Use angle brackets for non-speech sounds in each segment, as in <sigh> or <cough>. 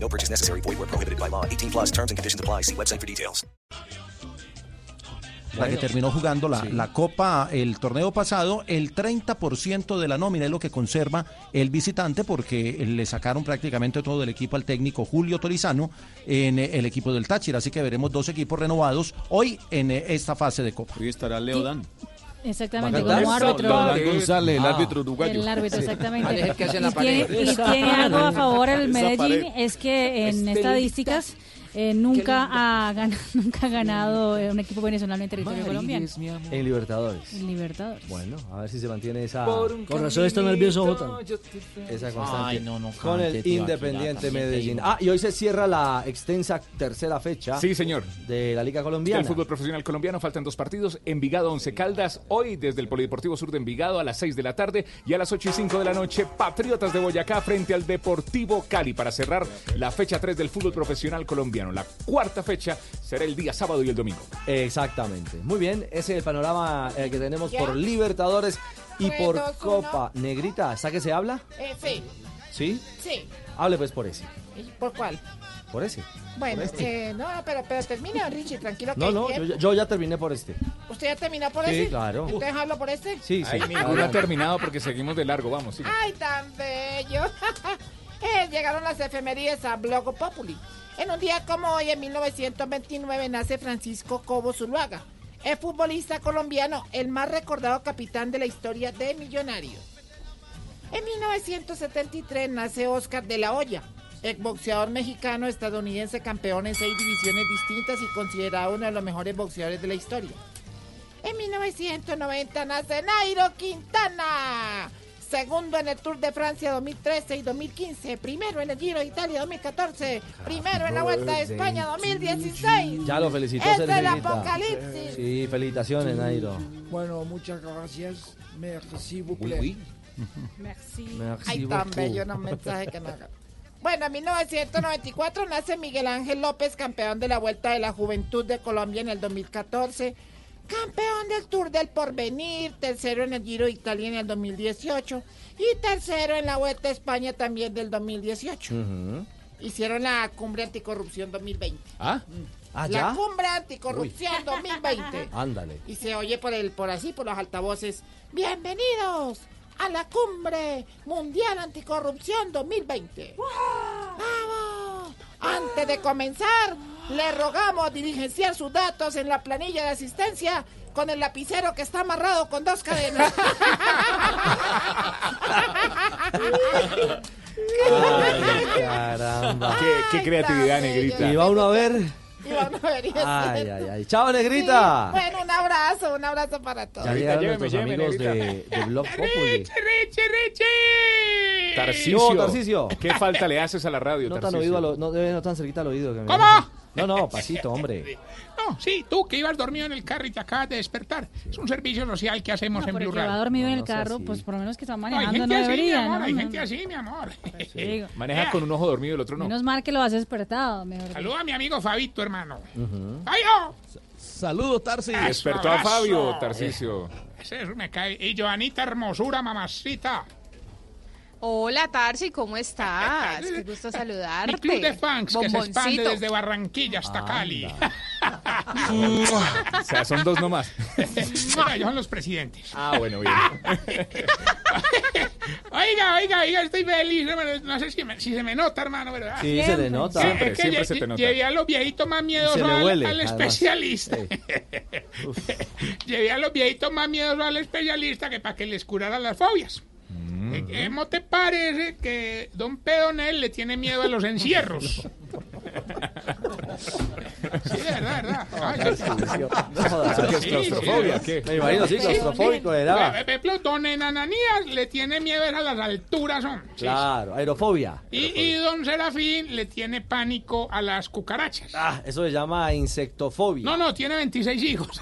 No purchase necessary. Void where prohibited by law. 18 plus terms and conditions apply. See website for details. la que terminó jugando la, la Copa el torneo pasado, el 30% de la nómina es lo que conserva el visitante porque le sacaron prácticamente todo el equipo al técnico Julio Torizano en eh, el equipo del Táchira, así que veremos dos equipos renovados hoy en eh, esta fase de Copa. Hoy estará Leodan. Exactamente, ¿Va a como árbitro. González, el Ah. árbitro uruguayo. El árbitro, exactamente. Y tiene, pared. y tiene algo a favor el Medellín, es que en estadísticas eh, nunca, ha ganado, <laughs> nunca ha ganado eh, un equipo venezolano en territorio colombiano. En Libertadores. En Libertadores. Bueno, a ver si se mantiene esa, Con razón está nervioso Jota. esa constante Ay, no, no con el tío, Independiente Medellín. Ah, y hoy se cierra la extensa tercera fecha Sí, señor. de la Liga Colombiana. El fútbol profesional colombiano faltan dos partidos. Envigado, Once Caldas. Hoy desde el Polideportivo Sur de Envigado a las 6 de la tarde y a las 8 y 5 de la noche. Patriotas de Boyacá frente al Deportivo Cali para cerrar la fecha 3 del fútbol profesional colombiano. La cuarta fecha será el día sábado y el domingo. Exactamente. Muy bien, ese es el panorama eh, que tenemos por Libertadores y por dos, Copa Negrita. ¿Está que se habla? Eh, sí, ¿Sí? sí. Hable pues por ese. ¿Y ¿Por cuál? Por ese. Bueno, Por este. eh, no, pero, pero termine, don Richie, tranquilo. que No, no, yo, ya- yo ya terminé por este. ¿Usted ya terminó por Sí, ese? claro. ¿Entonces hablo por este? Sí, sí. Ahí ninguno ha terminado porque seguimos de largo. Vamos, siga. ¡Ay, tan bello! <laughs> Eh, llegaron las efemérides a Blogo Populi. En un día como hoy, en 1929, nace Francisco Cobo Zuluaga, el futbolista colombiano, el más recordado capitán de la historia de Millonarios. En 1973 nace Oscar de la Hoya, exboxeador mexicano estadounidense campeón en seis divisiones distintas y considerado uno de los mejores boxeadores de la historia. En 1990 nace Nairo Quintana, segundo en el Tour de Francia 2013 y 2015, primero en el Giro de Italia 2014, primero en la Vuelta de España 2016. Ya lo felicitó Es el apocalipsis. Sí, felicitaciones, Nairo. Bueno, muchas gracias. Merci beaucoup. Merci. Merci Ay, tan bello, no mensaje que haga. Bueno, en 1994 nace Miguel Ángel López, campeón de la Vuelta de la Juventud de Colombia en el 2014, campeón del Tour del Porvenir, tercero en el Giro de Italia en el 2018 y tercero en la Vuelta a España también del 2018. Ujú. Hicieron la Cumbre Anticorrupción 2020. ¿Ah? Ah, La ya. Cumbre Anticorrupción 2020. <laughs> Ándale. Y se oye por el por así por los altavoces. Bienvenidos a la cumbre mundial anticorrupción 2020. ¡Vamos! Antes de comenzar, le rogamos diligenciar sus datos en la planilla de asistencia con el lapicero que está amarrado con dos cadenas. Ay, caramba. Qué, qué creatividad, negrita. Y va uno a ver. Y vamos a ver, Ay, ay, ay. Chao, Sí, negrita. Bueno, un abrazo, un abrazo para todos. Ya llegaron lléveme, nuestros lléveme, amigos de, negrita. de Blog Populi. Richie, Richie. Tarcisio. No, Tarcisio. ¿Qué falta le haces a la radio, No tan, oído a lo- no, no tan cerquita al oído. que me- ¿Cómo? No, no, pasito, hombre. <laughs> No, sí, tú que ibas dormido en el carro y te acabas de despertar. Es un servicio social que hacemos No, en Blue Radio. dormido No, en el carro, pues por lo menos que está No, hay manejando no, gente así, mi debería, amor, ¿no? hay gente así, mi amor. <laughs> Sí, digo, Maneja con un ojo dormido y el otro no. Menos mal que lo has despertado, mejor. Saluda a mi amigo Fabito, hermano. ¡Fabio! Saludos, Tarsi. Despertó a. Fabio, Tarcisio. Ese es- me cae. Y Joanita, hermosura, mamacita. Hola, Tarsi, ¿cómo estás? Qué gusto <laughs> saludarte. Mi club de fans que se expande desde Barranquilla hasta Cali. <laughs> <laughs> O sea, son dos nomás. Bueno, ellos son los presidentes. Ah, bueno, bien. Oiga, oiga, oiga, estoy feliz. hermano. No sé si, me- si se me nota, hermano, ¿verdad? Sí, se le nota. Siempre, Es que siempre lle- se te nota. Llevé a los viejitos más miedosos al, huele, al además. especialista. Llevé a los viejitos más miedosos al especialista que para que les curara las fobias. Mm. Eh, ¿Cómo te parece que don Pedonel le tiene miedo a los encierros? <laughs> Sí, de verdad, de verdad. Sí, no jodas. ¿Qué es Sí, claustrofobia? Me imagino, sí, claustrofóbico era. Por ejemplo, don Enananías le tiene miedo a las alturas, son. Sí, Claro, aerofobia. Y, y don Serafín le tiene pánico a las cucarachas. Ah, eso se llama insectofobia. No, no, tiene 26 hijos. <laughs>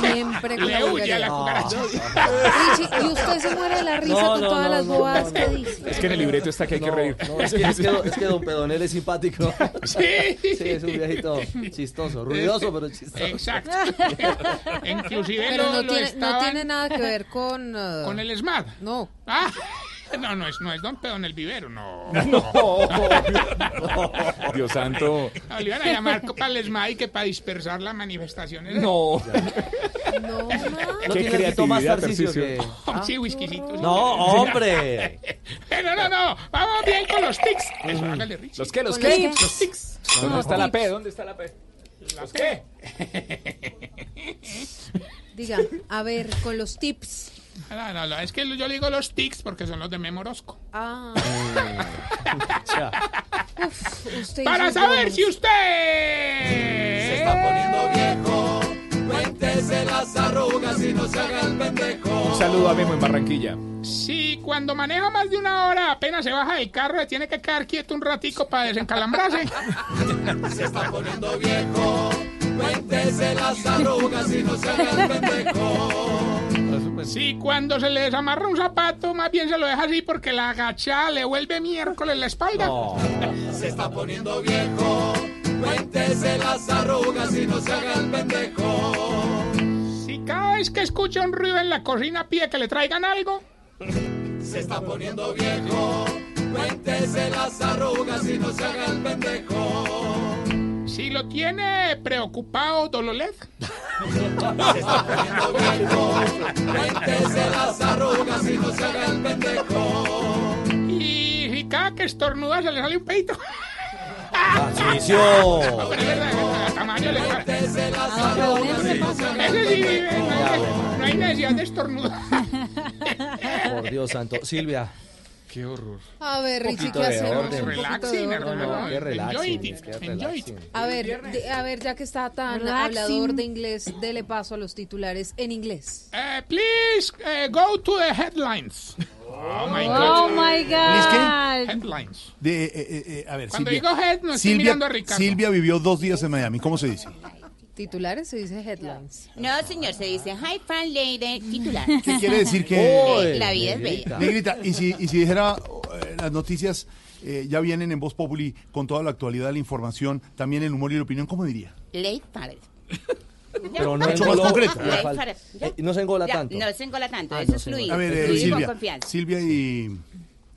Siempre con la le huye a la cucaracha. Richie, y usted se muere de la risa No, con no, todas no, las no, bobadas no, que dice. Es que en el libreto está que hay que No, reír. no, es, que, es, que, es que don Pedonel es simpático. <laughs> Sí. Sí, es un viejito chistoso, ruidoso, pero chistoso. Exacto. <laughs> Inclusive Pero lo, no lo tiene, no estaban tiene nada que ver con... uh, con el SMAD. No. Ah, <laughs> no, no es, no es Don Pedón el vivero, no. <laughs> <laughs> Dios santo. No, le iban a llamar para el SMAD y que para dispersar las manifestaciones. No. No, ma. No Qué más creatividad, que... Oh, sí, whiskycito. sí. No, hombre. No, no, no. Vamos bien con los tics. Eso, hágale, Richie. ¿Los qué? ¿Los qué? los Los tics. ¿Dónde está la P? ¿Dónde está la P? ¿Los qué? Diga, a ver, con los tips. No, no, no. Es que yo le digo los tics porque son los de Memorosco. Ah, <laughs> uf, usted Para saber si usted... Se está poniendo viejo. Cuéntese las arrugas y no se haga el pendejo. Un saludo a Memo en Barranquilla. Si cuando maneja más de una hora apenas se baja del carro, le tiene que quedar quieto un ratico para desencalambrarse. <laughs> Se está poniendo viejo. Cuéntese las arrugas y no se haga el pendejo. Si cuando se le desamarra un zapato, más bien se lo deja así porque la agachada le vuelve miércoles la espalda. No. <laughs> Se está poniendo viejo. Cuéntese las arrugas y no se haga el pendejo. Si cada vez que escucha un ruido en la cocina pide que le traigan algo. <laughs> Se está poniendo viejo. Cuéntese las arrugas y no se haga el pendejo. Si lo tiene preocupado Dololed. Se está poniendo viejo. Cuéntese las arrugas y no se haga el pendejo. Y si cada que estornuda se le sale un peito. Tarcisio. Pero es verdad, es verdad, a tamaño le A don Pedonel se pasa. Ese sí no hay, no hay necesidad de estornudar. Por Dios santo. Silvia. Qué horror. A ver, Richie, ¿qué hacemos? Relaxing, hermano. qué relaxing. A ver, de- a ver, ya que está tan Relaxing. hablador de inglés, dele paso a los titulares en inglés. Eh, please eh, go to the headlines. Oh my Oh God. my God. Headlines. De, eh, eh, eh, a ver, Cuando Silvia, digo head, no estoy Silvia, mirando a Ricardo. Silvia vivió dos días en Miami. ¿Cómo se dice? Titulares se dice headlines. No, señor, se dice Hi Fan Lady titular. ¿Qué quiere decir que... <laughs> La vida es negrita. Negrita, y si, y si dijera eh, las noticias eh, ya vienen en Voz Populi con toda la actualidad, la información, también el humor y la opinión, ¿cómo diría? Late Farrell. <laughs> Pero no Mucho más le Late fal-. ¿Ya? eh, No se engola Ya, tanto. No se engola tanto, Ah, eso no es fluido. A ver, eh, fluido y con Silvia, confianza. Silvia y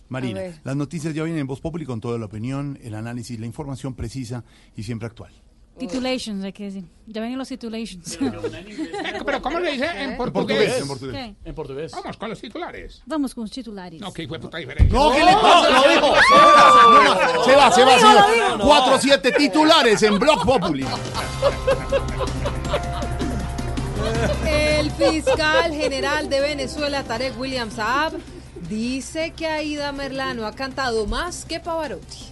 Marina, las noticias ya vienen en Voz Populi con toda la opinión, el análisis, la información precisa y siempre actual. Titulations, hay que decir. Ya ven los titulations. Eh, Pero ¿cómo le dice en En portugués? en portugués. ¿Qué? En portugués. Vamos con los titulares. Vamos con los titulares. No, que fue puta diferencia. No, ¿qué le pasa? Lo dijo. Se va, se va, señor. Cuatro, siete titulares en Blog Populi. El fiscal general de Venezuela, Tarek William Saab, dice que Aida Merlano ha cantado más que Pavarotti.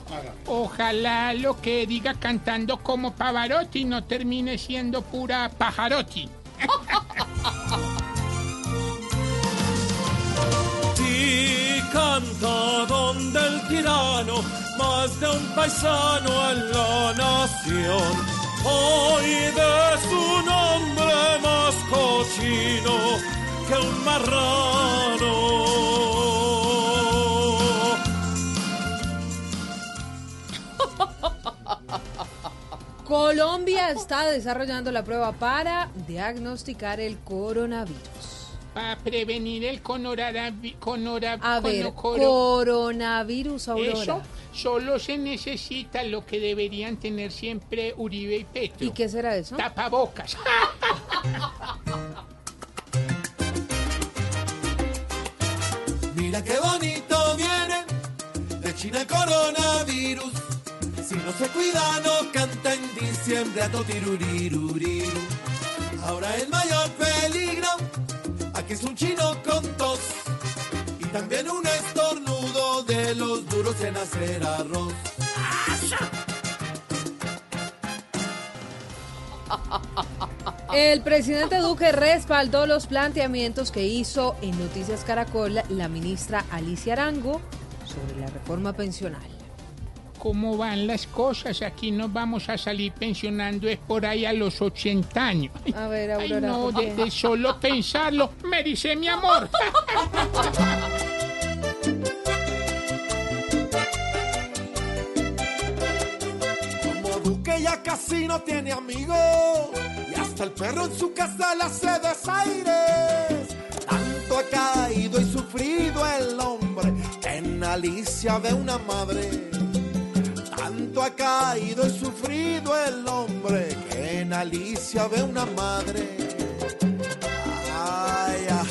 Ojalá lo que diga cantando como Pavarotti no termine siendo pura pajarotti. <laughs> Y canta donde el tirano, más de un paisano en la nación. Hoy de su nombre más cochino que un marrano. <laughs> Colombia está desarrollando la prueba para diagnosticar el coronavirus. Para prevenir el conoravi- conora- A ver, cono- coro- coronavirus, Aurora. Eso solo se necesita lo que deberían tener siempre Uribe y Petro. ¿Y qué será eso? Tapabocas. <laughs> Mira qué bonito viene de China el coronavirus. Si no se cuida, no canta en diciembre a totiruriruriru. Ahora el mayor peligro, aquí es un chino con tos. Y también un estornudo de los duros en hacer arroz. <laughs> El presidente Duque respaldó los planteamientos que hizo en Noticias Caracol la ministra Alicia Arango sobre la reforma pensional. ¿Cómo van las cosas? Aquí nos vamos a salir pensionando es por ahí a los 80 años. A ver, Ay, Aurora. no, ¿por de, de solo pensarlo, me dice mi amor. <laughs> Ya casi no tiene amigos y hasta el perro en su casa le hace desaires. Tanto ha caído y sufrido el hombre en Alicia ve una madre. Tanto ha caído y sufrido el hombre que en Alicia ve una madre. Ay, ah.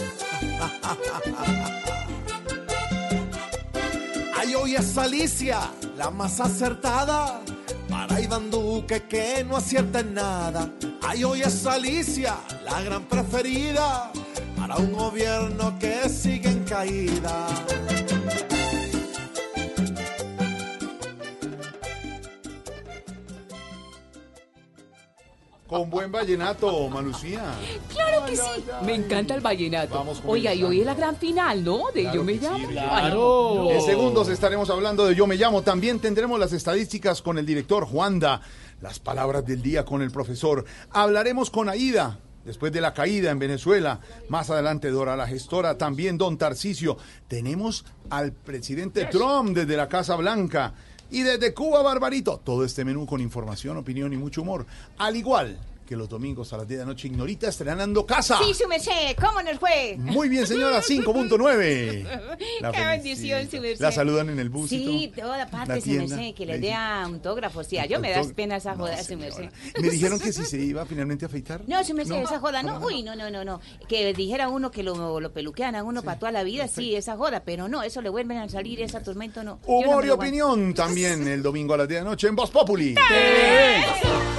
Ay, hoy es Alicia, la más acertada. Para Iván Duque que no acierta en nada. Ay, hoy es Alicia, la gran preferida. Para un gobierno que sigue en caída. Con buen vallenato, Malucía. Claro que sí. Me encanta el vallenato. Oiga, y hoy es la gran final, ¿no? De Yo me llamo. Ay, En segundos estaremos hablando de Yo me llamo. También tendremos las estadísticas con el director Juanda, las palabras del día con el profesor. Hablaremos con Aida. Después de la caída en Venezuela, más adelante Dora la gestora, también Don Tarcisio. Tenemos al presidente Trump desde la Casa Blanca y desde Cuba, Barbarito. Todo este menú con información, opinión y mucho humor. Al igual que los domingos a las 10 de la noche, Ignorita estrenando casa. Sí, su merced, ¿cómo nos fue? Muy bien, señora, <laughs> 5.9. La Qué bendición, su merced. La saludan en el bus. Sí, toda parte, su merced, que le dé autógrafos. Sí, yo me das pena esa joda, No, su merced. Me dijeron que si se iba finalmente a afeitar. No, su merced, No. esa joda, no. Uy, no, no, no, no. Que dijera uno que lo, lo peluquean a uno para toda la vida, sí, esa joda, pero no, eso le vuelven a salir, esa tormento no. Humor y opinión también el domingo a las 10 de la noche en Voz Populi. <laughs>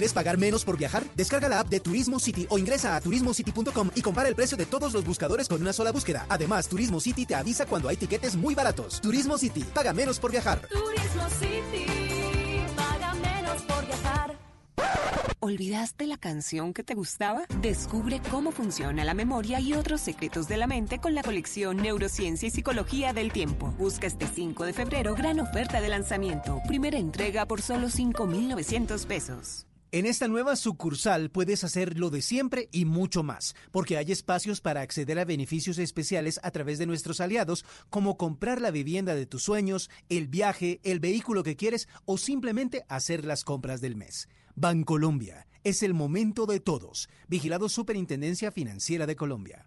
¿Quieres pagar menos por viajar? Descarga la app de Turismo City o ingresa a turismocity.com y compara el precio de todos los buscadores con una sola búsqueda. Además, Turismo City te avisa cuando hay tiquetes muy baratos. Turismo City, paga menos por viajar. Turismo City, paga menos por viajar. ¿Olvidaste la canción que te gustaba? Descubre cómo funciona la memoria y otros secretos de la mente con la colección Neurociencia y Psicología del Tiempo. Busca este 5 de febrero gran oferta de lanzamiento. Primera entrega por solo 5,900 pesos. En esta nueva sucursal puedes hacer lo de siempre y mucho más, porque hay espacios para acceder a beneficios especiales a través de nuestros aliados, como comprar la vivienda de tus sueños, el viaje, el vehículo que quieres o simplemente hacer las compras del mes. Bancolombia, es el momento de todos. Vigilado Superintendencia Financiera de Colombia.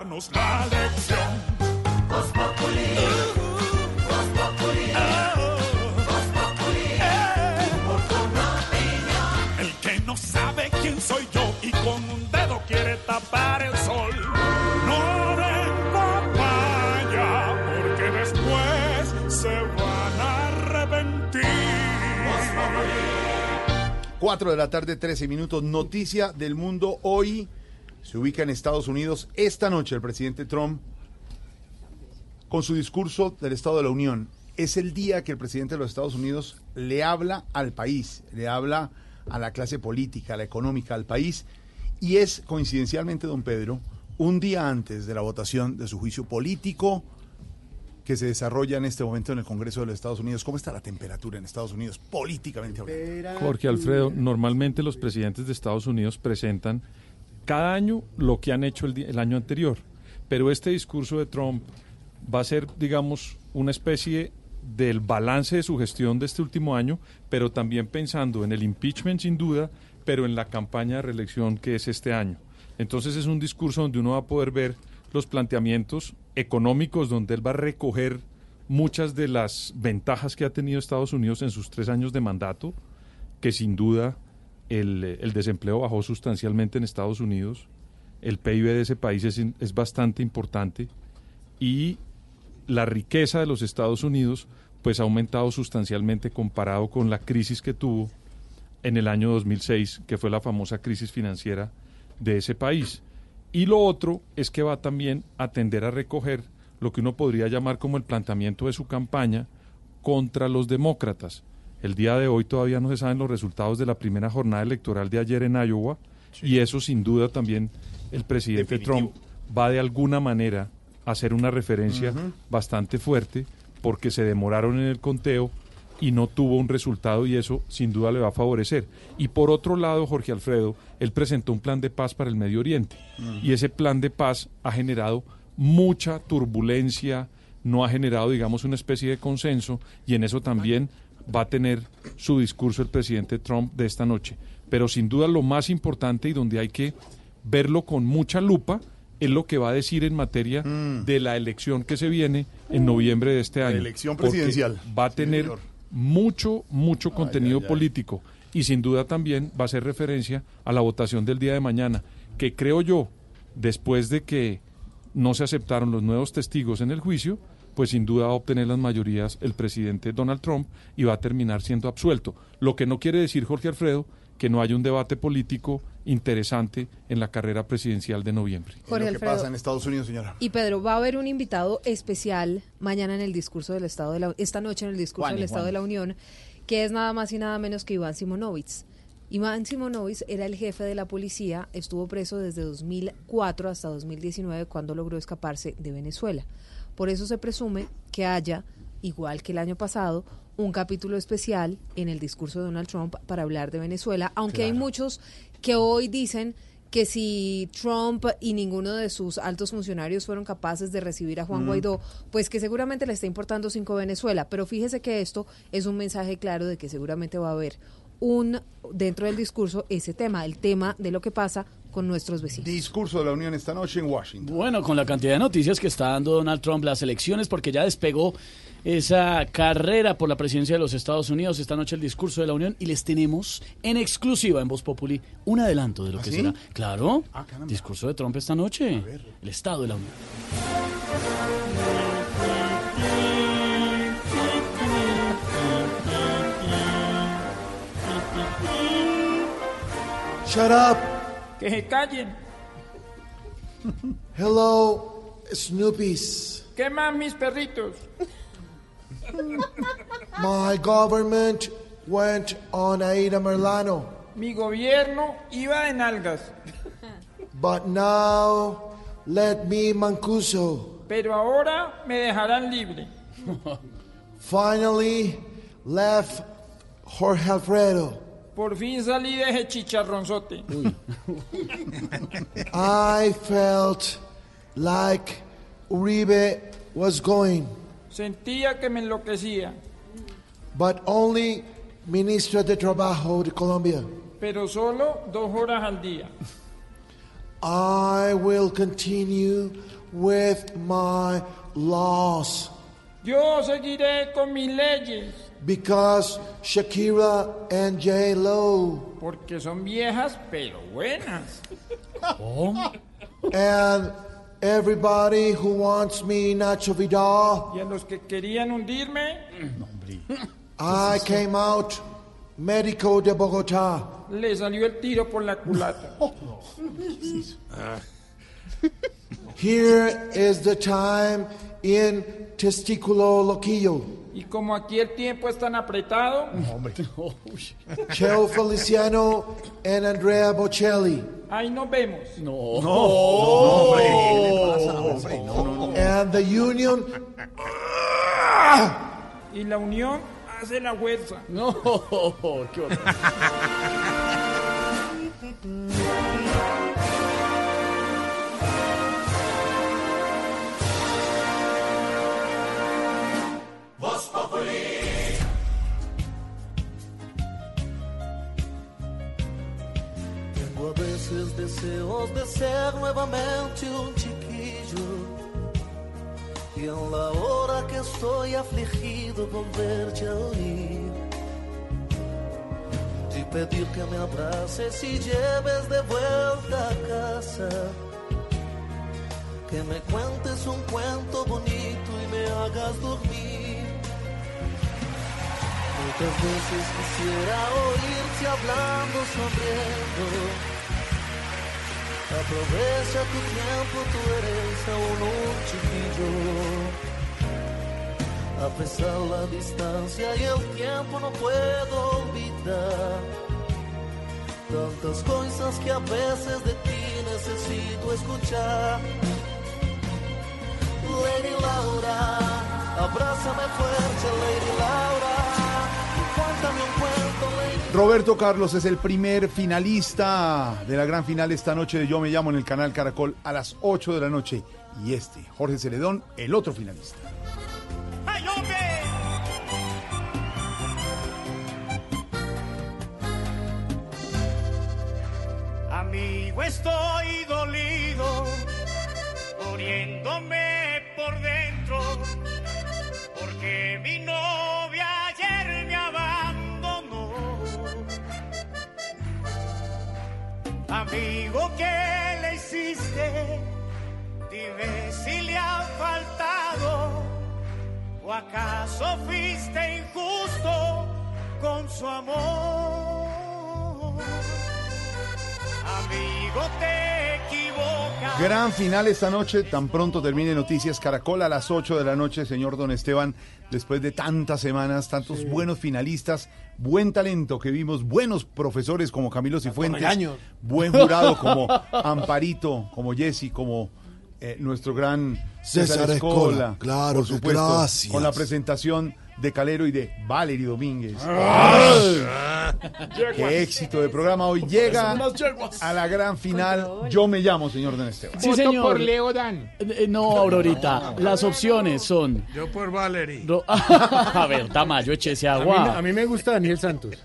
Darnos la lección. El que no sabe quién soy yo y con un dedo quiere tapar el sol. No den papaya porque después se van a arrepentir. 4 de la tarde, 13 minutos. Noticia del mundo hoy. Se ubica en Estados Unidos. Esta noche el presidente Trump, con su discurso del Estado de la Unión, es el día que el presidente de los Estados Unidos le habla al país, le habla a la clase política, a la económica, al país. Y es, coincidencialmente, don Pedro, un día antes de la votación de su juicio político que se desarrolla en este momento en el Congreso de los Estados Unidos. ¿Cómo está la temperatura en Estados Unidos políticamente hablando? Jorge Alfredo, normalmente los presidentes de Estados Unidos presentan cada año lo que han hecho el, año anterior. Pero este discurso de Trump va a ser, digamos, una especie del balance de su gestión de este último año, pero también pensando en el impeachment sin duda, pero en la campaña de reelección que es este año. Entonces es un discurso donde uno va a poder ver los planteamientos económicos, donde él va a recoger muchas de las ventajas que ha tenido Estados Unidos en sus tres años de mandato, que sin duda el, desempleo bajó sustancialmente en Estados Unidos, el PIB de ese país es, es bastante importante y la riqueza de los Estados Unidos pues ha aumentado sustancialmente comparado con la crisis que tuvo en el año 2006, que fue la famosa crisis financiera de ese país. Y lo otro es que va también a tender a recoger lo que uno podría llamar como el planteamiento de su campaña contra los demócratas. El día de hoy todavía no se saben los resultados de la primera jornada electoral de ayer en Iowa y eso sin duda también el presidente Trump va de alguna manera a hacer una referencia bastante fuerte porque se demoraron en el conteo y no tuvo un resultado y eso sin duda le va a favorecer. Y por otro lado, Jorge Alfredo, él presentó un plan de paz para el Medio Oriente y ese plan de paz ha generado mucha turbulencia, no ha generado, digamos, una especie de consenso y en eso también va a tener su discurso el presidente Trump de esta noche. Pero sin duda lo más importante y donde hay que verlo con mucha lupa es lo que va a decir en materia de la elección que se viene en noviembre de este La año. elección Porque presidencial. Va a tener señor. mucho, mucho contenido ay, ay. político y sin duda también va a hacer referencia a la votación del día de mañana, que creo yo, después de que no se aceptaron los nuevos testigos en el juicio, pues sin duda va a obtener las mayorías el presidente Donald Trump y va a terminar siendo absuelto. Lo que no quiere decir, Jorge Alfredo, que no haya un debate político interesante en la carrera presidencial de noviembre. Jorge lo que Alfredo. pasa en Estados Unidos, señora. Y Pedro, va a haber un invitado especial mañana en el discurso del Estado de la esta noche en el discurso del Estado de la Unión, que es nada más y nada menos que Iván Simonovitz. Iván Simonovitz era el jefe de la policía, estuvo preso desde 2004 hasta 2019 cuando logró escaparse de Venezuela. Por eso se presume que haya, igual que el año pasado, un capítulo especial en el discurso de Donald Trump para hablar de Venezuela, aunque hay muchos que hoy dicen que si Trump y ninguno de sus altos funcionarios fueron capaces de recibir a Juan Mm. Guaidó, pues que seguramente le está importando cinco Venezuela. Pero fíjese que esto es un mensaje claro de que seguramente va a haber un dentro del discurso ese tema, el tema de lo que pasa con nuestros vecinos. Discurso de la Unión esta noche en Washington. Bueno, con la cantidad de noticias que está dando Donald Trump las elecciones, porque ya despegó esa carrera por la presidencia de los Estados Unidos. Esta noche el discurso de la Unión y les tenemos en exclusiva en Voz Populi un adelanto de lo ¿Ah, que sí? será. Claro, Ah, discurso de Trump esta noche. El Estado de la Unión. Shut up. Que se callen. <laughs> Hello, Snoopies. ¿Qué más, mis perritos? <laughs> My government went on Aida Merlano, Mi gobierno iba de nalgas, but now let me Mancuso pero ahora me dejarán libre. <laughs> finally left Jorge Alfredo. Por fin salí de ese chicharronzote. I felt like Uribe was going, Sentía que me enloquecía, but only Ministro de Trabajo de Colombia. pero solo dos horas al día. I will continue with my laws Yo seguiré con mis leyes, because Shakira and J Lo porque son viejas pero buenas. and everybody who wants me Nacho Vidal. Y a los que querían hundirme, I came out Médico de Bogotá. le salió el tiro por la culata. <laughs> Ah. Here is the time in Testiculo Loquillo. Y como aquí el tiempo es tan apretado, <laughs> Cheo Feliciano and Andrea Bocelli. ahí nos vemos. No. No, And the union. Y la unión hace la fuerza. No, <laughs> qué horror. Deseos de ser nuevamente un chiquillo. Y en la hora que estoy afligido volverte a oír. Y pedir que me abraces y lleves de vuelta a casa. Que me cuentes un cuento bonito y me hagas dormir. Muchas veces quisiera oírte hablando, sonriendo. Aprovecha tu tiempo, tú eres aún un chiquillo. A pesar la distancia y el tiempo no puedo olvidar. Tantas cosas que a veces de ti necesito escuchar. Lady Laura, abrázame fuerte, Lady Laura. y Cuéntame un cuento, Roberto Carlos es el primer finalista de la gran final esta noche de Yo Me Llamo en el canal Caracol a las 8 de la noche. Y este, Jorge Celedón, el otro finalista. ¡Ay, hombre! Amigo, estoy dolido, muriéndome por dentro, porque mi novia Amigo, ¿qué le hiciste? Dime si le ha faltado. ¿O acaso fuiste injusto con su amor? Amigo, te equivocas. Gran final esta noche, tan pronto termine Noticias Caracol a las 8 de la noche, señor Don Esteban, después de tantas semanas, tantos buenos finalistas, buen talento que vimos, buenos profesores como Camilo Cifuentes, buen jurado <laughs> como Amparito, como Jesse, como eh, nuestro gran César Escola, claro, por supuesto, gracias. con la presentación de Calero y de Valery Domínguez. ¡Qué éxito de programa! Hoy llega a la gran final. Yo me llamo, señor Don Esteban. Sí, señor. por Leo Dan. Eh, No, Aurorita. Las opciones son. Yo por Valerie. Ro- <laughs> a ver, Tamayo, A mí, agua. a mí me gusta Daniel Santos.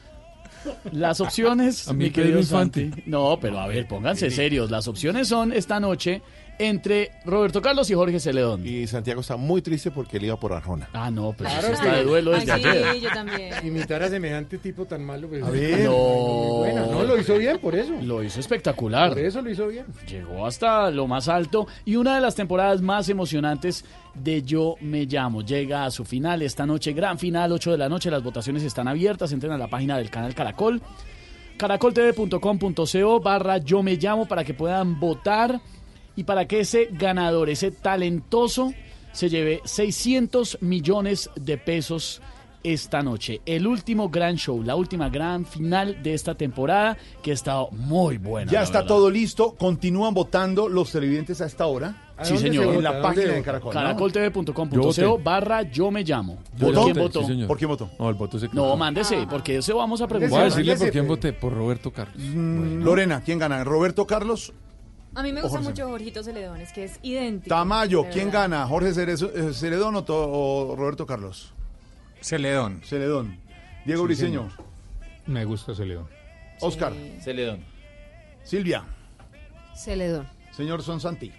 Las opciones, A mí mi querido. Santi. No, pero a ver, pónganse serios. Las opciones son esta noche entre Roberto Carlos y Jorge Celedón. Y Santiago está muy triste porque él iba por Arjona. Ah, no, pues Claro eso está que- de duelo desde Ay, sí, ayer. yo también. Imitar a semejante tipo tan malo. pues, A ver. no. Buena. No, lo hizo bien, por eso. Lo hizo espectacular. Por eso lo hizo bien. Llegó hasta lo más alto y una de las temporadas más emocionantes de Yo Me Llamo. Llega a su final esta noche, gran final, 8 de la noche. Las votaciones están abiertas. Entren a la página del canal Caracol, caracoltv.com.co barra Yo Me Llamo para que puedan votar y para que ese ganador, ese talentoso, se lleve 600 millones de pesos esta noche. El último gran show, la última gran final de esta temporada que ha estado muy buena. Ya está verdad. todo listo. Continúan votando los televidentes a esta hora. Sí, señor. En la página de Caracol. Caracoltv.com.co barra yo me llamo. ¿Por quién votó? sí. ¿Por quién votó? No, el voto secreto. No, mándese, porque eso vamos a Voy a preguntar. decirle por quién voté, por Roberto Carlos. Mm, Lorena, ¿quién gana? ¿Roberto Carlos? A mí me gusta Jorge. mucho Jorgito Celedón, es que es idéntico. Tamayo, ¿quién gana? ¿Jorge Cerezo- eh, Celedón o, to- o Roberto Carlos? Celedón. Celedón. Diego Sí, Briseño. señor. Me gusta Celedón. Oscar. Celedón. Silvia. Celedón. Señor Sonsanti.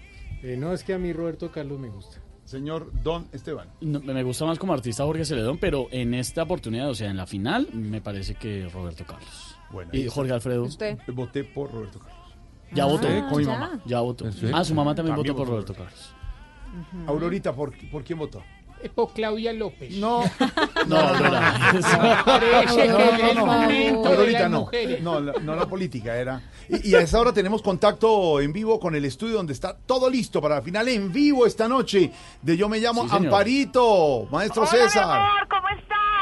Eh, no, es que a mí Roberto Carlos me gusta. Señor Don Esteban. No, me gusta más como artista Jorge Celedón, pero en esta oportunidad, o sea, en la final, me parece que Roberto Carlos. Bueno, y Jorge Alfredo. ¿Usted? Voté por Roberto Carlos. Ya Ah, votó. Con mi mamá. Ya votó. Perfecto. Ah, su mamá también, También votó por Roberto Carlos. Aurorita, ¿por, por quién votó? Es por Claudia López. No. <laughs> No. Parece que el momento de Aurorita las no. mujeres. No, la, no la política era. Y, y a esa hora tenemos contacto en vivo con el estudio donde está todo listo para la final en vivo esta noche de Yo Me Llamo Sí. Amparito, maestro Hola, César. mi amor, ¿cómo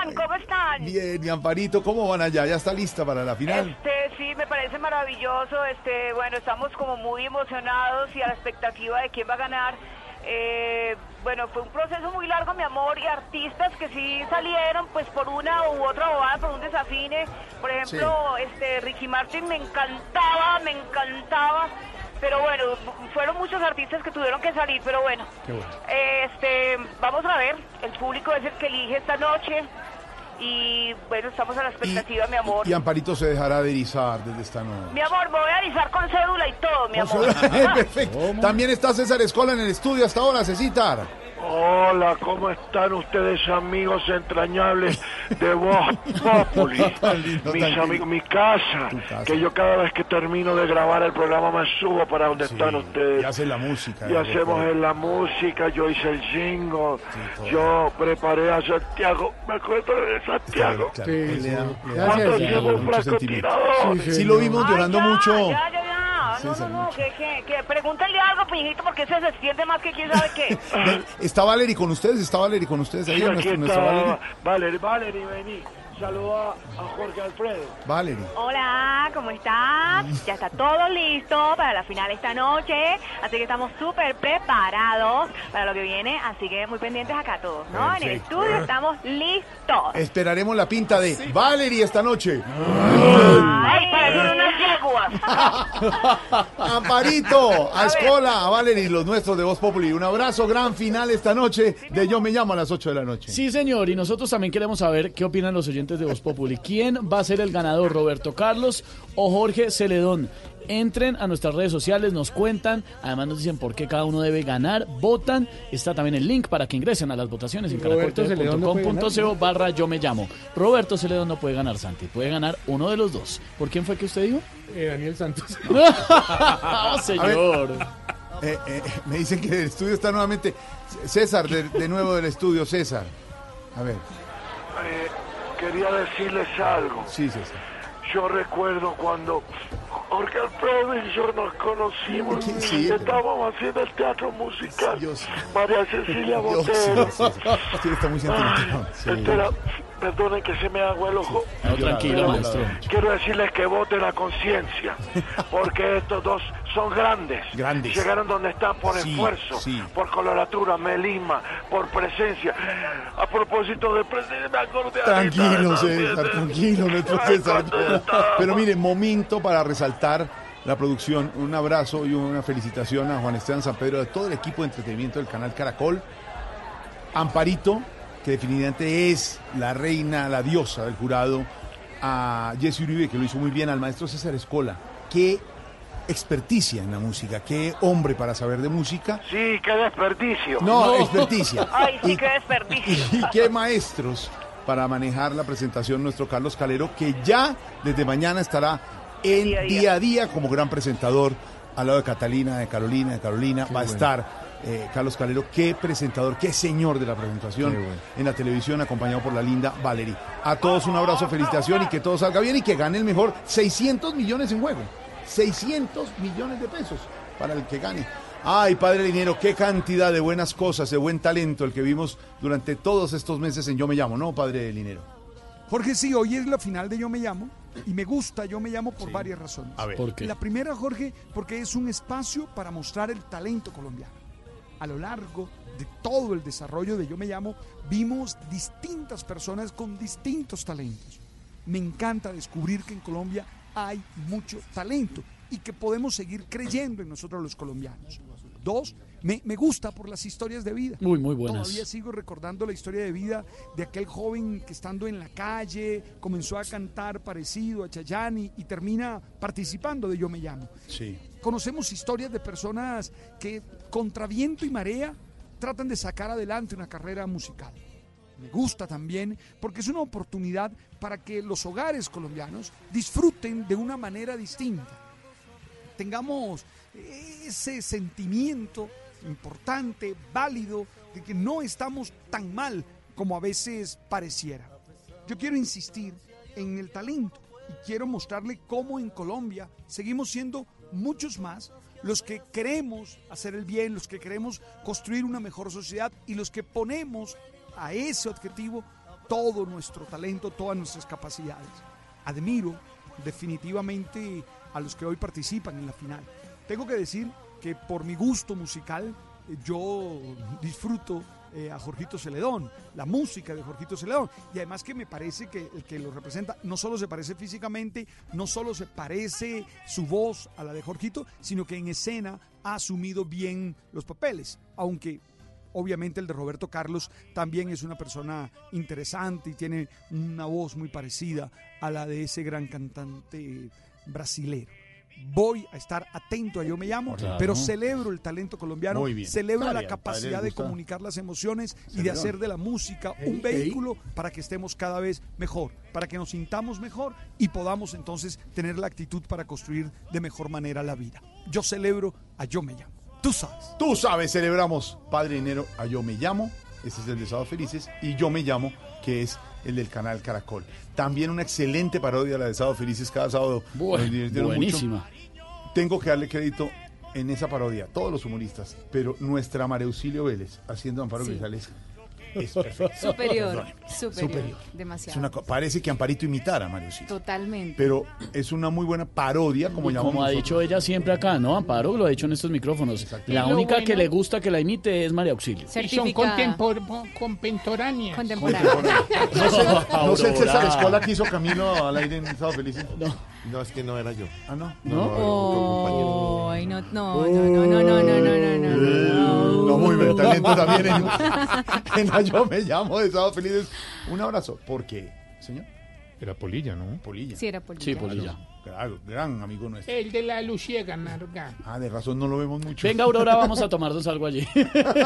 están? ¿Cómo están? Bien, mi Amparito, ¿cómo van allá? ¿Ya está lista para la final? Este, sí, me parece maravilloso. Este, bueno, estamos como muy emocionados y a la expectativa de quién va a ganar. Eh, bueno, fue un proceso muy largo, mi amor, y artistas que sí salieron, pues por una u otra bobada, por un desafine. Por ejemplo, este Ricky Martin me encantaba, me encantaba. Pero bueno, fueron muchos artistas que tuvieron que salir, pero bueno. Este, vamos a ver, el público es el que elige esta noche. Y bueno, estamos a la expectativa, mi amor. Y Amparito se dejará de erizar desde esta noche. Mi amor, me voy a avisar con cédula y todo, mi amor. <laughs> Perfecto. También está César Escola en el estudio hasta ahora, Cecitar. Hola, ¿cómo están ustedes amigos entrañables de Voz Populi? <laughs> Mis amigos, mi casa, que yo cada vez que termino de grabar el programa me subo para donde están ustedes. Y hace la música. Y hacemos en la música, yo hice el jingle, yo preparé a Santiago, me acuerdo de Santiago. Claro, Cuando le da llevo un mucho sentimiento. francotirador. Sí, lo vimos llorando mucho. Ya, ya, ya. No, no, no, que, que, que pregúntale algo, piñito, porque ese se extiende más que quién sabe qué. <laughs> ¿Está Valery con ustedes? ¿Está Valery con ustedes ahí? Sí, aquí nuestro, nuestro está Valery. Valerie, Valerie, vení. Saluda a Jorge Alfredo. Valery. Hola, ¿cómo estás? Ya está todo listo para la final esta noche, así que estamos súper preparados para lo que viene, así que muy pendientes acá todos, ¿no? En el estudio estamos listos. Esperaremos la pinta de Valery esta noche. Ay, parecen unas yeguas. <laughs> Amparito, a Escola, a Valery, los nuestros de Voz Populi. Un abrazo, gran final esta noche de Yo Me Llamo a las 8 de la noche. Sí, señor, y nosotros también queremos saber qué opinan los oyentes de Voz Populi. ¿Quién va a ser el ganador, Roberto Carlos o Jorge Celedón? Entren a nuestras redes sociales, nos cuentan, además nos dicen por qué cada uno debe ganar, votan. Está también el link para que ingresen a las votaciones en Roberto Celedón no puede caracoltv.com.co barra yo me llamo. Roberto Celedón no puede ganar, Santi, puede ganar uno de los dos. ¿Por quién fue que usted dijo? Eh, Daniel Santos. Ah, <laughs> señor. Eh, eh, me dicen que el estudio está nuevamente. César, de, de nuevo del estudio, César. A ver, Eh, quería decirles algo. sí, César. Yo recuerdo cuando Jorge Alfredo y yo nos conocimos. Sí, pero- Estábamos haciendo el teatro musical. María Cecilia Botero. sí, sí. Sí, está muy. Sí. Esto era- perdonen que se me haga el ojo. No, tranquilo, maestro. Quiero decirles que voten a conciencia, <laughs> porque estos dos son grandes. Grandes. Llegaron donde están por Sí, esfuerzo, sí. por coloratura, melima, por presencia. A propósito de presencia, me acordé Tranquilo, César, tranquilo, nuestro César. Pero mire, momento para resaltar la producción. Un abrazo y una felicitación a Juan Esteban San Pedro, de todo el equipo de entretenimiento del canal Caracol. Amparito, que definitivamente es la reina, la diosa del jurado. A Jesse Uribe, que lo hizo muy bien. Al maestro César Escola. Qué experticia en la música, qué hombre para saber de música. Sí, qué desperdicio. No, experticia. <laughs> Ay, sí, Y- qué desperdicio. <laughs> y qué maestros para manejar la presentación nuestro Carlos Calero, que ya desde mañana estará en Día día a a día. como gran presentador al lado de Catalina, de Carolina, de Carolina. Va a estar eh, Carlos Calero, qué presentador, qué señor de la presentación bueno. en la televisión, acompañado por la linda Valerie. A todos un abrazo, felicitación y que todo salga bien y que gane el mejor 600 millones en juego. 600 millones de pesos para el que gane. Ay, padre Linero, qué cantidad de buenas cosas, de buen talento el que vimos durante todos estos meses en Yo Me Llamo, ¿no, padre Linero? Jorge, sí, hoy es la final de Yo Me Llamo y me gusta Yo Me Llamo por varias razones. A ver. ¿Por qué? La primera, Jorge, porque es un espacio para mostrar el talento colombiano. A lo largo de todo el desarrollo de Yo Me Llamo, vimos distintas personas con distintos talentos. Me encanta descubrir que en Colombia hay mucho talento y que podemos seguir creyendo en nosotros los colombianos. Dos, me, me gusta por las historias de vida. Muy, muy buenas. Todavía sigo recordando la historia de vida de aquel joven que estando en la calle comenzó a cantar parecido a Chayani y termina participando de Yo Me Llamo. Sí. Conocemos historias de personas que contra viento y marea tratan de sacar adelante una carrera musical. Me gusta también porque es una oportunidad para que los hogares colombianos disfruten de una manera distinta. Tengamos ese sentimiento importante, válido, de que no estamos tan mal como a veces pareciera. Yo quiero insistir en el talento y quiero mostrarle cómo en Colombia seguimos siendo muchos más los que queremos hacer el bien, los que queremos construir una mejor sociedad y los que ponemos a ese objetivo todo nuestro talento, todas nuestras capacidades. Admiro definitivamente a los que hoy participan en la final. Tengo que decir que por mi gusto musical eh, yo disfruto eh, a Jorgito Celedón, la música de Jorgito Celedón. Y además que me parece que el que lo representa no solo se parece físicamente, no solo se parece su voz a la de Jorgito, sino que en escena ha asumido bien los papeles. Aunque obviamente el de Roberto Carlos también es una persona interesante y tiene una voz muy parecida a la de ese gran cantante brasilero. Voy a estar atento a Yo Me Llamo, Claro. pero celebro el talento colombiano, Muy bien. celebro Está la bien, capacidad de comunicar las emociones y de hacer de la música un vehículo para que estemos cada vez mejor, para que nos sintamos mejor y podamos entonces tener la actitud para construir de mejor manera la vida. Yo celebro a Yo Me Llamo. Tú sabes. Tú sabes, celebramos Padre Dinero a Yo Me Llamo, ese es el de Sábado Felices, y Yo Me Llamo, que es el del canal Caracol. También una excelente parodia la de Sábado Felices cada sábado. Mucho. buenísima. Tengo que darle crédito en esa parodia, todos los humoristas, pero nuestra María Auxilio Vélez haciendo Amparo Sí. Grisales es perfecta. Superior, superior, Es demasiado. una co- parece que Amparito imitara a María Auxilio. Totalmente. Pero es una muy buena parodia, como Y llamamos como ha nosotros. dicho ella siempre acá, ¿no? Amparo lo ha dicho en estos micrófonos. La Lo única que bueno- le gusta que la imite es María Auxilio. Y son Certificada. contempor- contemporáneas. No sé, no sé el César. Escola que hizo Camilo al aire en Sábado Felices. No. No, es que no era yo. Ah, no. Oh, ay, no, no, no, no, no, no, no, no, no, no, no. Muy bien, talento también en, <laughs> en la Yo Me Llamo de Sábado Felices. Un abrazo, porque, señor. Era Polilla, ¿no? Polilla. Sí, era Polilla. Sí, Polilla. Claro, gran amigo nuestro. El de la luciega, Narga. Ah, de razón no lo vemos mucho. Venga, Aurora, <laughs> vamos a tomarnos algo allí.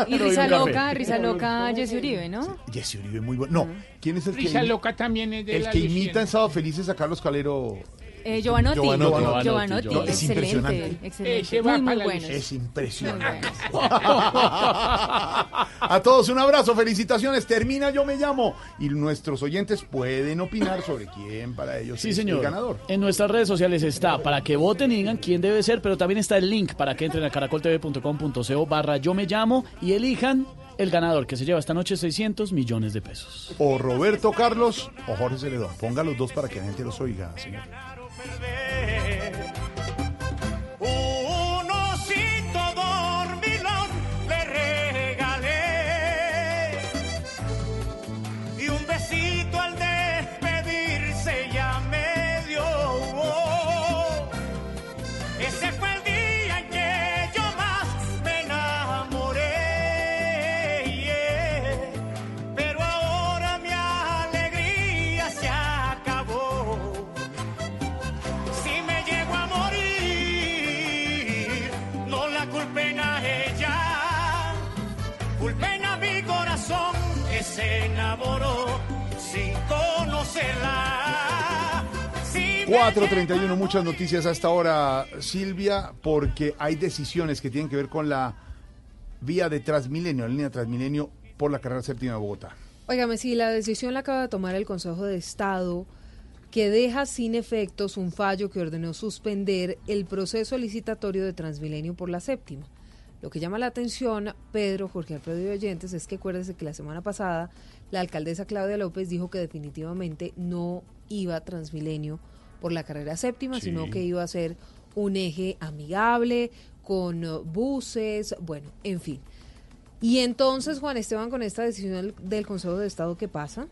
Y risa <laughs> loca, risa loca, Jessy Uribe, ¿no? Jesse Uribe, muy bueno. No, ¿quién es el que, Risa loca también es de el la que imita en Sábado Felices a Carlos Calero? Eh, Giovanotti. Giovanotti. Giovanotti, No, es excelente, impresionante. excelente. Va Muy, bueno. Es impresionante. A todos un abrazo, felicitaciones. Termina Yo Me Llamo. Y nuestros oyentes pueden opinar sobre quién para ellos Sí, es señor. el ganador. En nuestras redes sociales está para que voten y digan quién debe ser, pero también está el link para que entren a caracoltv.com.co barra yo me llamo y elijan el ganador que se lleva esta noche 600 millones de pesos. O Roberto Carlos o Jorge Celedón. Ponga los dos para que la gente los oiga, señor perder. 4.31, muchas noticias a esta hora, Silvia, porque hay decisiones que tienen que ver con la vía de Transmilenio, la línea Transmilenio por la carrera séptima de Bogotá. Óigame, si la decisión la acaba de tomar el Consejo de Estado que deja sin efectos un fallo que ordenó suspender el proceso licitatorio de Transmilenio por la séptima. Lo que llama la atención, Pedro, Jorge Alfredo y Oyentes, es que acuérdense que la semana pasada la alcaldesa Claudia López dijo que definitivamente no iba Transmilenio por la carrera séptima, Sí. sino que iba a ser un eje amigable, con eh, buses, bueno, en fin. Y entonces, Juan Esteban, con esta decisión del, del Consejo de Estado, ¿qué pasa?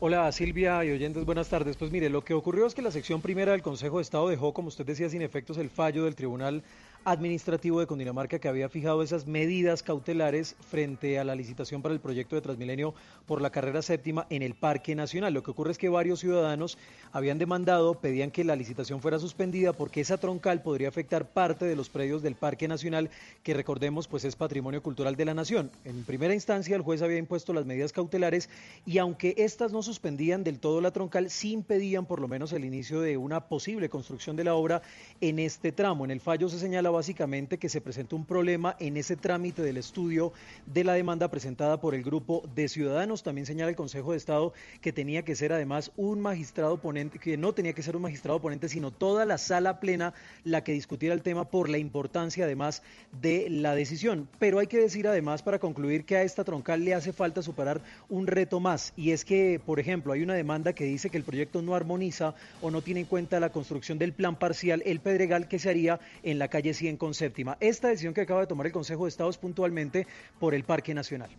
Hola Silvia y oyentes, buenas tardes. Pues mire, lo que ocurrió es que la sección primera del Consejo de Estado dejó, como usted decía, sin efectos el fallo del Tribunal Administrativo de Cundinamarca que había fijado esas medidas cautelares frente a la licitación para el proyecto de Transmilenio por la carrera séptima en el Parque Nacional. Lo que ocurre es que varios ciudadanos habían demandado, pedían que la licitación fuera suspendida porque esa troncal podría afectar parte de los predios del Parque Nacional, que recordemos pues es patrimonio cultural de la nación. En primera instancia el juez había impuesto las medidas cautelares y aunque estas no suspendían del todo la troncal, sí impedían por lo menos el inicio de una posible construcción de la obra en este tramo. En el fallo se señala básicamente que se presentó un problema en ese trámite del estudio de la demanda presentada por el grupo de ciudadanos. También señala el Consejo de Estado que tenía que ser además un magistrado ponente, que no tenía que ser un magistrado ponente, sino toda la sala plena la que discutiera el tema por la importancia además de la decisión. Pero hay que decir además para concluir que a esta troncal le hace falta superar un reto más y es que, por ejemplo, hay una demanda que dice que el proyecto no armoniza o no tiene en cuenta la construcción del plan parcial El Pedregal que se haría en la calle 100 con séptima. Esta decisión que acaba de tomar el Consejo de Estado es puntualmente por el Parque Nacional.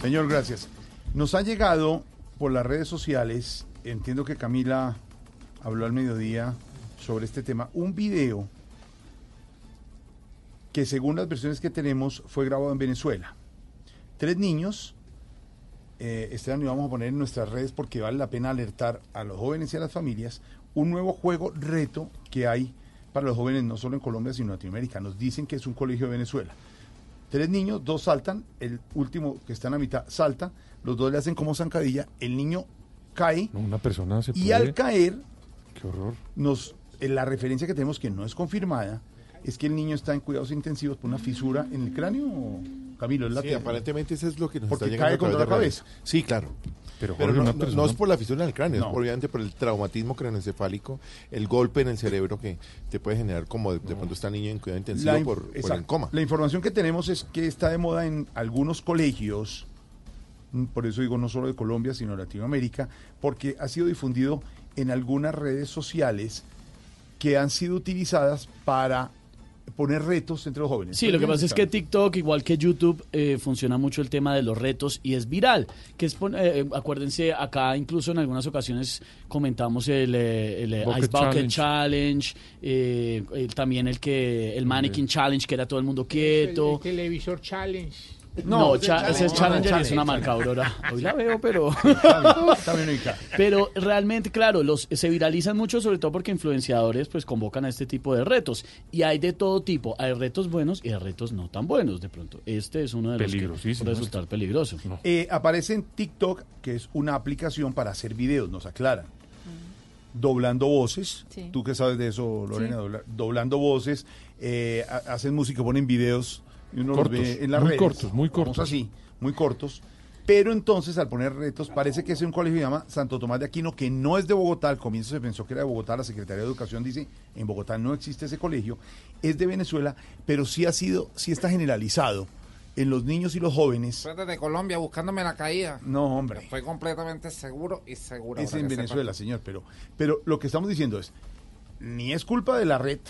Señor, gracias. Nos ha llegado por las redes sociales, entiendo que Camila habló al mediodía sobre este tema, un video que según las versiones que tenemos fue grabado en Venezuela. Tres niños, eh, este año vamos a poner en nuestras redes porque vale la pena alertar a los jóvenes y a las familias un nuevo juego reto que hay para los jóvenes no solo en Colombia sino en Latinoamérica. Nos dicen que es un colegio de Venezuela. Tres niños, dos saltan, el último que está en la mitad salta, los dos le hacen como zancadilla, el niño cae No, una persona se y puede... al caer Qué horror. nos eh, la referencia que tenemos que no es confirmada es que el niño está en cuidados intensivos por una fisura en el cráneo Camilo es la Sí, aparentemente eso es lo que nos porque está llegando cae a contra la cabeza Sí, claro. Pero, Jorge, no, una no- persona- no es por la fisura en el cráneo, No. es obviamente por el traumatismo craneoencefálico, el golpe en el cerebro que te puede generar como de, de pronto está niño en cuidado intensivo La por, por el coma. La información que tenemos es que está de moda en algunos colegios, mm, por eso digo no solo de Colombia, sino de Latinoamérica, porque ha sido difundido en algunas redes sociales que han sido utilizadas para poner retos entre los jóvenes. Sí, lo que pasa es que TikTok, igual que YouTube, eh, funciona mucho el tema de los retos y es viral. Que es, pon- eh, acuérdense, acá incluso en algunas ocasiones comentamos el, eh, el, eh, Bucket Ice Bucket Challenge. Challenge, eh, el- también el que el Mannequin Challenge, que era todo el mundo El, quieto. el televisor challenge. No, ese cha- ese es Challenger. Es una marca Aurora. Hoy la veo, pero... También. Pero realmente, claro, los se viralizan mucho, sobre todo porque influenciadores pues convocan a este tipo de retos. Y hay de todo tipo. Hay retos buenos y hay retos no tan buenos de pronto. Este es uno de los que Peligrosísimo puede resultar peligroso. Eh, aparece en TikTok, que es una aplicación para hacer videos, nos aclaran. Doblando voces. Sí. Tú que sabes de eso, Lorena, Sí. dobla- doblando voces. eh, ha- hacen música, ponen videos y uno Cortos, los ve en las muy redes. cortos, muy Vamos cortos. así, muy cortos. Pero entonces, al poner retos, parece que es un colegio que se llama Santo Tomás de Aquino, que no es de Bogotá. Al comienzo se pensó que era de Bogotá. La Secretaría de Educación dice, en Bogotá no existe ese colegio. Es de Venezuela, pero sí ha sido, sí está generalizado en los niños y los jóvenes. Soy desde Colombia buscándome la caída. No, hombre. Estoy completamente seguro y seguro. Es en Venezuela, señor, pero, pero lo que estamos diciendo es, ni es culpa de la red,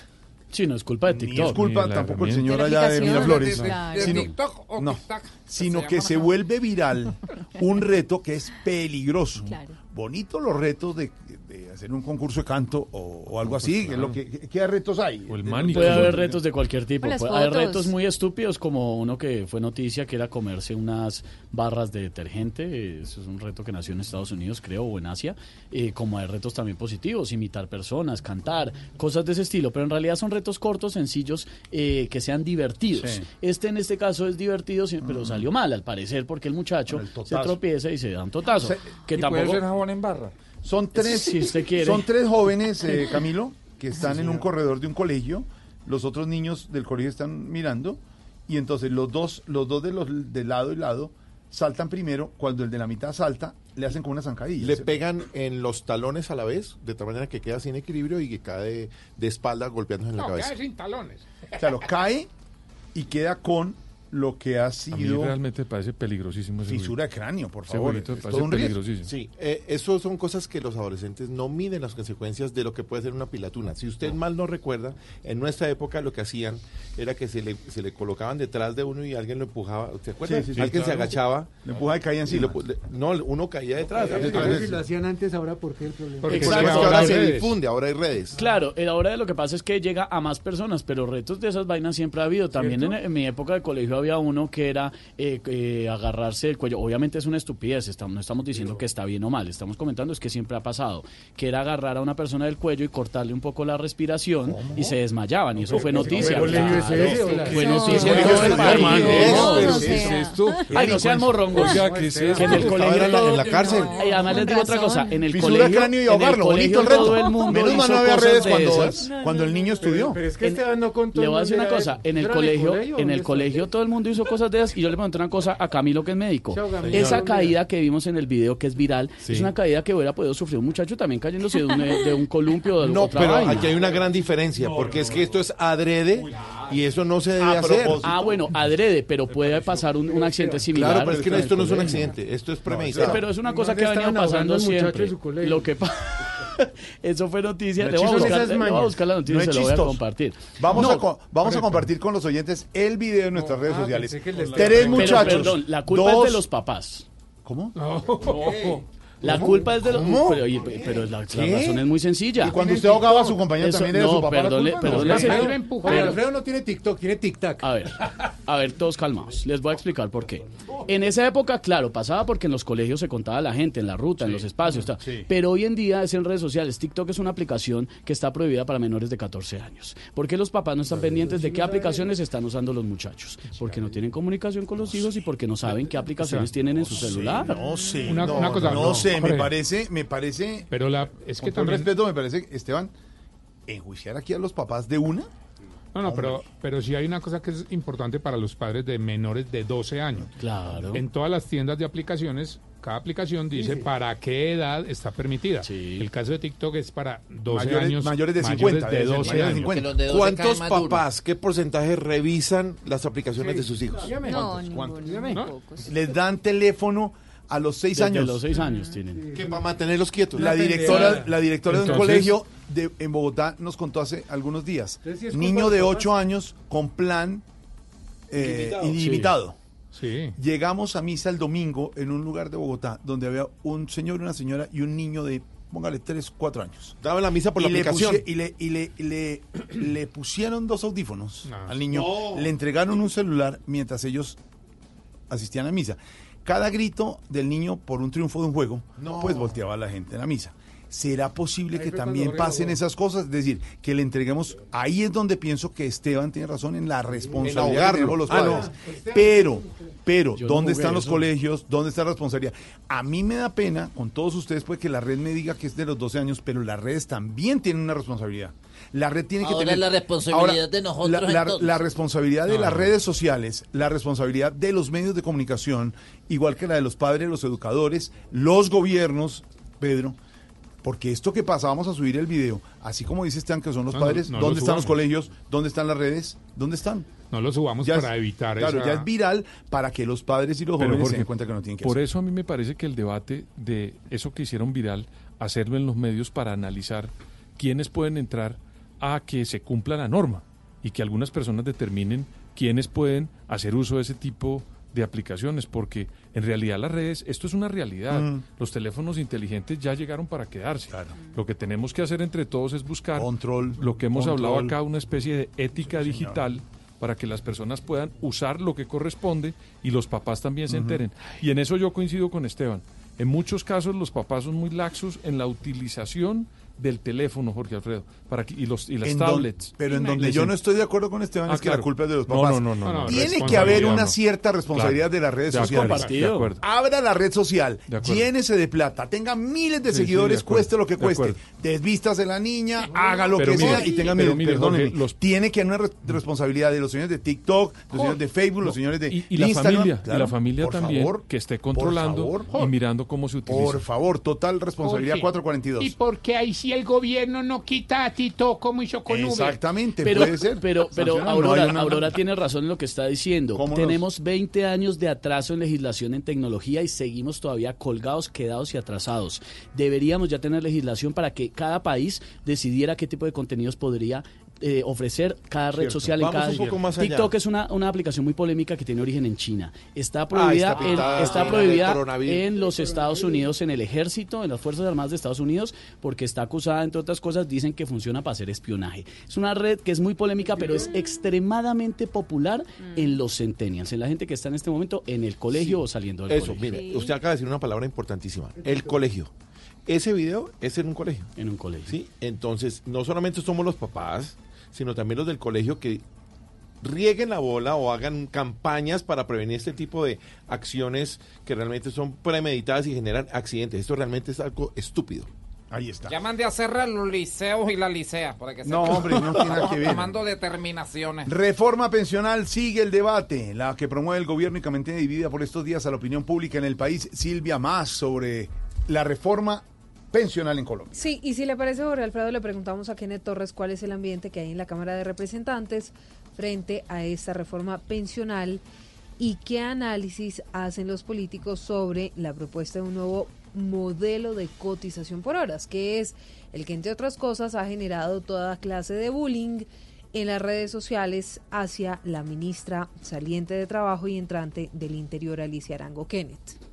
Sí, no es culpa de ni TikTok. es culpa Ni tampoco el señor allá de. Miraflores, ¿De, de- Claro. de sino, TikTok o no, TikTok? sino que se vuelve viral <laughs> un reto que es peligroso. Claro. Bonito los retos de, de hacer un concurso de canto o, o algo así, que es lo que, ¿qué, qué retos hay? O el De- Manic. Puede haber retos de cualquier tipo. O Puede- hay retos muy estúpidos como uno que fue noticia que era comerse unas barras de detergente. Eso es un reto que nació en Estados Unidos, creo, o en Asia. Eh, como hay retos también positivos, imitar personas, cantar, cosas de ese estilo. Pero en realidad son retos cortos, sencillos, eh, que sean divertidos. Sí. Este en este caso es divertido, pero salió mal al parecer porque el muchacho el se tropieza y se da un totazo. Se- que ¿Y puede tampoco... en barra? Son tres, Si usted quiere. son tres jóvenes, eh, <laughs> Camilo, que están en un corredor de un colegio. Los otros niños del colegio están mirando y entonces los dos, los dos de los de lado y lado saltan primero. Cuando el de la mitad salta, le hacen como una zancadilla. Le pegan en los talones a la vez, de tal manera que queda sin equilibrio y que cae de espalda golpeándose en la cabeza. queda sin talones. Claro, cae y queda con lo que ha A mí sido realmente me parece peligrosísimo ese fisura de cráneo, por favor. Es todo un peligrosísimo. Sí, eh, eso son cosas que los adolescentes no miden las consecuencias de lo que puede ser una pilatuna. Si usted mal no recuerda, en nuestra época lo que hacían era que se le, se le colocaban detrás de uno y alguien lo empujaba. ¿Se acuerda? Sí, sí, sí, alguien se agachaba. Le empujaba y caía y encima. lo pu- le- no, uno caía detrás. Claro, si lo hacían antes, ahora por qué el problema. Porque Exacto. es que ahora ahora hay se redes. difunde, ahora hay redes. Claro, eh, ahora lo que pasa es que llega a más personas, pero retos de esas vainas siempre ha habido. También en, en mi época de colegio había uno que era eh, eh, agarrarse el cuello. Obviamente es una estupidez, estamos, no estamos diciendo que está bien o mal, estamos comentando es que siempre ha pasado, que era agarrar a una persona del cuello y cortarle un poco la respiración y se desmayaban, y eso fue noticia. Fue No, noticia Ay, no sean morrongos. Oiga, ¿qué es Que en el colegio en la- cárcel. Ay, además les digo otra cosa, en el colegio, y ahogarlo, bonito el reto. Menos mal no había redes de cuando, el niño estudió. Pero es que Esteban no contó. Le voy a decir una cosa, en el ¿era colegio, en el colegio todo el mundo hizo cosas de esas y yo le pregunté una cosa a Camilo que es médico. Camilo. Esa caída que vimos en el video que es viral Sí. es una caída que hubiera podido sufrir un muchacho también cayéndose de un, de un columpio o de No, otra pero vaina. aquí hay una gran diferencia, porque es que esto es adrede y eso no se debe A hacer. propósito. Ah, bueno, adrede, pero puede pasar un, un accidente similar. Claro, pero es que esto no es un accidente, esto es premeditado. pero es una cosa ¿Dónde que ha venido pasando siempre. Lo que pa- <laughs> <laughs> Eso fue noticia. No Le es voy, a buscar, Esas le voy a mañas. buscar la noticia No y se lo voy a chistoso. compartir. Vamos, No, a, co- vamos a compartir con los oyentes el video en nuestras redes Ah, sociales. de Tres muchachos. Pero, perdón, la culpa dos- es de los papás. ¿Cómo? No. La ¿Cómo? culpa es de los... ¿Cómo? Pero, la, razón es muy sencilla. Y cuando usted ahogaba a su compañero Eso- también era no, su papá la perdone- culpa, Alfredo pero- no tiene TikTok, tiene tic-tac. A ver, a ver, todos calmados. Les voy a explicar por qué. En esa época, claro, pasaba porque en los colegios se contaba la gente, en la ruta, en los espacios. ta. Pero hoy en día es en redes sociales. TikTok es una aplicación que está prohibida para menores de 14 años. ¿Por qué los papás no están pendientes de qué aplicaciones están usando los muchachos? Porque no tienen comunicación con los hijos y porque no saben qué aplicaciones tienen en su celular. No sé, Una- no, una cosa, no, no, sé, me Jorge. parece, me parece, Pero la, es que con también... respeto, me parece, Esteban, enjuiciar aquí a los papás de una. No, no, pero, pero sí hay una cosa que es importante para los padres de menores de 12 años. Claro. En todas las tiendas de aplicaciones, cada aplicación dice para qué edad está permitida. El caso de TikTok es para 12 Mayores- años. mayores de 50, de debe ser, 12 mayores de años. 50. ¿Cuántos papás, qué porcentaje revisan las aplicaciones de sus hijos? No, ¿Cuántos? ninguno. Les dan teléfono a los seis Desde años. los 6 años tienen. Que para mantenerlos quietos. La directora, la directora de un colegio de, en Bogotá nos contó hace algunos días. Niño de 8 años con plan eh, Ilimitado. Sí. Llegamos a misa el domingo en un lugar de Bogotá donde había un señor, una señora y un niño de, póngale, 3, 4 años. Daban la misa por y la le aplicación. pusie- y le, y le, y le, <coughs> le pusieron dos audífonos No. al niño. No. Le entregaron un celular mientras ellos asistían a misa. Cada grito del niño por un triunfo de un juego, No. pues volteaba a la gente en la misa. ¿Será posible Ahí que también pasen esas cosas? Es decir, que le entreguemos... Ahí es donde pienso que Esteban tiene razón en la responsabilidad tenemos los Ah, no. padres. Pero, pero, Yo ¿dónde están los eso. colegios? ¿Dónde está la responsabilidad? A mí me da pena, con todos ustedes, pues que la red me diga que es de los 12 años, pero las redes también tienen una responsabilidad. La red tiene que tener... la responsabilidad Ahora, de nosotros La, la- entonces. la responsabilidad de las redes sociales, la responsabilidad de los medios de comunicación, igual que la de los padres, los educadores, los gobiernos, Pedro, porque esto que pasa, vamos a subir el video, así como dice Esteban que son los No, padres, no ¿dónde están los colegios? ¿Dónde están las redes? ¿Dónde están? No lo subamos Ya es- para evitar Claro, esa... ya es viral para que los padres y los Pero, jóvenes se den cuenta que no tienen que Por hacer. eso a mí me parece que el debate de eso que hicieron viral, hacerlo en los medios para analizar quiénes pueden entrar a que se cumpla la norma y que algunas personas determinen quiénes pueden hacer uso de ese tipo de aplicaciones, porque en realidad las redes, esto es una realidad. Mm. Los teléfonos inteligentes ya llegaron para quedarse. Lo que tenemos que hacer entre todos es buscar Control, lo que hemos hablado acá, una especie de ética digital para que las personas puedan usar lo que corresponde y los papás también se enteren. Y en eso yo coincido con Esteban. En muchos casos los papás son muy laxos en la utilización del teléfono, Jorge Alfredo, para que, y, los, y las En don- tablets. pero en donde yo no estoy de acuerdo con Esteban Ah, es que la culpa es de los papás. no, no, no, no, Tiene que haber una no. cierta responsabilidad Claro. de las redes De acuerdo, sociales. de acuerdo. Abra la red social, De llénese de plata, tenga miles de Sí, sí, seguidores, de cueste lo que de cueste. acuerdo. Desvístase la niña, haga lo Pero que mire, sea y tenga miles. Jorge, los- Tiene que haber una re- responsabilidad de los señores de TikTok, los señores de Facebook, los señores de y, y la Instagram. familia, y la familia por también favor, que esté controlando favor. y mirando cómo se utiliza. Por favor, total responsabilidad Jorge, 442. ¿Y por qué ahí el gobierno no quita a Tito como hizo con Uber? Exactamente, Pero, puede ser. pero, pero no Aurora, una- Aurora tiene razón en lo que está diciendo. ¿Cómo Tenemos 20 años de atraso en legislación en tecnología y seguimos todavía colgados, quedados y atrasados. Deberíamos ya tener legislación para que cada país decidiera qué tipo de contenidos podría eh, ofrecer cada red Cierto. social en cada un poco más allá. TikTok es una, una aplicación muy polémica que tiene origen en China. Está prohibida, está en- está prohibida en los Estados Unidos, en el ejército, en las Fuerzas Armadas de Estados Unidos, porque está acusada, entre otras cosas, dicen que funciona para hacer espionaje. Es una red que es muy polémica, pero es extremadamente popular en los centennials, en la gente que está en este momento en el colegio o saliendo del Eso, colegio. mire, usted acaba de decir una palabra importantísima. El colegio. Ese video es en un colegio. En un colegio. Sí, entonces no solamente somos los papás, sino también los del colegio que rieguen la bola o hagan campañas para prevenir este tipo de acciones que realmente son premeditadas y generan accidentes. Esto realmente es algo estúpido. Ahí está. Ya mandé a hacer los liceos y la licea. Para que No, hombre, no tiene nada que ver. Tomando determinaciones. Reforma pensional sigue el debate, la que promueve el gobierno y que mantiene dividida por estos días a la opinión pública en el país. Silvia, más sobre la reforma pensional en Colombia. Sí, y si le parece, Jorge Alfredo, le preguntamos a Kenneth Torres cuál es el ambiente que hay en la Cámara de Representantes frente a esta reforma pensional y qué análisis hacen los políticos sobre la propuesta de un nuevo modelo de cotización por horas, que es el que, entre otras cosas, ha generado toda clase de bullying en las redes sociales hacia la ministra saliente de Trabajo y entrante del Interior, Alicia Arango Kenneth.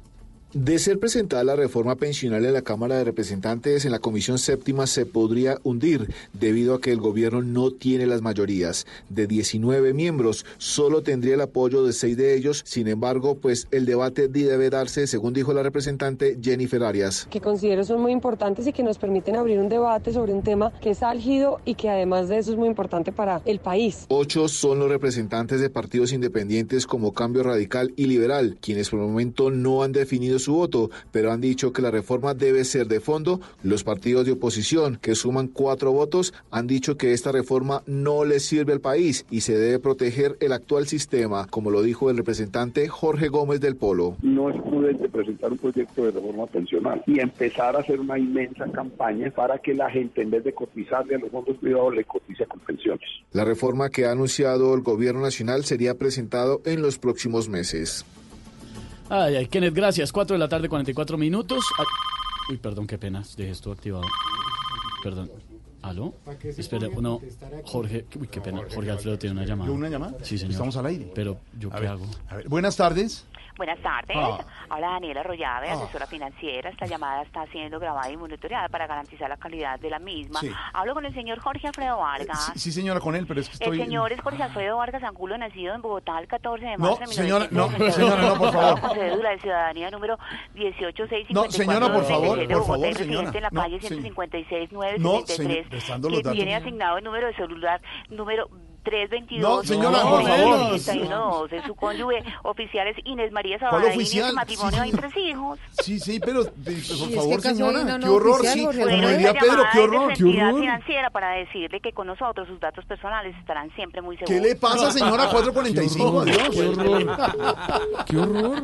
De ser presentada la reforma pensional en la Cámara de Representantes, en la Comisión Séptima se podría hundir debido a que el gobierno no tiene las mayorías. De 19 miembros, solo tendría el apoyo de seis de ellos. Sin embargo, pues el debate debe darse, según dijo la representante Jennifer Arias. Que considero son muy importantes y que nos permiten abrir un debate sobre un tema que es álgido y que además de eso es muy importante para el país. Ocho son los representantes de partidos independientes como Cambio Radical y Liberal, quienes por el momento no han definido su voto, pero han dicho que la reforma debe ser de fondo. Los partidos de oposición, que suman cuatro votos, han dicho que esta reforma no le sirve al país y se debe proteger el actual sistema, como lo dijo el representante Jorge Gómez del Polo. No es prudente presentar un proyecto de reforma pensional y empezar a hacer una inmensa campaña para que la gente, en vez de cotizarle a los fondos privados, le cotice con pensiones. La reforma que ha anunciado el gobierno nacional sería presentado en los próximos meses. Ay, ay, Kenneth, gracias. 4 de la tarde, 44 minutos. Ay, uy, perdón, qué pena. Dejé esto activado. Perdón. ¿Aló? Espera, no. Jorge, uy, qué pena. Jorge Alfredo tiene una llamada. ¿Una llamada? Sí, señor. Estamos al aire. Pero, ¿yo qué ver, hago? a ver, buenas tardes. Buenas tardes. Ah. Habla Daniela Rollave, Ah. asesora financiera. Esta llamada está siendo grabada y monitoreada para garantizar la calidad de la misma. Sí. Hablo con el señor Jorge Alfredo Vargas. Sí, sí, señora, con él, pero es que estoy... El señor es Jorge Alfredo Vargas Angulo, nacido en Bogotá el 14 de No, marzo de señora, no, 1962, señora, no, por favor. Con cédula de ciudadanía número 18654 No, señora, por favor, por favor, señora. en la No, calle sí. 156 No, 973 señor, que tiene asignado el número de celular número 322 No, señora, por favor. 61 de su cónyuge oficiales Inés María ¿Cuál Sabadaín y en oficial? su matrimonio Sí, hay tres hijos. Sí, sí, pero de- por es favor, que señora, qué horror, oficial, sí. Alfredo. diría Pedro, qué es horror, qué horror. financiera para decirle que con nosotros sus datos personales estarán siempre muy seguros. ¿Qué le pasa, señora? 445, <laughs> Qué adiós. horror, qué horror. Qué horror.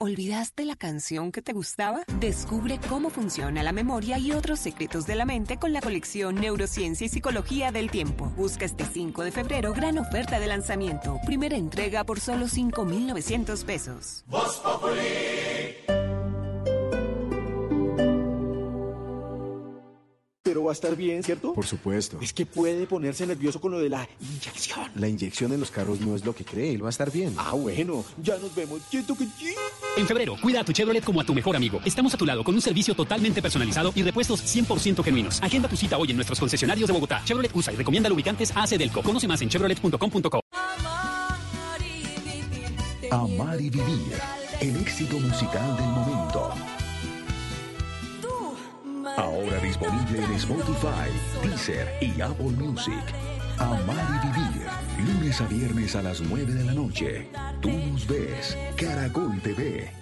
¿Olvidaste la canción que te gustaba? Descubre cómo funciona la memoria y otros secretos de la mente con la colección Neurociencia y Psicología del Tiempo. Busca este 5 de febrero gran oferta de lanzamiento. Primera entrega por solo 5,900 pesos. Pero va a estar bien, ¿cierto? Por supuesto. Es que puede ponerse nervioso con lo de la inyección. La inyección en los carros no es lo que cree, él va a estar bien. Ah, bueno, ya nos vemos. En febrero, cuida a tu Chevrolet como a tu mejor amigo. Estamos a tu lado con un servicio totalmente personalizado y repuestos 100% genuinos. Agenda tu cita hoy en nuestros concesionarios de Bogotá. Chevrolet usa y recomienda lubricantes AC Delco. Conoce más en chevrolet.com.co. Amar y vivir. El éxito musical del momento. Ahora disponible en Spotify, Deezer y Apple Music. Amar y vivir. Lunes a viernes a las 9 de la noche. Tú nos ves. Caracol TV.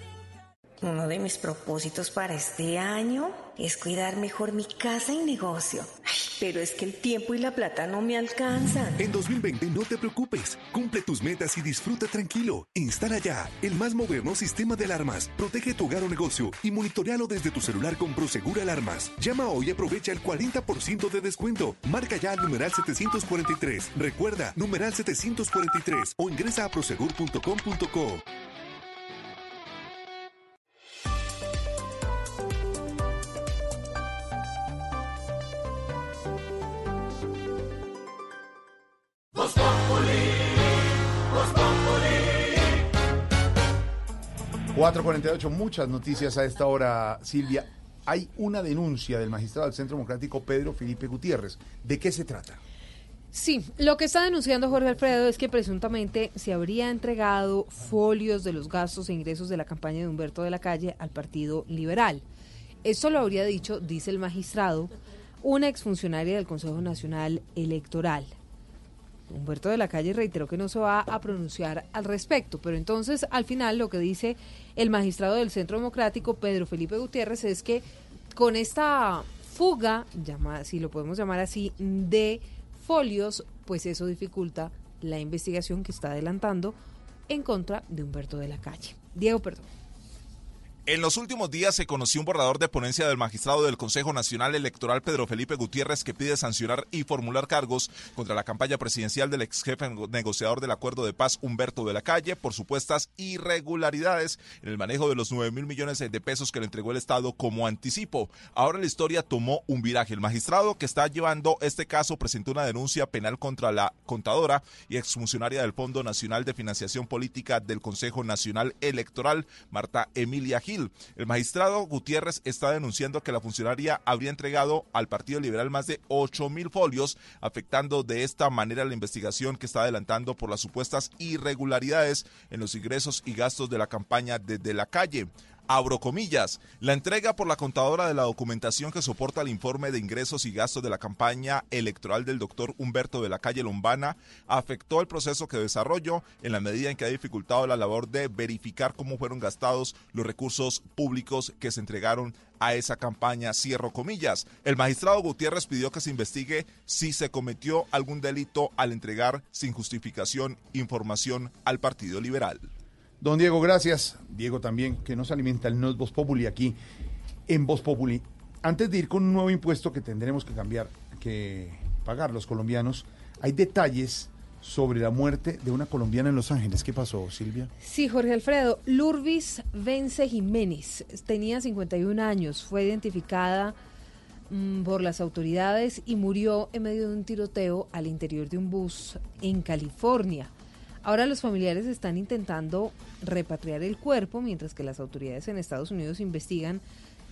Uno de mis propósitos para este año es cuidar mejor mi casa y negocio. Ay, pero es que el tiempo y la plata no me alcanzan. En 2020 no te preocupes, cumple tus metas y disfruta tranquilo. Instala ya el más moderno sistema de alarmas. Protege tu hogar o negocio y monitorealo desde tu celular con Prosegur Alarmas. Llama hoy y aprovecha el 40% de descuento. Marca ya al numeral 743. Recuerda, numeral 743 o ingresa a prosegur.com.co. 448, muchas noticias a esta hora, Silvia. Hay una denuncia del magistrado del Centro Democrático Pedro Felipe Gutiérrez. ¿De qué se trata? Sí, lo que está denunciando Jorge Alfredo es que presuntamente se habría entregado folios de los gastos e ingresos de la campaña de Humberto de la Calle al Partido Liberal. Esto lo habría dicho, dice el magistrado, una exfuncionaria del Consejo Nacional Electoral. Humberto de la Calle reiteró que no se va a pronunciar al respecto, pero entonces al final lo que dice el magistrado del Centro Democrático, Pedro Felipe Gutiérrez, es que con esta fuga, llama, si lo podemos llamar así, de folios, pues eso dificulta la investigación que está adelantando en contra de Humberto de la Calle. Diego, perdón. En los últimos días se conoció un borrador de ponencia del magistrado del Consejo Nacional Electoral Pedro Felipe Gutiérrez que pide sancionar y formular cargos contra la campaña presidencial del ex jefe negociador del acuerdo de paz Humberto de la Calle por supuestas irregularidades en el manejo de los 9 mil millones de pesos que le entregó el Estado como anticipo. Ahora la historia tomó un viraje. El magistrado que está llevando este caso presentó una denuncia penal contra la contadora y exfuncionaria del Fondo Nacional de Financiación Política del Consejo Nacional Electoral, Marta Emilia Gil. El magistrado Gutiérrez está denunciando que la funcionaria habría entregado al Partido Liberal más de 8 mil folios, afectando de esta manera la investigación que está adelantando por las supuestas irregularidades en los ingresos y gastos de la campaña desde la calle abro comillas, la entrega por la contadora de la documentación que soporta el informe de ingresos y gastos de la campaña electoral del doctor Humberto de la Calle Lombana afectó el proceso que desarrolló en la medida en que ha dificultado la labor de verificar cómo fueron gastados los recursos públicos que se entregaron a esa campaña, cierro comillas. El magistrado Gutiérrez pidió que se investigue si se cometió algún delito al entregar sin justificación información al Partido Liberal. Don Diego, gracias. Diego también, que nos alimenta el Nos Voz Populi aquí en Voz Populi. Antes de ir con un nuevo impuesto que tendremos que cambiar, que pagar los colombianos, hay detalles sobre la muerte de una colombiana en Los Ángeles. ¿Qué pasó, Silvia? Sí, Jorge Alfredo. Lurvis Vence Jiménez tenía 51 años, fue identificada mm, por las autoridades y murió en medio de un tiroteo al interior de un bus en California. Ahora los familiares están intentando repatriar el cuerpo mientras que las autoridades en Estados Unidos investigan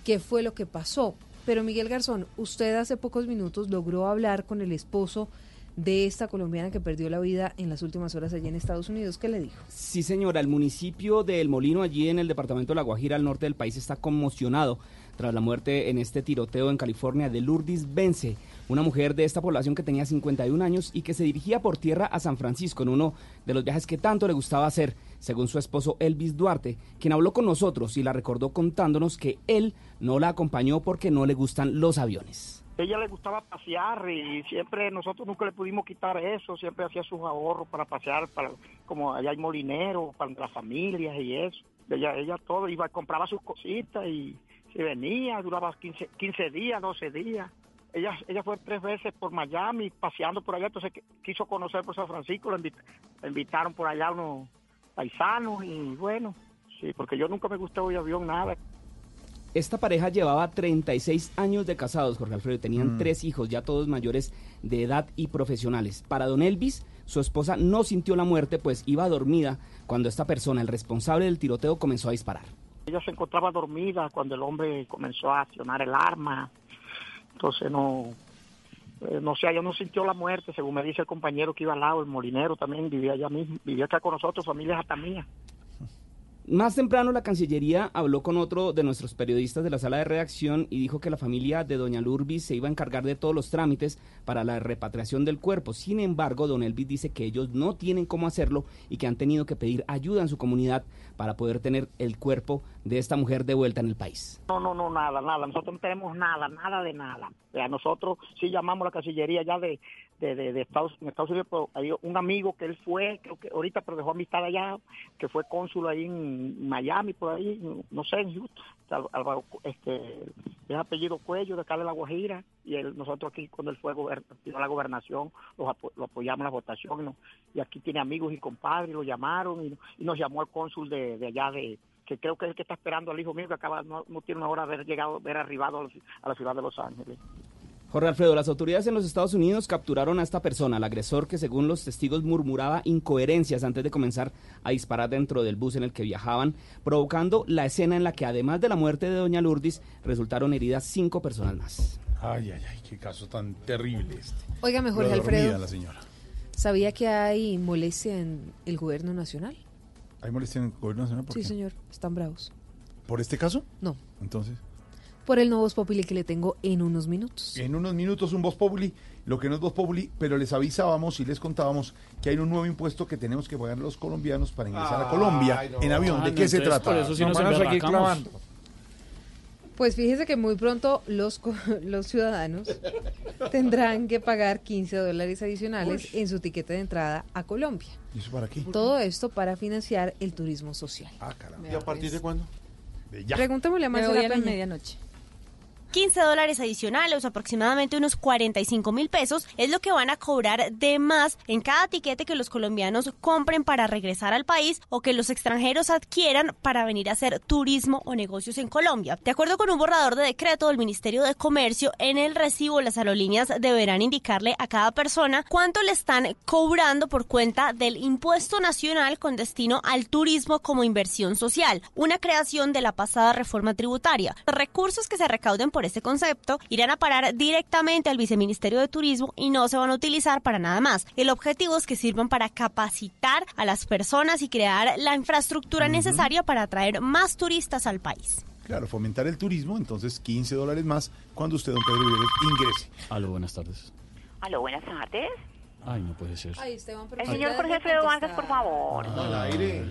qué fue lo que pasó. Pero Miguel Garzón, usted hace pocos minutos logró hablar con el esposo de esta colombiana que perdió la vida en las últimas horas allí en Estados Unidos. ¿Qué le dijo? Sí, señora, el municipio de El Molino, allí en el departamento de La Guajira, al norte del país, está conmocionado tras la muerte en este tiroteo en California de Lourdes Vence, una mujer de esta población que tenía 51 años y que se dirigía por tierra a San Francisco en uno de los viajes que tanto le gustaba hacer, según su esposo Elvis Duarte, quien habló con nosotros y la recordó contándonos que él no la acompañó porque no le gustan los aviones ella le gustaba pasear y siempre nosotros nunca le pudimos quitar eso, siempre hacía sus ahorros para pasear, para como allá hay molineros, para las familias y eso. Ella, ella todo, iba, compraba sus cositas y se venía, duraba 15, 15 días, 12 días. Ella, ella fue tres veces por Miami paseando por allá, entonces quiso conocer por San Francisco, la, invitaron por allá unos paisanos y bueno, sí, porque yo nunca me gustó el avión, nada. Esta pareja llevaba 36 años de casados, Jorge Alfredo, tenían Mm. tres hijos, ya todos mayores de edad y profesionales. Para don Elvis, su esposa no sintió la muerte, pues iba dormida cuando esta persona, el responsable del tiroteo, comenzó a disparar. Ella se encontraba dormida cuando el hombre comenzó a accionar el arma. Entonces no, eh, no sé, ella no sintió la muerte, según me dice el compañero que iba al lado, el molinero también vivía allá mismo, vivía acá con nosotros, familias hasta mía. Más temprano la Cancillería habló con otro de nuestros periodistas de la sala de redacción y dijo que la familia de doña Lurbis se iba a encargar de todos los trámites para la repatriación del cuerpo. Sin embargo, don Elvis dice que ellos no tienen cómo hacerlo y que han tenido que pedir ayuda en su comunidad para poder tener el cuerpo de esta mujer de vuelta en el país. No, no, no, nada, nada, nosotros no tenemos nada, nada de nada. Sea, nosotros sí llamamos a la Cancillería ya de, de, de, Estados, en Estados Unidos, pero hay un amigo que él fue, creo que ahorita, pero dejó amistad allá, que fue cónsul ahí en Miami, por ahí, no sé, en Houston, este, es apellido Cuello, de acá de La Guajira, y él, nosotros aquí, cuando él fue pidió la gobernación, los apo- lo apoyamos en la votación, no- y aquí tiene amigos y compadres, lo llamaron, y, y nos llamó el cónsul de, de allá de que creo que es el que está esperando al hijo mío que acaba no, no tiene una hora de haber llegado, de haber arribado a a la ciudad de Los Ángeles. Jorge Alfredo, las autoridades en los Estados Unidos capturaron a esta persona, al agresor que según los testigos murmuraba incoherencias antes de comenzar a disparar dentro del bus en el que viajaban, provocando la escena en la que además de la muerte de doña Lourdes, resultaron heridas cinco personas más. Ay, ay, ay, qué caso tan terrible este. Óigame, Lo Jorge dormida Alfredo, la señora. ¿sabía que hay molestia en el gobierno nacional? ¿Hay molestia en el gobierno nacional? ¿Por Sí, qué? señor, están bravos. ¿Por este caso? No. Entonces. Por el nuevo Populi que le tengo en unos minutos. En unos minutos un Voz Populi, lo que no es Voz Populi, pero les avisábamos y les contábamos que hay un nuevo impuesto que tenemos que pagar los colombianos para ingresar a Colombia Ay, no. en avión. ¿De Ah, qué no, se trata? por eso sí nos Nos van a seguir emberracamos. clavando. Pues fíjese que muy pronto los, co- <laughs> los ciudadanos <laughs> tendrán que pagar 15 dólares adicionales en su tiquete de entrada a Colombia. ¿Y eso para qué? Todo esto para financiar el turismo social. Ah, caramba. ¿Y a partir de cuándo? Preguntémosle a Me Marcela voy a la Peña. medianoche. 15 dólares adicionales, aproximadamente unos 45 mil pesos, es lo que van a cobrar de más en cada tiquete que los colombianos compren para regresar al país o que los extranjeros adquieran para venir a hacer turismo o negocios en Colombia. De acuerdo con un borrador de decreto del Ministerio de Comercio, en el recibo las aerolíneas deberán indicarle a cada persona cuánto le están cobrando por cuenta del impuesto nacional con destino al turismo como inversión social, una creación de la pasada reforma tributaria. Recursos que se recauden por este concepto irán a parar directamente al Viceministerio de Turismo y no se van a utilizar para nada más. El objetivo es que sirvan para capacitar a las personas y crear la infraestructura necesaria para atraer más turistas al país. Claro, fomentar el turismo, entonces 15 dólares más cuando usted, don Pedro Viveros, ingrese. Aló, buenas tardes. Aló, buenas tardes. Ay, no puede ser. Ay, Esteban, pero El señor Jorge Alfredo Vargas, por favor. Al aire.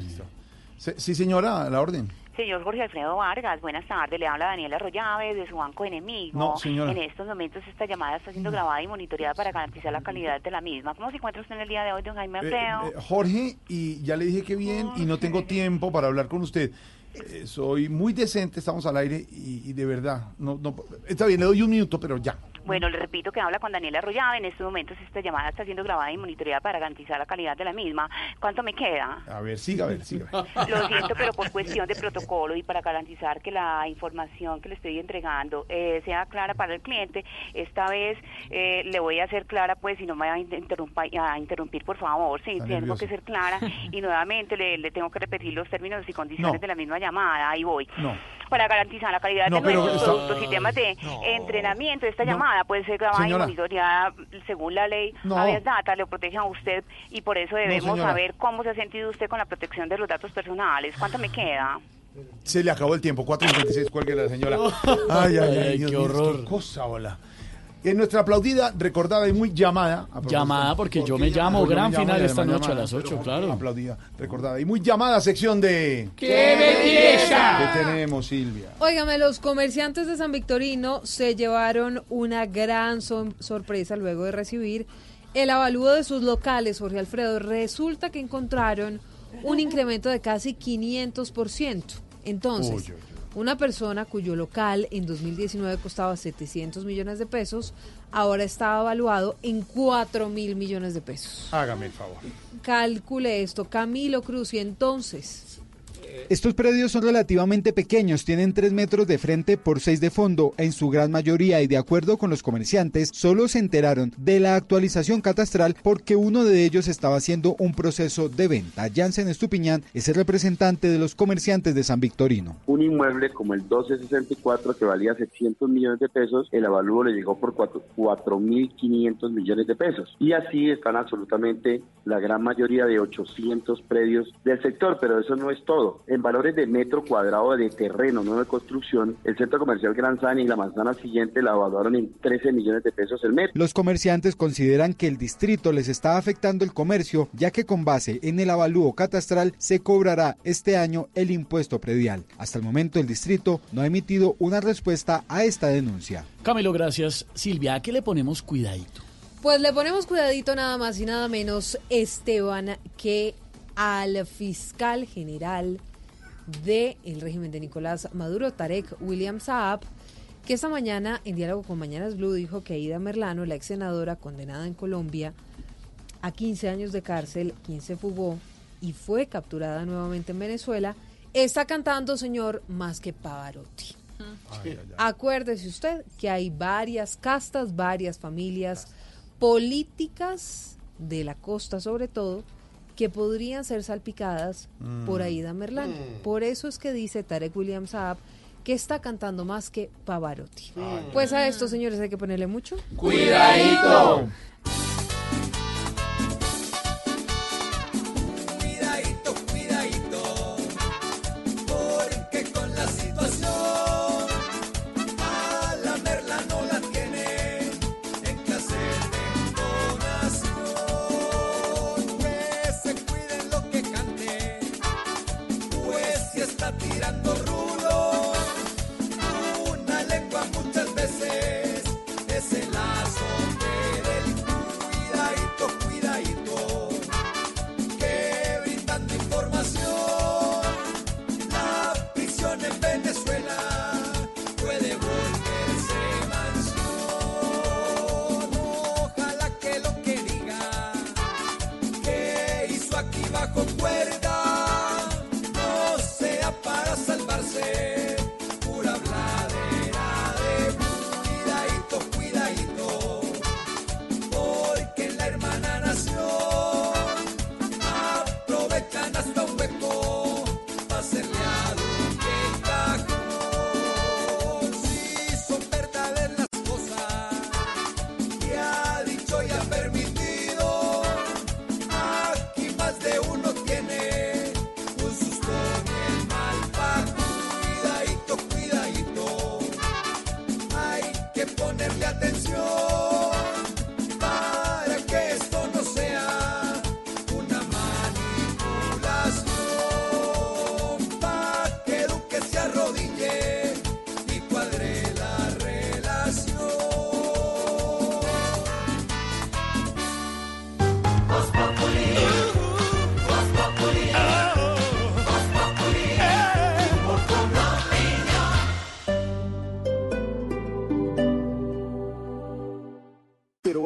Sí, señora, a la orden. Señor Jorge Alfredo Vargas, buenas tardes. Le habla Daniela Arroyave de su banco enemigo. No, señora. En estos momentos esta llamada está siendo grabada y monitoreada para garantizar la calidad de la misma. ¿Cómo se encuentra usted en el día de hoy, don Jaime Eh, Alfredo? eh, Jorge, y ya le dije que bien y no tengo tiempo para hablar con usted. Eh, soy muy decente, estamos al aire y, y de verdad, no, no, está bien, le doy un minuto, pero ya. Bueno, le repito que habla con Daniela Arroyave. En estos momentos esta llamada está siendo grabada y monitoreada para garantizar la calidad de la misma. ¿Cuánto me queda? A ver, siga, a ver, siga. <laughs> Lo siento, pero por cuestión de protocolo y para garantizar que la información que le estoy entregando eh, sea clara para el cliente, esta vez eh, le voy a hacer clara, pues, si no me va a, interrumpir, por favor. Sí, Está tengo nervioso. que ser clara <laughs> y nuevamente le, le tengo que repetir los términos y condiciones No. de la misma llamada. Ahí voy. No. Para garantizar la calidad No, de nuestros está- productos y temas de entrenamiento, esta llamada puede ser grabada Señora. y monitoreada según la ley. No. Habeas data le protege a usted y por eso debemos saber cómo se ha sentido usted con la protección de los datos personales. ¿Cuánto me queda? Se le acabó el tiempo, 4.56, cuelgue la señora. <laughs> Ay, ay, ay, Ay, Dios qué horror. qué cosa, hola. En nuestra aplaudida, recordada y muy llamada. Llamada, porque yo me llamo, yo gran me llamo final esta noche a las 8, pero claro. Aplaudida, recordada y muy llamada sección de... ¡Qué belleza! ¿Qué tenemos, Silvia? Óigame, los comerciantes de San Victorino se llevaron una gran sor- sorpresa luego de recibir el avalúo de sus locales, Jorge Alfredo. Resulta que encontraron un incremento de casi 500%. Entonces, Uy, uy, una persona cuyo local en 2019 costaba 700 millones de pesos, ahora está evaluado en 4 mil millones de pesos. Hágame el favor. Calcule esto, Camilo Cruz, y entonces... Estos predios son relativamente pequeños, tienen 3 metros de frente por 6 de fondo, en su gran mayoría y de acuerdo con los comerciantes, solo se enteraron de la actualización catastral porque uno de ellos estaba haciendo un proceso de venta. Jansen Estupiñán es el representante de los comerciantes de San Victorino. un inmueble como el 1264 que valía 700 millones de pesos, el avalúo le llegó por cuatro- 4.500 millones de pesos. Y así están absolutamente la gran mayoría de 800 predios del sector, pero eso no es todo. En valores de metro cuadrado de terreno, no de construcción, el centro comercial Gran San y la manzana siguiente la evaluaron en 13 millones de pesos el metro. Los comerciantes consideran que el distrito les está afectando el comercio, ya que con base en el avalúo catastral se cobrará este año el impuesto predial. Hasta el momento el distrito no ha emitido una respuesta a esta denuncia. Camilo, gracias. Silvia, ¿a qué le ponemos cuidadito? Pues le ponemos cuidadito nada más y nada menos, Esteban, que al fiscal general del régimen de Nicolás Maduro, Tarek William Saab, que esta mañana, en diálogo con Mañanas Blue, dijo que Aida Merlano, la ex senadora condenada en Colombia a 15 años de cárcel, quien se fugó y fue capturada nuevamente en Venezuela, está cantando, señor, más que Pavarotti. Acuérdese usted que hay varias castas, varias familias políticas de la costa sobre todo, que podrían ser salpicadas Mm. por Aida Merlano. Mm. Por eso es que dice Tarek William Saab que está cantando más que Pavarotti. Pues a esto, señores, hay que ponerle mucho. Cuidadito,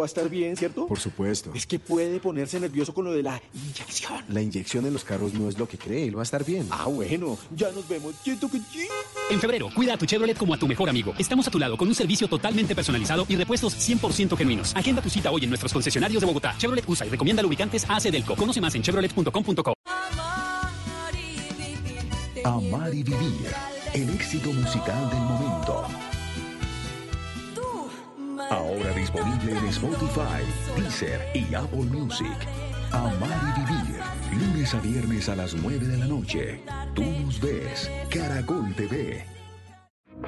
estar bien, ¿cierto? Por supuesto. Es que puede ponerse nervioso con lo de la inyección. La inyección en los carros no es lo que cree, él va a estar bien. Ah, bueno, ya nos vemos. Siento que sí. En febrero, cuida a tu Chevrolet como a tu mejor amigo. Estamos a tu lado con un servicio totalmente personalizado y repuestos 100% genuinos. Agenda tu cita hoy en nuestros concesionarios de Bogotá. Chevrolet usa y recomienda lubricantes AC Delco. Conoce más en chevrolet.com.co. Amar y vivir. El éxito musical del momento. Disponible en Spotify, Deezer y Apple Music. Amar y vivir. Lunes a viernes a las 9 de la noche. Tú nos ves. Caracol TV.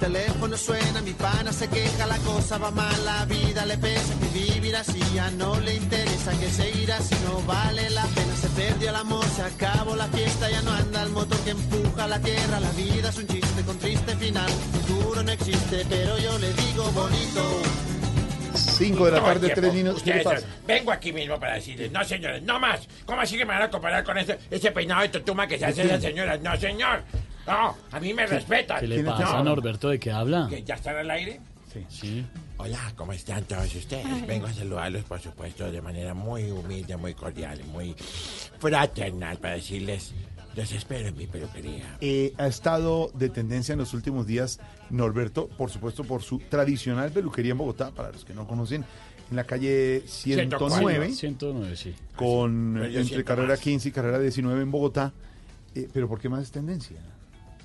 Mi teléfono suena, mi pana se queja, la cosa va mal, la vida le pesa, que vivir así ya no le interesa, que seguir así no vale la pena. Se perdió el amor, se acabó la fiesta, ya no anda el motor que empuja la tierra. La vida es un chiste con triste final, futuro no existe, pero yo le digo bonito. 5 de la tarde, Oye, 3 minutos. Vengo aquí mismo para decirles, no señores, no más. ¿Cómo así que me van a comparar con ese, ese peinado de tutuma que se hace las señoras? No señor. No, a mí me respetan. ¿Qué le pasa, No. Norberto? ¿De qué habla? ¿Que ¿Ya están al aire? Sí. Hola, ¿cómo están todos ustedes? Vengo a saludarlos, por supuesto, de manera muy humilde, muy cordial, muy fraternal, para decirles, los espero en mi peluquería. Eh, ha estado de tendencia en los últimos días Norberto, por supuesto, por su tradicional peluquería en Bogotá, para los que no conocen, en la calle 109, 109, sí. con entre carrera más. 15 y carrera 19 en Bogotá. Eh, pero ¿por qué más es tendencia?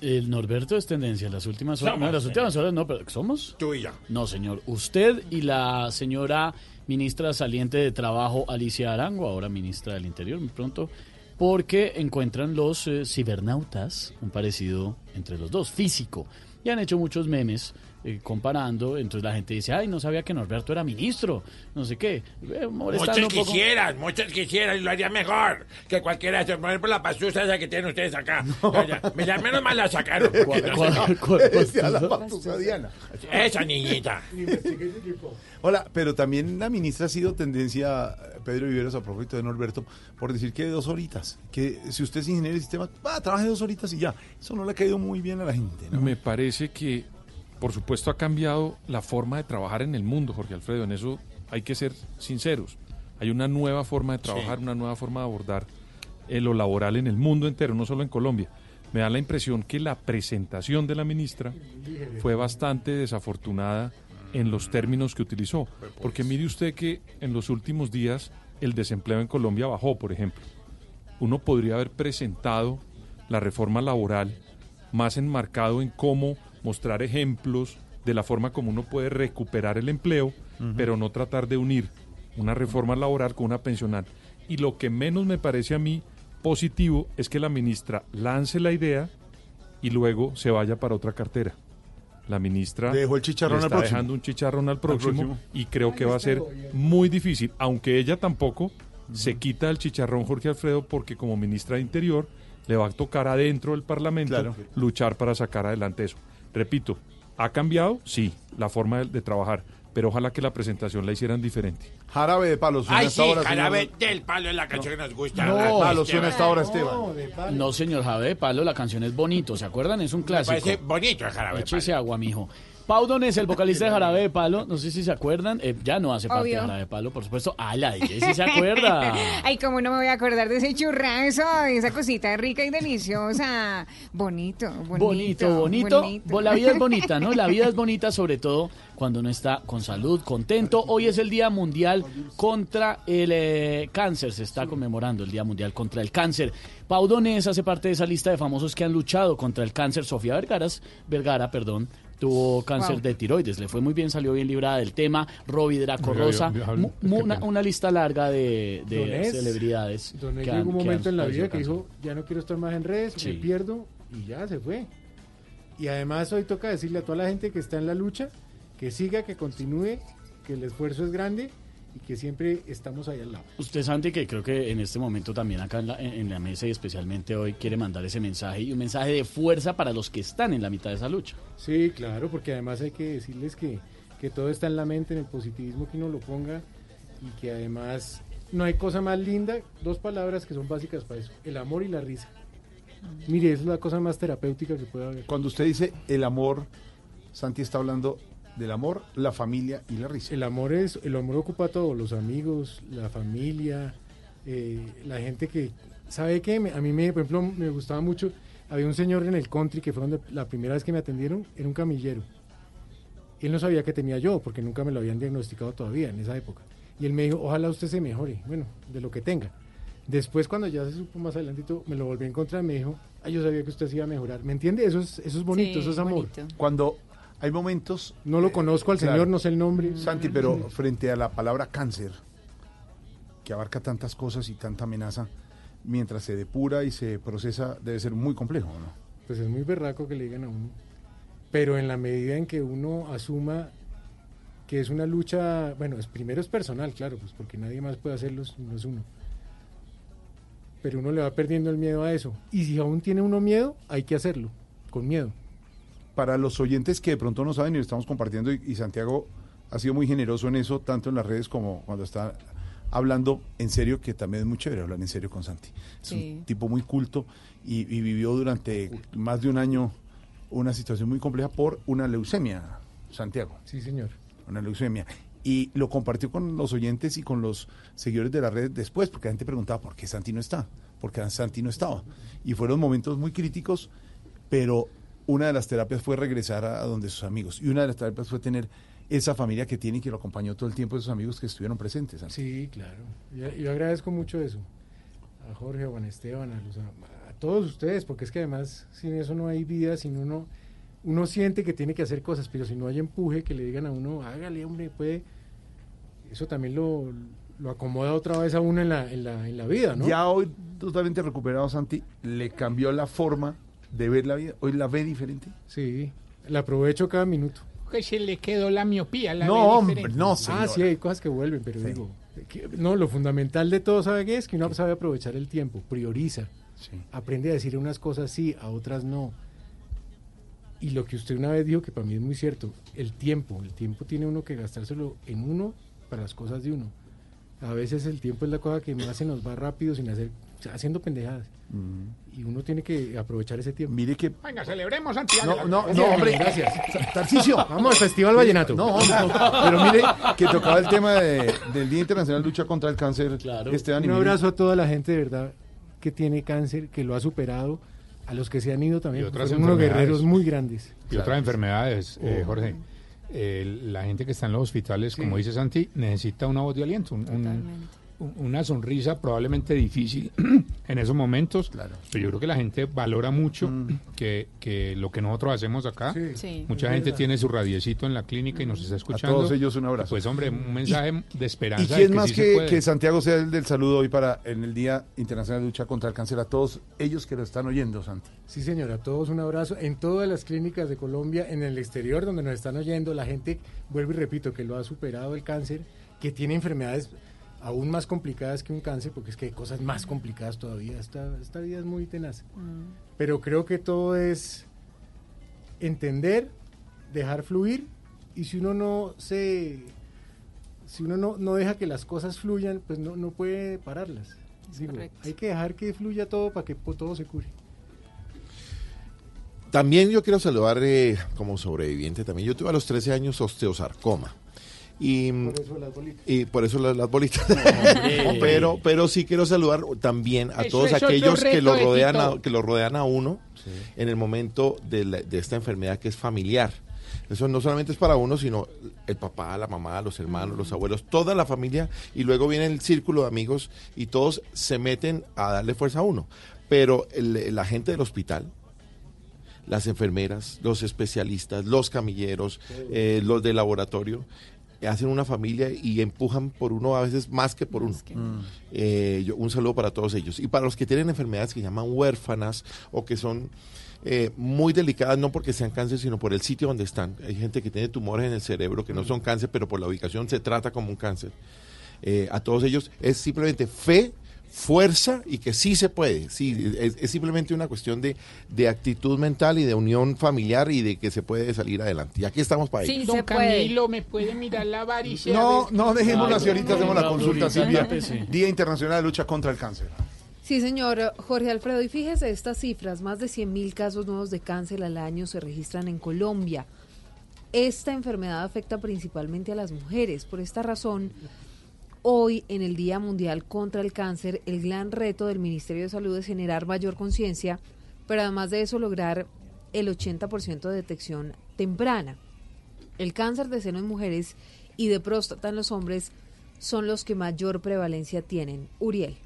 El Norberto es tendencia en las últimas horas. Somos No, las últimas horas no, pero ¿somos? Tú y yo. No, señor. Usted y la señora ministra saliente de Trabajo, Alicia Arango, ahora ministra del Interior, muy pronto, porque encuentran los eh, cibernautas un parecido entre los dos, físico. Y han hecho muchos memes eh, comparando, entonces la gente dice, ay, no sabía que Norberto era ministro, no sé qué, eh, Muchos poco. quisieran, muchos quisieran y lo haría mejor que cualquiera de Por ejemplo, la pastusa esa que tienen ustedes acá. <laughs> Me la menos mal la sacaron. <laughs> porque no la papusa Diana. Esa niñita. <laughs> Hola, pero también la ministra ha sido tendencia, eh, Pedro Viveros, a propósito de Norberto, por decir que dos horitas. Que si usted es ingeniero de sistema, va, trabaje dos horitas y ya. Eso no le ha caído muy bien a la gente, ¿no? Me parece que, por supuesto, ha cambiado la forma de trabajar en el mundo, Jorge Alfredo. En eso hay que ser sinceros. Hay una nueva forma de trabajar, una nueva forma de abordar eh, lo laboral en el mundo entero, no solo en Colombia. Me da la impresión que la presentación de la ministra fue bastante desafortunada en los términos que utilizó. Porque mire usted que en los últimos días el desempleo en Colombia bajó, por ejemplo. Uno podría haber presentado la reforma laboral más enmarcado en cómo mostrar ejemplos de la forma como uno puede recuperar el empleo, pero no tratar de unir una reforma laboral con una pensional. Y lo que menos me parece a mí positivo es que la ministra lance la idea y luego se vaya para otra cartera. La ministra dejó el chicharrón al está próximo. dejando un chicharrón al próximo, próximo. y creo que va a ser muy difícil, aunque ella tampoco se quita el chicharrón Jorge Alfredo porque como ministra de Interior le va a tocar adentro del Parlamento Claro. luchar para sacar adelante eso. Repito, ¿ha cambiado? Sí, la forma de, de trabajar, pero ojalá que la presentación la hicieran diferente. Jarabe de palo suena Ay, hasta sí, señor. jarabe del palo es la canción que nos gusta. No, palo suena hasta ahora, Esteban. No, señor Jarabe de Palo, la canción es bonito, ¿se acuerdan? Es un clásico. parece bonito el Jarabe de Échese agua, mijo. Pau Donés, el <laughs> vocalista de Jarabe de Palo, no sé si se acuerdan, eh, ya no hace parte de. Jarabe de Palo, por supuesto. Ah, la DJ sí se <laughs> acuerda. Ay, cómo no me voy a acordar de ese churrazo, de esa cosita rica y deliciosa. Bonito, bonito. Bonito, bonito. Bo- La vida es bonita, ¿no? La vida es <laughs> bonita sobre todo cuando uno está con salud, contento. Hoy es el Día Mundial contra el eh, Cáncer. Se está conmemorando el Día Mundial contra el Cáncer. Pau Donés hace parte de esa lista de famosos que han luchado contra el cáncer. Sofía Vergaras, Vergara, perdón, tuvo cáncer Wow. de tiroides. Le fue muy bien, salió bien librada del tema. Robbie Draco Rosa. una, una lista larga de, celebridades. Donés que llegó han- un que han momento en la vida que dijo, ya no quiero estar más en redes, Sí. me pierdo y ya se fue. Y además hoy toca decirle a toda la gente que está en la lucha que siga, que continúe, que el esfuerzo es grande y que siempre estamos ahí al lado. Usted, Santi, que creo que en este momento también acá en la, en- en la mesa y especialmente hoy quiere mandar ese mensaje y un mensaje de fuerza para los que están en la mitad de esa lucha. Sí, claro, porque además hay que decirles que, que todo está en la mente, en el positivismo que uno lo ponga y que además no hay cosa más linda, dos palabras que son básicas para eso, el amor y la risa. Mire, es la cosa más terapéutica que puede haber. Cuando usted dice el amor, Santi está hablando del amor, la familia y la risa. El amor es, el amor ocupa todo, los amigos, la familia, eh, la gente que, ¿sabe qué? Me- a mí me, por ejemplo, me gustaba mucho, había un señor en el country que fue donde la primera vez que me atendieron, era un camillero. Él no sabía que tenía yo, porque nunca me lo habían diagnosticado todavía en esa época. Y él me dijo, ojalá usted se mejore, bueno, de lo que tenga. Después, cuando ya se supo más adelantito, me lo volví a encontrar y me dijo, ay, yo sabía que usted se iba a mejorar. ¿Me entiende? Eso es, eso es bonito, Sí, eso es amor. bonito. Cuando hay momentos... No lo conozco al Claro. señor, no sé el nombre. Santi, pero frente a la palabra cáncer, que abarca tantas cosas y tanta amenaza, mientras se depura y se procesa, debe ser muy complejo, ¿no? Pues es muy berraco que le digan a uno. Pero en la medida en que uno asuma que es una lucha, bueno, es, primero es personal, claro, pues porque nadie más puede hacerlo, no es uno. Pero uno le va perdiendo el miedo a eso. Y si aún tiene uno miedo, hay que hacerlo, con miedo. Para los oyentes que de pronto no saben y lo estamos compartiendo, y, y Santiago ha sido muy generoso en eso, tanto en las redes como cuando está hablando en serio, que también es muy chévere hablar en serio con Santi. Es Sí. un tipo muy culto y, y vivió durante más de un año una situación muy compleja por una leucemia, Santiago. Sí, señor. Una leucemia. Y lo compartió con los oyentes y con los seguidores de la red después, porque la gente preguntaba por qué Santi no está, porque Santi no estaba. Y fueron momentos muy críticos, pero una de las terapias fue regresar a, donde sus amigos. Y una de las terapias fue tener esa familia que tiene y que lo acompañó todo el tiempo, esos amigos que estuvieron presentes. Sí, claro. Yo, yo agradezco mucho eso. A Jorge, a Juan Esteban, a, los, a, a todos ustedes, porque es que además sin eso no hay vida, sin uno, uno siente que tiene que hacer cosas, pero si no hay empuje, que le digan a uno, hágale, hombre, puede, eso también lo, lo acomoda otra vez a uno en la, en la, en la vida, ¿no? Ya hoy, totalmente recuperado, Santi, le cambió la forma de ver la vida. Hoy la ve diferente. Sí, la aprovecho cada minuto. que se le quedó la miopía. La No, ve hombre, no, Ah, señora. sí, hay cosas que vuelven, pero digo, que- no, lo fundamental de todo, ¿sabe qué es? Que uno sabe aprovechar el tiempo, prioriza, aprende a decir unas cosas sí, a otras no. Y lo que usted una vez dijo, que para mí es muy cierto, el tiempo, el tiempo tiene uno que gastárselo en uno para las cosas de uno. A veces el tiempo es la cosa que más se nos va rápido sin hacer, haciendo pendejadas. Y uno tiene que aprovechar ese tiempo. Mire que Venga, celebremos, Santiago. No, no, hombre. gracias. Tarcicio. Vamos al Festival Vallenato. No, hombre, pero mire que tocaba el tema de- del Día Internacional de Lucha contra el Cáncer. Esteban, y Un mire- abrazo a toda la gente de verdad que tiene cáncer, que lo ha superado, a los que se han ido también. Y otras Son unos guerreros muy grandes. Y otras enfermedades, eh, Oh. Jorge. Eh, la gente que está en los hospitales, como dice Santi, necesita una voz de aliento, un- un- un- una sonrisa probablemente difícil <clears throat> en esos momentos. Pero yo creo que la gente valora mucho que, que lo que nosotros hacemos acá. Sí. Sí. Mucha Es gente verdad. tiene su radiecito en la clínica y nos está escuchando. todos ellos un abrazo. Pues hombre, un mensaje de esperanza. ¿Y de quién que más sí se que, puede. que Santiago sea el del saludo hoy para en el Día Internacional de Lucha contra el Cáncer a todos ellos que lo están oyendo, Santi? Sí, señora, a todos un abrazo. En todas las clínicas de Colombia, en el exterior donde nos están oyendo, la gente, vuelvo y repito, que lo ha superado el cáncer, que tiene enfermedades aún más complicadas que un cáncer, porque es que hay cosas más complicadas todavía. Esta, esta vida es muy tenaz. Pero creo que todo es entender, dejar fluir, y si uno no se... Si uno no, no deja que las cosas fluyan, pues no, no puede pararlas. Digo, correcto. hay que dejar que fluya todo para que todo se cure. También yo quiero saludar eh, como sobreviviente también. Yo tuve a los 13 años osteosarcoma. Y Por eso las bolitas. y por eso las, las bolitas. <laughs> <laughs> Pero, pero sí quiero saludar también a Eso todos aquellos que lo de rodean a, que lo rodean a uno en el momento de, la- de esta enfermedad que es familiar. Eso no solamente es para uno, sino el papá, la mamá, los hermanos, los abuelos, toda la familia, y luego viene el círculo de amigos y todos se meten a darle fuerza a uno. Pero el- la gente del hospital, las enfermeras, los especialistas, los camilleros, eh, los de laboratorio, eh, hacen una familia y empujan por uno a veces más que por uno. Eh, yo- un saludo para todos ellos. Y para los que tienen enfermedades que llaman huérfanas o que son eh, muy delicadas, no porque sean cáncer, sino por el sitio donde están. Hay gente que tiene tumores en el cerebro que no son cáncer, pero por la ubicación se trata como un cáncer. Eh, a todos ellos es simplemente fe, fuerza y que sí se puede. Sí, es, es simplemente una cuestión de, de actitud mental y de unión familiar y de que se puede salir adelante. Y aquí estamos para ello. Don Camilo, ¿me puede mirar la varice? A No, no dejemos las ahorita, hacemos la consulta, Silvia. Día Internacional de Lucha contra el Cáncer. Sí, señor Jorge Alfredo. Y fíjese estas cifras, más de 100.000 casos nuevos de cáncer al año se registran en Colombia. Esta enfermedad afecta principalmente a las mujeres. Por esta razón, hoy, en el Día Mundial contra el Cáncer, el gran reto del Ministerio de Salud es generar mayor conciencia, pero además de eso lograr el 80% de detección temprana. El cáncer de seno en mujeres y de próstata en los hombres son los que mayor prevalencia tienen. Uriel.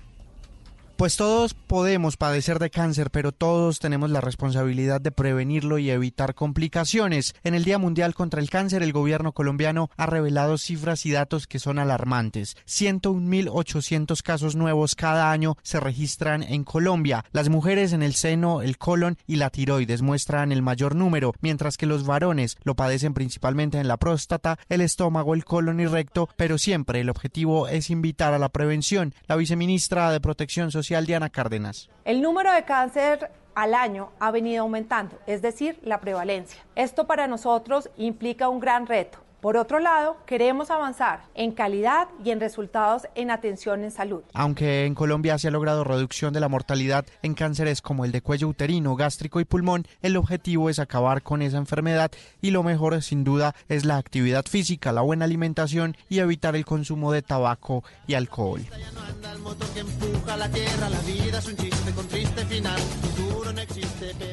Pues todos podemos padecer de cáncer, pero todos tenemos la responsabilidad de prevenirlo y evitar complicaciones. En el Día Mundial contra el Cáncer, el gobierno colombiano ha revelado cifras y datos que son alarmantes. 101.800 casos nuevos cada año se registran en Colombia. Las mujeres en el seno, el colon y la tiroides muestran el mayor número, mientras que los varones lo padecen principalmente en la próstata, el estómago, el colon y recto, pero siempre el objetivo es invitar a la prevención. La viceministra de Protección Social, Diana Cárdenas. El número de cáncer al año ha venido aumentando, es decir, la prevalencia. Esto para nosotros implica un gran reto. Por otro lado, queremos avanzar en calidad y en resultados en atención en salud. Aunque en Colombia se ha logrado reducción de la mortalidad en cánceres como el de cuello uterino, gástrico y pulmón, el objetivo es acabar con esa enfermedad y lo mejor sin duda es la actividad física, la buena alimentación y evitar el consumo de tabaco y alcohol.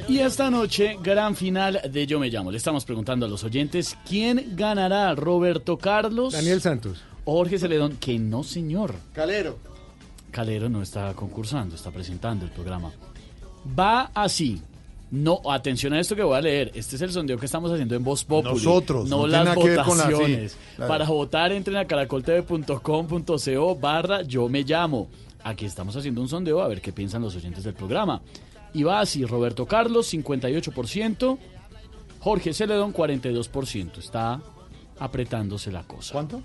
Y esta noche, gran final de Yo Me Llamo. Le estamos preguntando a los oyentes quién ganará, Roberto Carlos. Daniel Santos. Jorge Celedón, que no, señor. Calero. Calero no está concursando, está presentando el programa. Va así. No, atención a esto que voy a leer. Este es el sondeo que estamos haciendo en Voz Populi. Nosotros, no, no las tiene nada que ver con la- sí, votaciones. claro. Para votar, entren a caracoltv.com.co barra Yo Me Llamo. Aquí estamos haciendo un sondeo a ver qué piensan los oyentes del programa. Y va así, Roberto Carlos, 58%, Jorge Celedón 42%. Está apretándose la cosa. ¿Cuánto?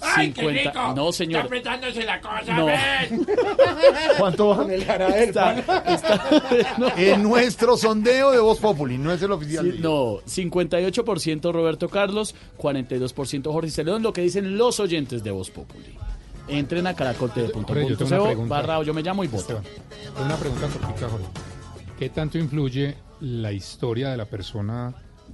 ¡Ay, qué rico! No, señor. Está apretándose la cosa, No. ¿ves? <laughs> ¿Cuánto va? <laughs> En nuestro sondeo de Voz Populi, no es el oficial. Sí, no, 58% Roberto Carlos, 42% Jorge Celedón, lo que dicen los oyentes de Voz Populi. Entren a pregunta. barra yo me llamo y voto. Una pregunta cortica, Jorge. ¿Qué tanto influye la historia de la persona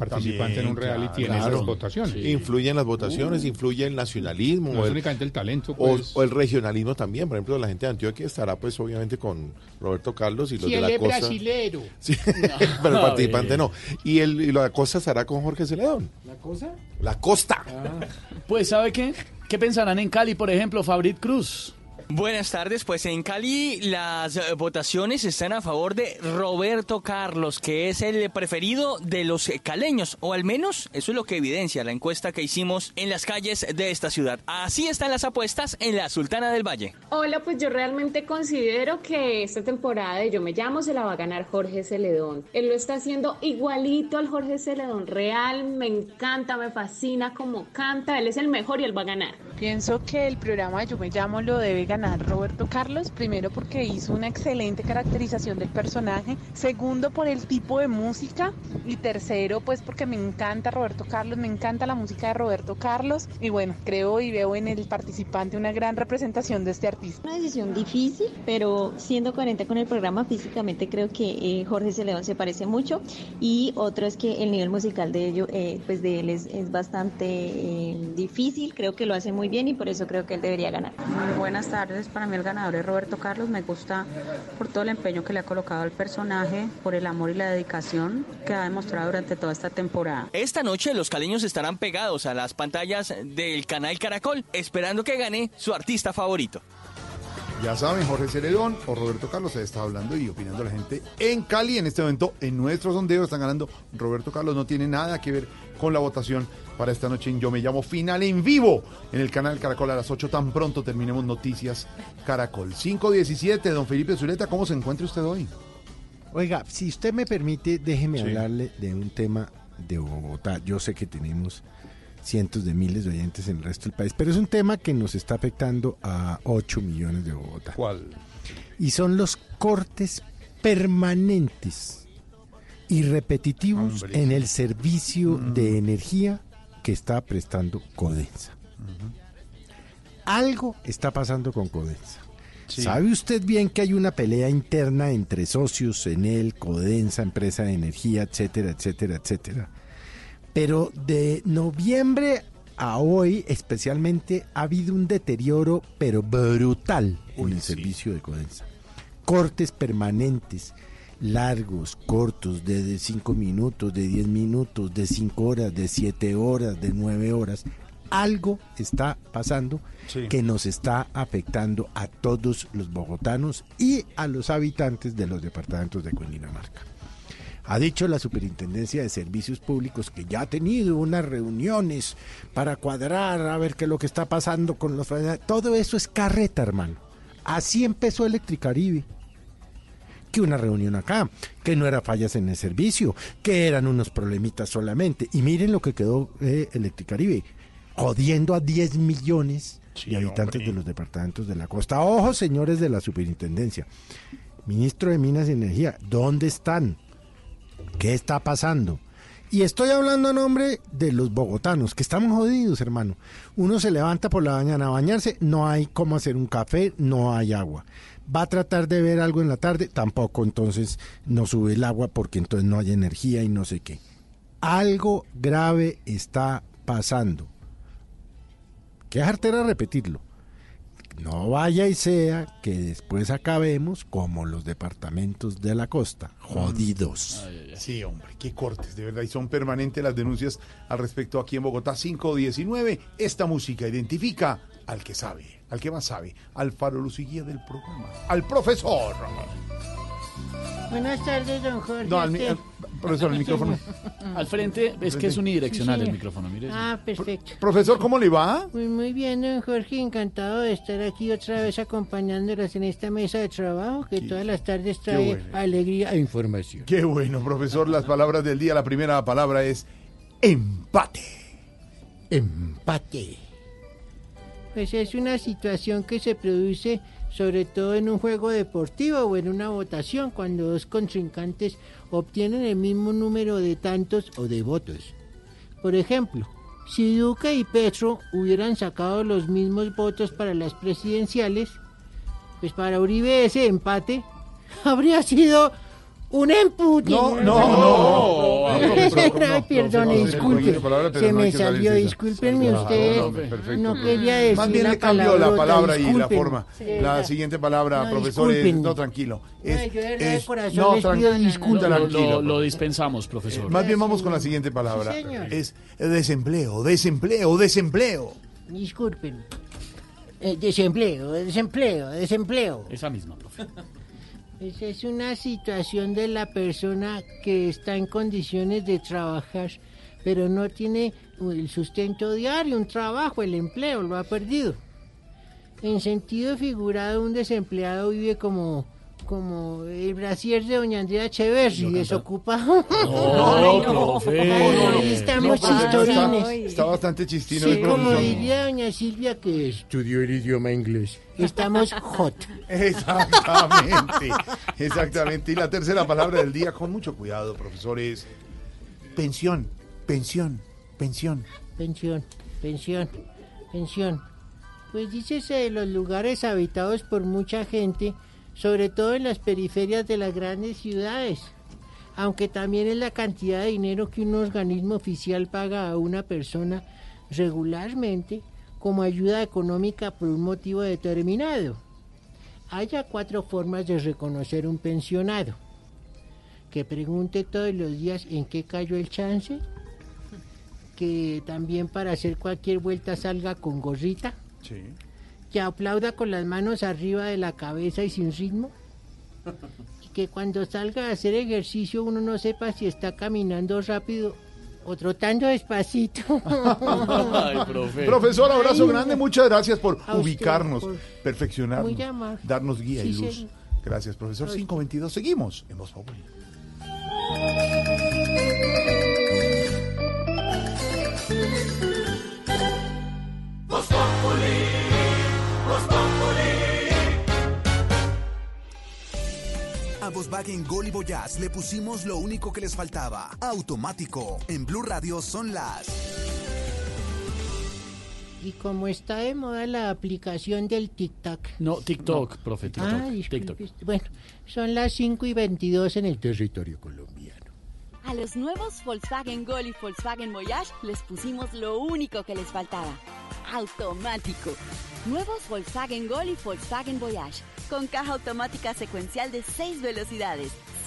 participante en un reality en claro. esas votaciones? Influye en las votaciones, influye el nacionalismo. No o es el- únicamente el talento, o, pues. o el regionalismo también. Por ejemplo, la gente de Antioquia estará, pues, obviamente con Roberto Carlos y los Si de la costa. brasilero. Sí, <laughs> <laughs> pero el participante no. Y, el, y la costa estará con Jorge Celedón. ¿La cosa? La costa. Pues, ¿sabe qué? ¿Qué pensarán en Cali, por ejemplo, Fabrit Cruz? Buenas tardes, pues en Cali las eh, votaciones están a favor de Roberto Carlos, que es el preferido de los caleños, o al menos eso es lo que evidencia la encuesta que hicimos en las calles de esta ciudad. Así están las apuestas en la Sultana del Valle. Hola, pues yo realmente considero que esta temporada de Yo Me Llamo se la va a ganar Jorge Celedón. Él lo está haciendo igualito al Jorge Celedón real, me encanta, me fascina como canta, él es el mejor y él va a ganar. Pienso que el programa Yo Me Llamo lo debe ganar Roberto Carlos, primero porque hizo una excelente caracterización del personaje, segundo por el tipo de música y tercero pues porque me encanta Roberto Carlos, me encanta la música de Roberto Carlos y bueno, creo y veo en el participante una gran representación de este artista. Una decisión difícil, pero siendo coherente con el programa físicamente creo que eh, Jorge Celedón se parece mucho y otro es que el nivel musical de ello, eh, pues de él es, es bastante eh, difícil, creo que lo hace muy bien y por eso creo que él debería ganar. Muy buenas tardes, para mí el ganador es Roberto Carlos, me gusta por todo el empeño que le ha colocado al personaje, por el amor y la dedicación que ha demostrado durante toda esta temporada. Esta noche los caleños estarán pegados a las pantallas del canal Caracol, esperando que gane su artista favorito. Ya saben, Jorge Celedón o Roberto Carlos se está hablando y opinando la gente en Cali. En este momento, en nuestro sondeo están ganando Roberto Carlos. No tiene nada que ver con la votación para esta noche en Yo Me Llamo Final en vivo en el canal Caracol a las 8. Tan pronto terminemos Noticias Caracol. 517, don Felipe Zuleta, ¿cómo se encuentra usted hoy? Oiga, si usted me permite, déjeme Sí. hablarle de un tema de Bogotá. Yo sé que tenemos cientos de miles de oyentes en el resto del país, pero es un tema que nos está afectando a 8 millones de Bogotá. ¿Cuál? Y son los cortes permanentes y repetitivos Hombre, en el servicio de energía que está prestando Codensa. Algo está pasando con Codensa. Sí. ¿Sabe usted bien que hay una pelea interna entre socios en el Codensa, empresa de energía, etcétera, etcétera, etcétera? Pero de noviembre a hoy, especialmente, ha habido un deterioro, pero brutal, en el servicio de Codensa. Cortes permanentes, largos, cortos, de 5 minutos, de 10 minutos, de 5 horas, de 7 horas, de 9 horas. Algo está pasando Sí. que nos está afectando a todos los bogotanos y a los habitantes de los departamentos de Cundinamarca. Ha dicho la Superintendencia de Servicios Públicos que ya ha tenido unas reuniones para cuadrar a ver qué es lo que está pasando con los... Todo eso es carreta, hermano. Así empezó Electricaribe. Que una reunión acá, que no era fallas en el servicio, que eran unos problemitas solamente. Y miren lo que quedó eh, Electricaribe, jodiendo a 10 millones de habitantes de los departamentos de la costa. Ojo, señores de la Superintendencia. Ministro de Minas y Energía, ¿dónde están? ¿Qué está pasando? Y estoy hablando a nombre de los bogotanos, que estamos jodidos, hermano. Uno se levanta por la mañana a bañarse, no hay cómo hacer un café, no hay agua. Va a tratar de ver algo en la tarde, tampoco entonces no sube el agua porque entonces no hay energía y no sé qué. Algo grave está pasando. Qué jartera repetirlo. No vaya y sea que después acabemos como los departamentos de la costa, jodidos. Sí, hombre, qué cortes, de verdad. Y son permanentes las denuncias al respecto aquí en Bogotá 519. Esta música identifica al que sabe, al que más sabe, al faro luz y guía del programa, al profesor. Buenas tardes, don Jorge. No, al, profesor, el micrófono. <laughs> Al frente es que es unidireccional el micrófono, mire. Ah, perfecto. Profesor, ¿cómo le va? Muy, muy bien, don Jorge, encantado de estar aquí otra vez acompañándolos en esta mesa de trabajo que todas las tardes trae bueno. alegría e información. Qué bueno, profesor. Las palabras del día. La primera palabra es empate. Empate. Pues es una situación que se produce sobre todo en un juego deportivo o en una votación cuando dos contrincantes obtienen el mismo número de tantos o de votos. Por ejemplo, si Duque y Petro hubieran sacado los mismos votos para las presidenciales, pues para Uribe ese empate habría sido un empute. No, no, no. Ay, perdone, no, disculpe. Se me salió, discúlpenme ustedes. no, quería decir Más bien la le cambió la palabra y la forma. La siguiente palabra, profesor, es... No, tranquilo. Es, no, Tranquilo. lo- lo dispensamos, profesor. Más bien vamos con la siguiente palabra. Es desempleo, desempleo, desempleo. Disculpen. Eh, desempleo, desempleo, desempleo. Esa misma, profe. Esa es una situación de la persona que está en condiciones de trabajar, pero no tiene el sustento diario, un trabajo, el empleo, lo ha perdido. En sentido figurado, un desempleado vive como, como el brasier de doña Andrea Echeverri, desocupado. No, <laughs> estamos No, está- chistorines. Está bastante chistino Sí, como diría doña Silvia que estudió el idioma inglés. Estamos hot. Exactamente, exactamente. Y la tercera palabra del día, con mucho cuidado, profesor, es pensión, pensión, pensión. Pensión, pensión, pensión. Pues dícese de los lugares habitados por mucha gente, sobre todo en las periferias de las grandes ciudades. Aunque también es la cantidad de dinero que un organismo oficial paga a una persona regularmente como ayuda económica por un motivo determinado. Haya cuatro formas de reconocer un pensionado. Que pregunte todos los días en qué cayó el chance. Que también para hacer cualquier vuelta salga con gorrita. Sí. Que aplauda con las manos arriba de la cabeza y sin ritmo. Y que cuando salga a hacer ejercicio uno no sepa si está caminando rápido o trotando despacito. Ay, profe. Profesor, abrazo Ay, grande, muchas gracias por usted, ubicarnos, por- perfeccionarnos, darnos guía y luz. señor. Gracias, profesor. A usted. 522, seguimos en Voz Populi. A Volkswagen Gol y Voyage le pusimos lo único que les faltaba. Automático. En Blue Radio son las... Y como está de moda la aplicación del TikTok. No, TikTok, profe, TikTok. Ah, TikTok. disculpe. Bueno, son las 5 y 22 en el territorio colombiano. A los nuevos Volkswagen Gol y Volkswagen Voyage les pusimos lo único que les faltaba. Automático. Nuevos Volkswagen Gol y Volkswagen Voyage. Con caja automática secuencial de 6 velocidades,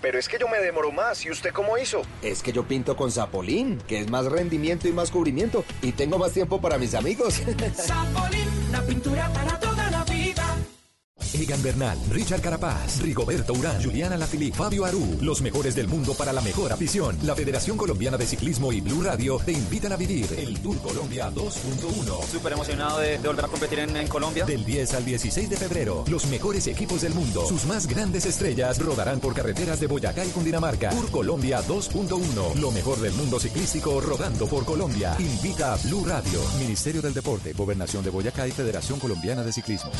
Pero es que yo me demoro más. ¿Y usted cómo hizo? Es que yo pinto con Zapolín, que es más rendimiento y más cubrimiento. Y tengo más tiempo para mis amigos. <laughs> Zapolín, la pintura para. Egan Bernal, Richard Carapaz, Rigoberto Urán, Juliana Lafili, Fabio Aru, los mejores del mundo para la mejor afición. La Federación Colombiana de Ciclismo y Blue Radio te invitan a vivir el Tour Colombia 2.1. Súper emocionado de, de volver a competir en, en Colombia. Del 10 al 16 de febrero, los mejores equipos del mundo, sus más grandes estrellas rodarán por carreteras de Boyacá y Cundinamarca. Tour Colombia 2.1, lo mejor del mundo ciclístico rodando por Colombia. Invita a Blue Radio, Ministerio del Deporte, Gobernación de Boyacá y Federación Colombiana de Ciclismo.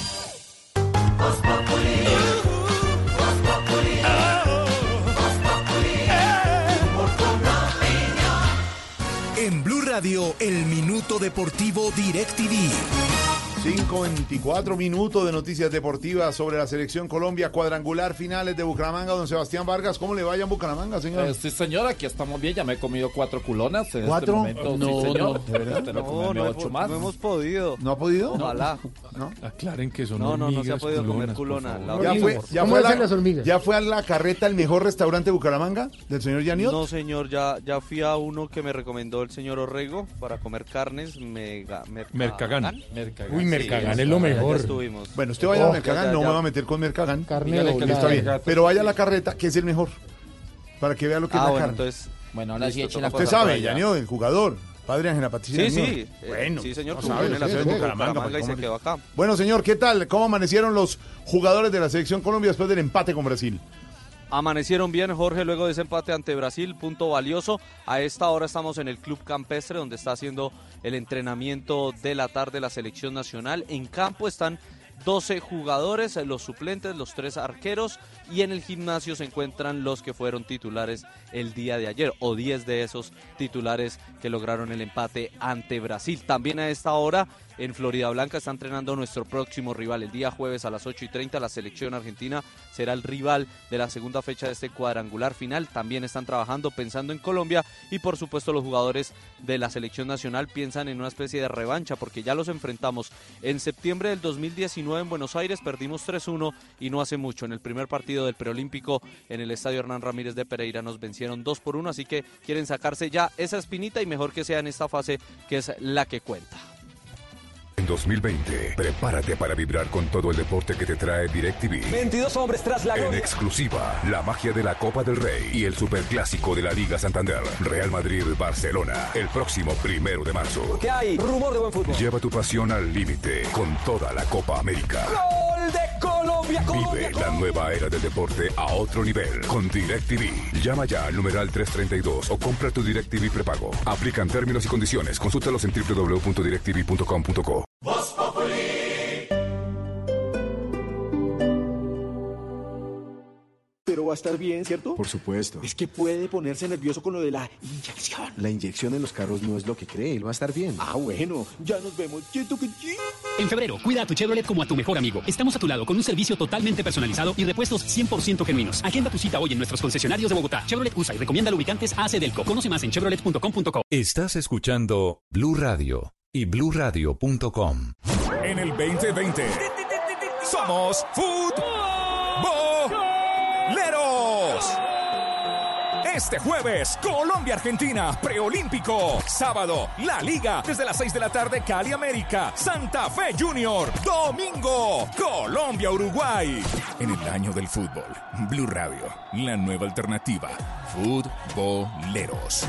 En Blue Radio, el Minuto Deportivo DirecTV. 5.24 minutos de noticias deportivas sobre la selección Colombia, cuadrangular finales de Bucaramanga, don Sebastián Vargas. ¿Cómo le vaya en Bucaramanga, señor? Eh, sí, señor, aquí estamos bien. Ya me he comido cuatro culonas en ¿Cuatro? este momento. No, sí, señor. no, ¿de verdad? Espero No, no ocho hemos- más. no hemos podido. ¿No ha podido? Ojalá. ¿No? Aclaren que son No, no, no se ha hormigas podido comer culonas, por culona. favor. ¿Ya fue, ya, fue a la, ¿Ya fue a la carreta el mejor restaurante de Bucaramanga del señor Yaniot? No, señor, ya, ya fui a uno que me recomendó el señor Orrego para comer carnes. Mega, Mercagán. Mercagán. Uy, Mercagán es lo mejor. Bueno, usted vaya a Oh, Mercagán, ya- no ya- me va a meter con Mercagán. Está bien. Pero vaya a la carreta, que es el mejor. Para que vea lo que Ah, es la bueno, carne. entonces. Bueno, ahora sí eche la Usted sabe. Yaniot, el jugador. Padre Ángela Patricia. Sí, sí. eh, Bueno, sí, señor. la usted es selección de Bucaramanga, Bucaramanga y ¿cómo se le- quedó acá. Bueno, señor, ¿qué tal? ¿Cómo amanecieron los jugadores de la selección Colombia después del empate con Brasil? Amanecieron bien, Jorge, luego de ese empate ante Brasil, punto valioso. A esta hora estamos en el Club Campestre, donde está haciendo el entrenamiento de la tarde la selección nacional. En campo están 12 jugadores, los suplentes, los tres arqueros, y en el gimnasio se encuentran los que fueron titulares el día de ayer, o 10 de esos titulares que lograron el empate ante Brasil. También a esta hora en Florida Blanca está entrenando nuestro próximo rival. El día jueves a las 8 y 30 la selección argentina será el rival de la segunda fecha de este cuadrangular final. También están trabajando pensando en Colombia y por supuesto los jugadores de la selección nacional piensan en una especie de revancha porque ya los enfrentamos en septiembre del 2019 en Buenos Aires, perdimos 3-1 y no hace mucho. En el primer partido del preolímpico en el estadio Hernán Ramírez de Pereira nos vencieron 2 por 1, así que quieren sacarse ya esa espinita y mejor que sea en esta fase que es la que cuenta. En 2020, prepárate para vibrar con todo el deporte que te trae DirecTV. 22 hombres tras la En gloria. exclusiva, la magia de la Copa del Rey y el superclásico de la Liga Santander. Real Madrid-Barcelona, el próximo primero de marzo. ¿Qué hay? Rumor de buen fútbol. Lleva tu pasión al límite con toda la Copa América. Gol de Colombia, Vive la nueva era del deporte a otro nivel con DirecTV. Llama ya al numeral 332 o compra tu DirecTV prepago. Aplican términos y condiciones. Consultalos en www.directv.com.co. Pero va a estar bien, ¿cierto? Por supuesto. Es que puede ponerse nervioso con lo de la inyección. La inyección en los carros no es lo que cree, él va a estar bien. Ah, bueno, ya nos vemos. Siento que sí. En febrero, cuida a tu Chevrolet como a tu mejor amigo. Estamos a tu lado con un servicio totalmente personalizado y repuestos 100% genuinos. Agenda tu cita hoy en nuestros concesionarios de Bogotá. Chevrolet usa y recomienda lubricantes AC Delco. Conoce más en chevrolet.com.co. Estás escuchando Blue Radio y bluradio.com. En el 2020 somos futboleros. Este jueves, Colombia-Argentina, preolímpico. Sábado, La Liga, desde las 6 de la tarde, Cali América, Santa Fe Junior. Domingo, Colombia-Uruguay. En el año del fútbol, Blue Radio, la nueva alternativa. Futboleros.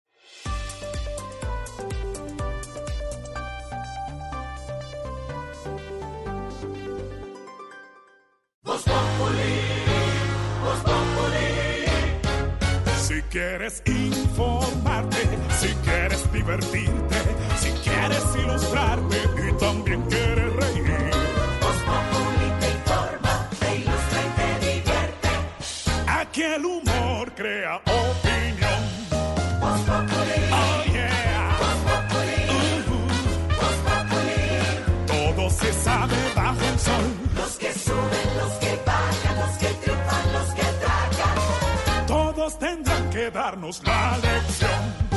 Si quieres informarte, si quieres divertirte, si quieres ilustrarte y también quieres reír. te informa, te ilustra y te divierte. Aquí el humor crea suben, los que bajan, los que triunfan, los que tragan. Todos tendrán que darnos la lección.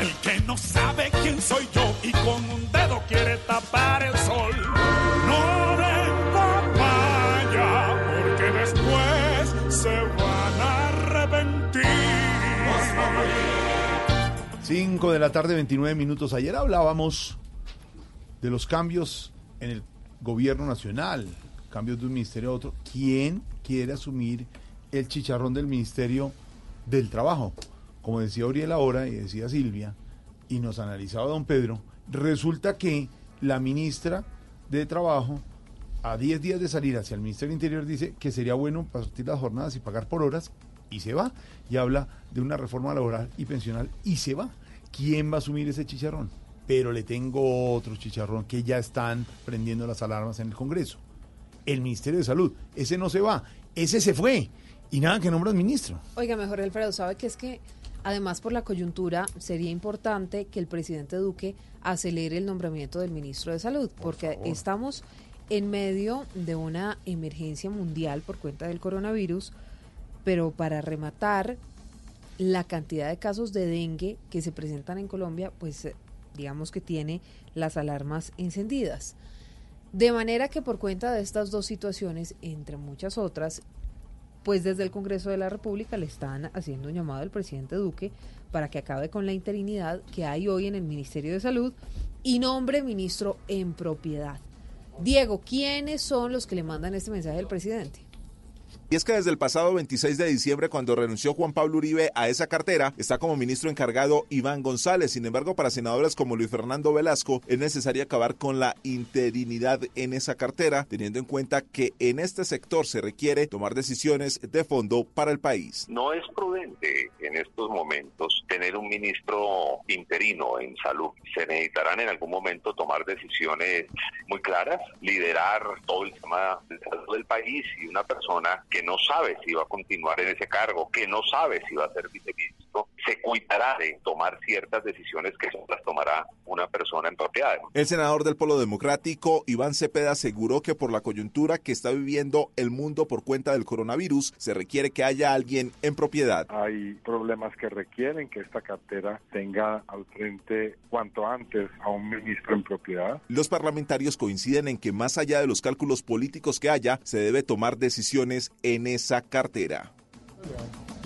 El que no sabe quién soy yo y con un dedo quiere tapar el sol. 5 de la tarde, 29 minutos. Ayer hablábamos de los cambios en el gobierno nacional, cambios de un ministerio a otro. ¿Quién quiere asumir el chicharrón del Ministerio del Trabajo. Como decía Uriel ahora y decía Silvia, y nos analizaba don Pedro, resulta que la ministra de Trabajo, a 10 días de salir hacia el Ministerio del Interior, dice que sería bueno partir las jornadas y pagar por horas, y se va. Y habla de una reforma laboral y pensional, y se va. ¿Quién va a asumir ese chicharrón? Pero le tengo otro chicharrón que ya están prendiendo las alarmas en el Congreso. El Ministerio de Salud. Ese no se va, ese se fue. Y nada que nombra al ministro. Oiga, mejor Alfredo, sabe que es que además por la coyuntura sería importante que el presidente Duque acelere el nombramiento del ministro de Salud, porque estamos en medio de una emergencia mundial por cuenta del coronavirus, pero para rematar la cantidad de casos de dengue que se presentan en Colombia, pues eh, digamos que tiene las alarmas encendidas. De manera que por cuenta de estas dos situaciones, entre muchas otras, pues desde el Congreso de la República le están haciendo un llamado al presidente Duque para que acabe con la interinidad que hay hoy en el Ministerio de Salud y nombre ministro en propiedad. Diego, ¿quiénes son los que le mandan este mensaje al presidente? Y es que desde el pasado 26 de diciembre, cuando renunció Juan Pablo Uribe a esa cartera, está como ministro encargado Iván González. Sin embargo, para senadores como Luis Fernando Velasco, es necesario acabar con la interinidad en esa cartera, teniendo en cuenta que en este sector se requiere tomar decisiones de fondo para el país. No es prudente en estos momentos tener un ministro interino en salud. Se necesitarán en algún momento tomar decisiones muy claras, liderar todo el tema de salud del país y una persona que no sabe si va a continuar en ese cargo, que no sabe si va a ser viceministro, se cuidará de tomar ciertas decisiones que solo las tomará una persona en propiedad. El senador del Polo Democrático, Iván Cepeda, aseguró que por la coyuntura que está viviendo el mundo por cuenta del coronavirus, se requiere que haya alguien en propiedad. Hay problemas que requieren que esta cartera tenga al frente cuanto antes a un ministro en propiedad. Los parlamentarios coinciden en que más allá de los cálculos políticos que haya, se debe tomar decisiones en esa cartera.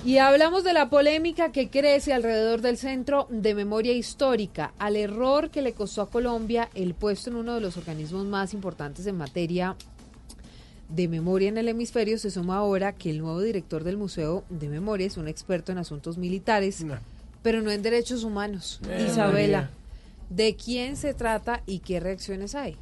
Y hablamos de la polémica que crece alrededor del Centro de Memoria Histórica, al error que le costó a Colombia el puesto en uno de los organismos más importantes en materia de memoria en el hemisferio. Se suma ahora que el nuevo director del Museo de Memoria es un experto en asuntos militares, pero no en derechos humanos. Eh, Isabela, ¿de quién se trata y qué reacciones hay?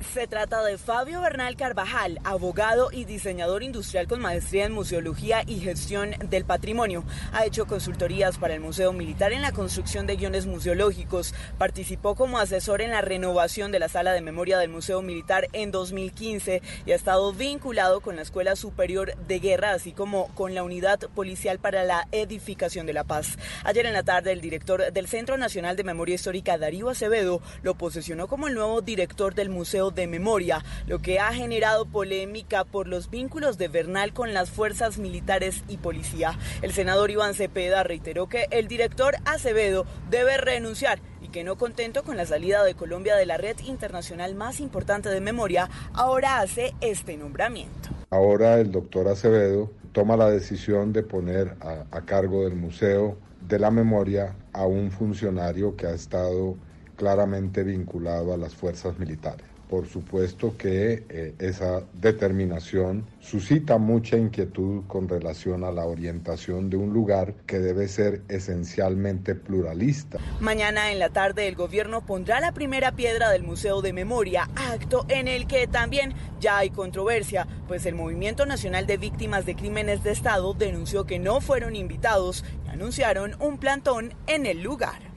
Se trata de Fabio Bernal Carvajal, abogado y diseñador industrial con maestría en museología y gestión del patrimonio. Ha hecho consultorías para el Museo Militar en la construcción de guiones museológicos. Participó como asesor en la renovación de la sala de memoria del Museo Militar en 2015 y ha estado vinculado con la Escuela Superior de Guerra, así como con la Unidad Policial para la Edificación de la Paz. Ayer en la tarde, el director del Centro Nacional de Memoria Histórica, Darío Acevedo, lo posesionó como el nuevo director del Museo de Memoria, lo que ha generado polémica por los vínculos de Bernal con las fuerzas militares y policía. El senador Iván Cepeda reiteró que el director Acevedo debe renunciar y que no contento con la salida de Colombia de la red internacional más importante de memoria, ahora hace este nombramiento. Ahora el doctor Acevedo toma la decisión de poner a, a cargo del Museo de la Memoria a un funcionario que ha estado claramente vinculado a las fuerzas militares. Por supuesto que eh, esa determinación suscita mucha inquietud con relación a la orientación de un lugar que debe ser esencialmente pluralista. Mañana en la tarde el gobierno pondrá la primera piedra del Museo de Memoria, acto en el que también ya hay controversia, pues el Movimiento Nacional de Víctimas de Crímenes de Estado denunció que no fueron invitados y anunciaron un plantón en el lugar.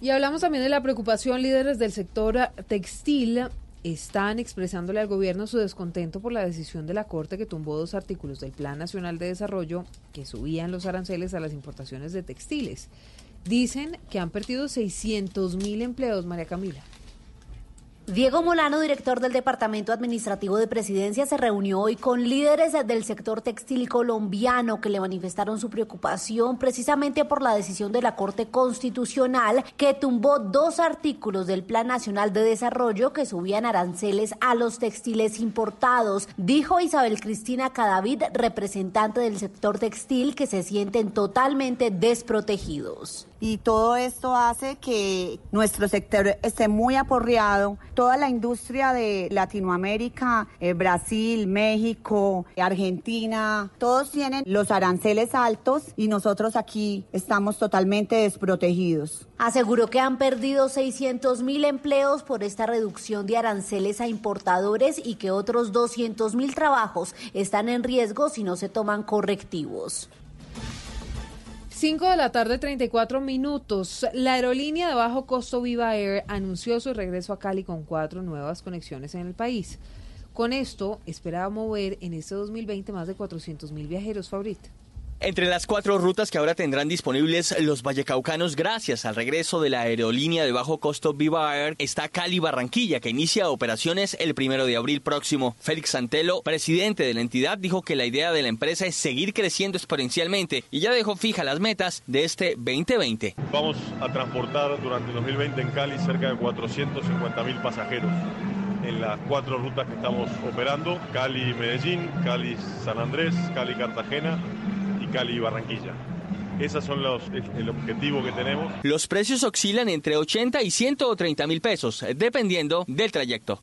Y hablamos también de la preocupación. Líderes del sector textil están expresándole al gobierno su descontento por la decisión de la Corte que tumbó dos artículos del Plan Nacional de Desarrollo que subían los aranceles a las importaciones de textiles. Dicen que han perdido 600 mil empleos, María Camila. Diego Molano, director del Departamento Administrativo de Presidencia, se reunió hoy con líderes del sector textil colombiano que le manifestaron su preocupación precisamente por la decisión de la Corte Constitucional que tumbó dos artículos del Plan Nacional de Desarrollo que subían aranceles a los textiles importados. Dijo Isabel Cristina Cadavid, representante del sector textil, que se sienten totalmente desprotegidos. Y todo esto hace que nuestro sector esté muy aporreado. Toda la industria de Latinoamérica, eh, Brasil, México, Argentina, todos tienen los aranceles altos y nosotros aquí estamos totalmente desprotegidos. Aseguró que han perdido 600 mil empleos por esta reducción de aranceles a importadores y que otros 200 mil trabajos están en riesgo si no se toman correctivos. 5 de la tarde, 34 minutos. La aerolínea de bajo costo Viva Air anunció su regreso a Cali con cuatro nuevas conexiones en el país. Con esto, esperaba mover en este 2020 más de 400 mil viajeros, Favorita. Entre las cuatro rutas que ahora tendrán disponibles los vallecaucanos gracias al regreso de la aerolínea de bajo costo Viva Air está Cali Barranquilla, que inicia operaciones el primero de abril próximo. Félix Santelo, presidente de la entidad, dijo que la idea de la empresa es seguir creciendo exponencialmente y ya dejó fija las metas de este 2020. Vamos a transportar durante el 2020 en Cali cerca de 450 mil pasajeros en las cuatro rutas que estamos operando, Cali-Medellín, Cali-San Andrés, Cali-Cartagena Cali y Barranquilla. Esos son los, el objetivo que tenemos. Los precios oscilan entre 80 y 130 mil pesos, dependiendo del trayecto.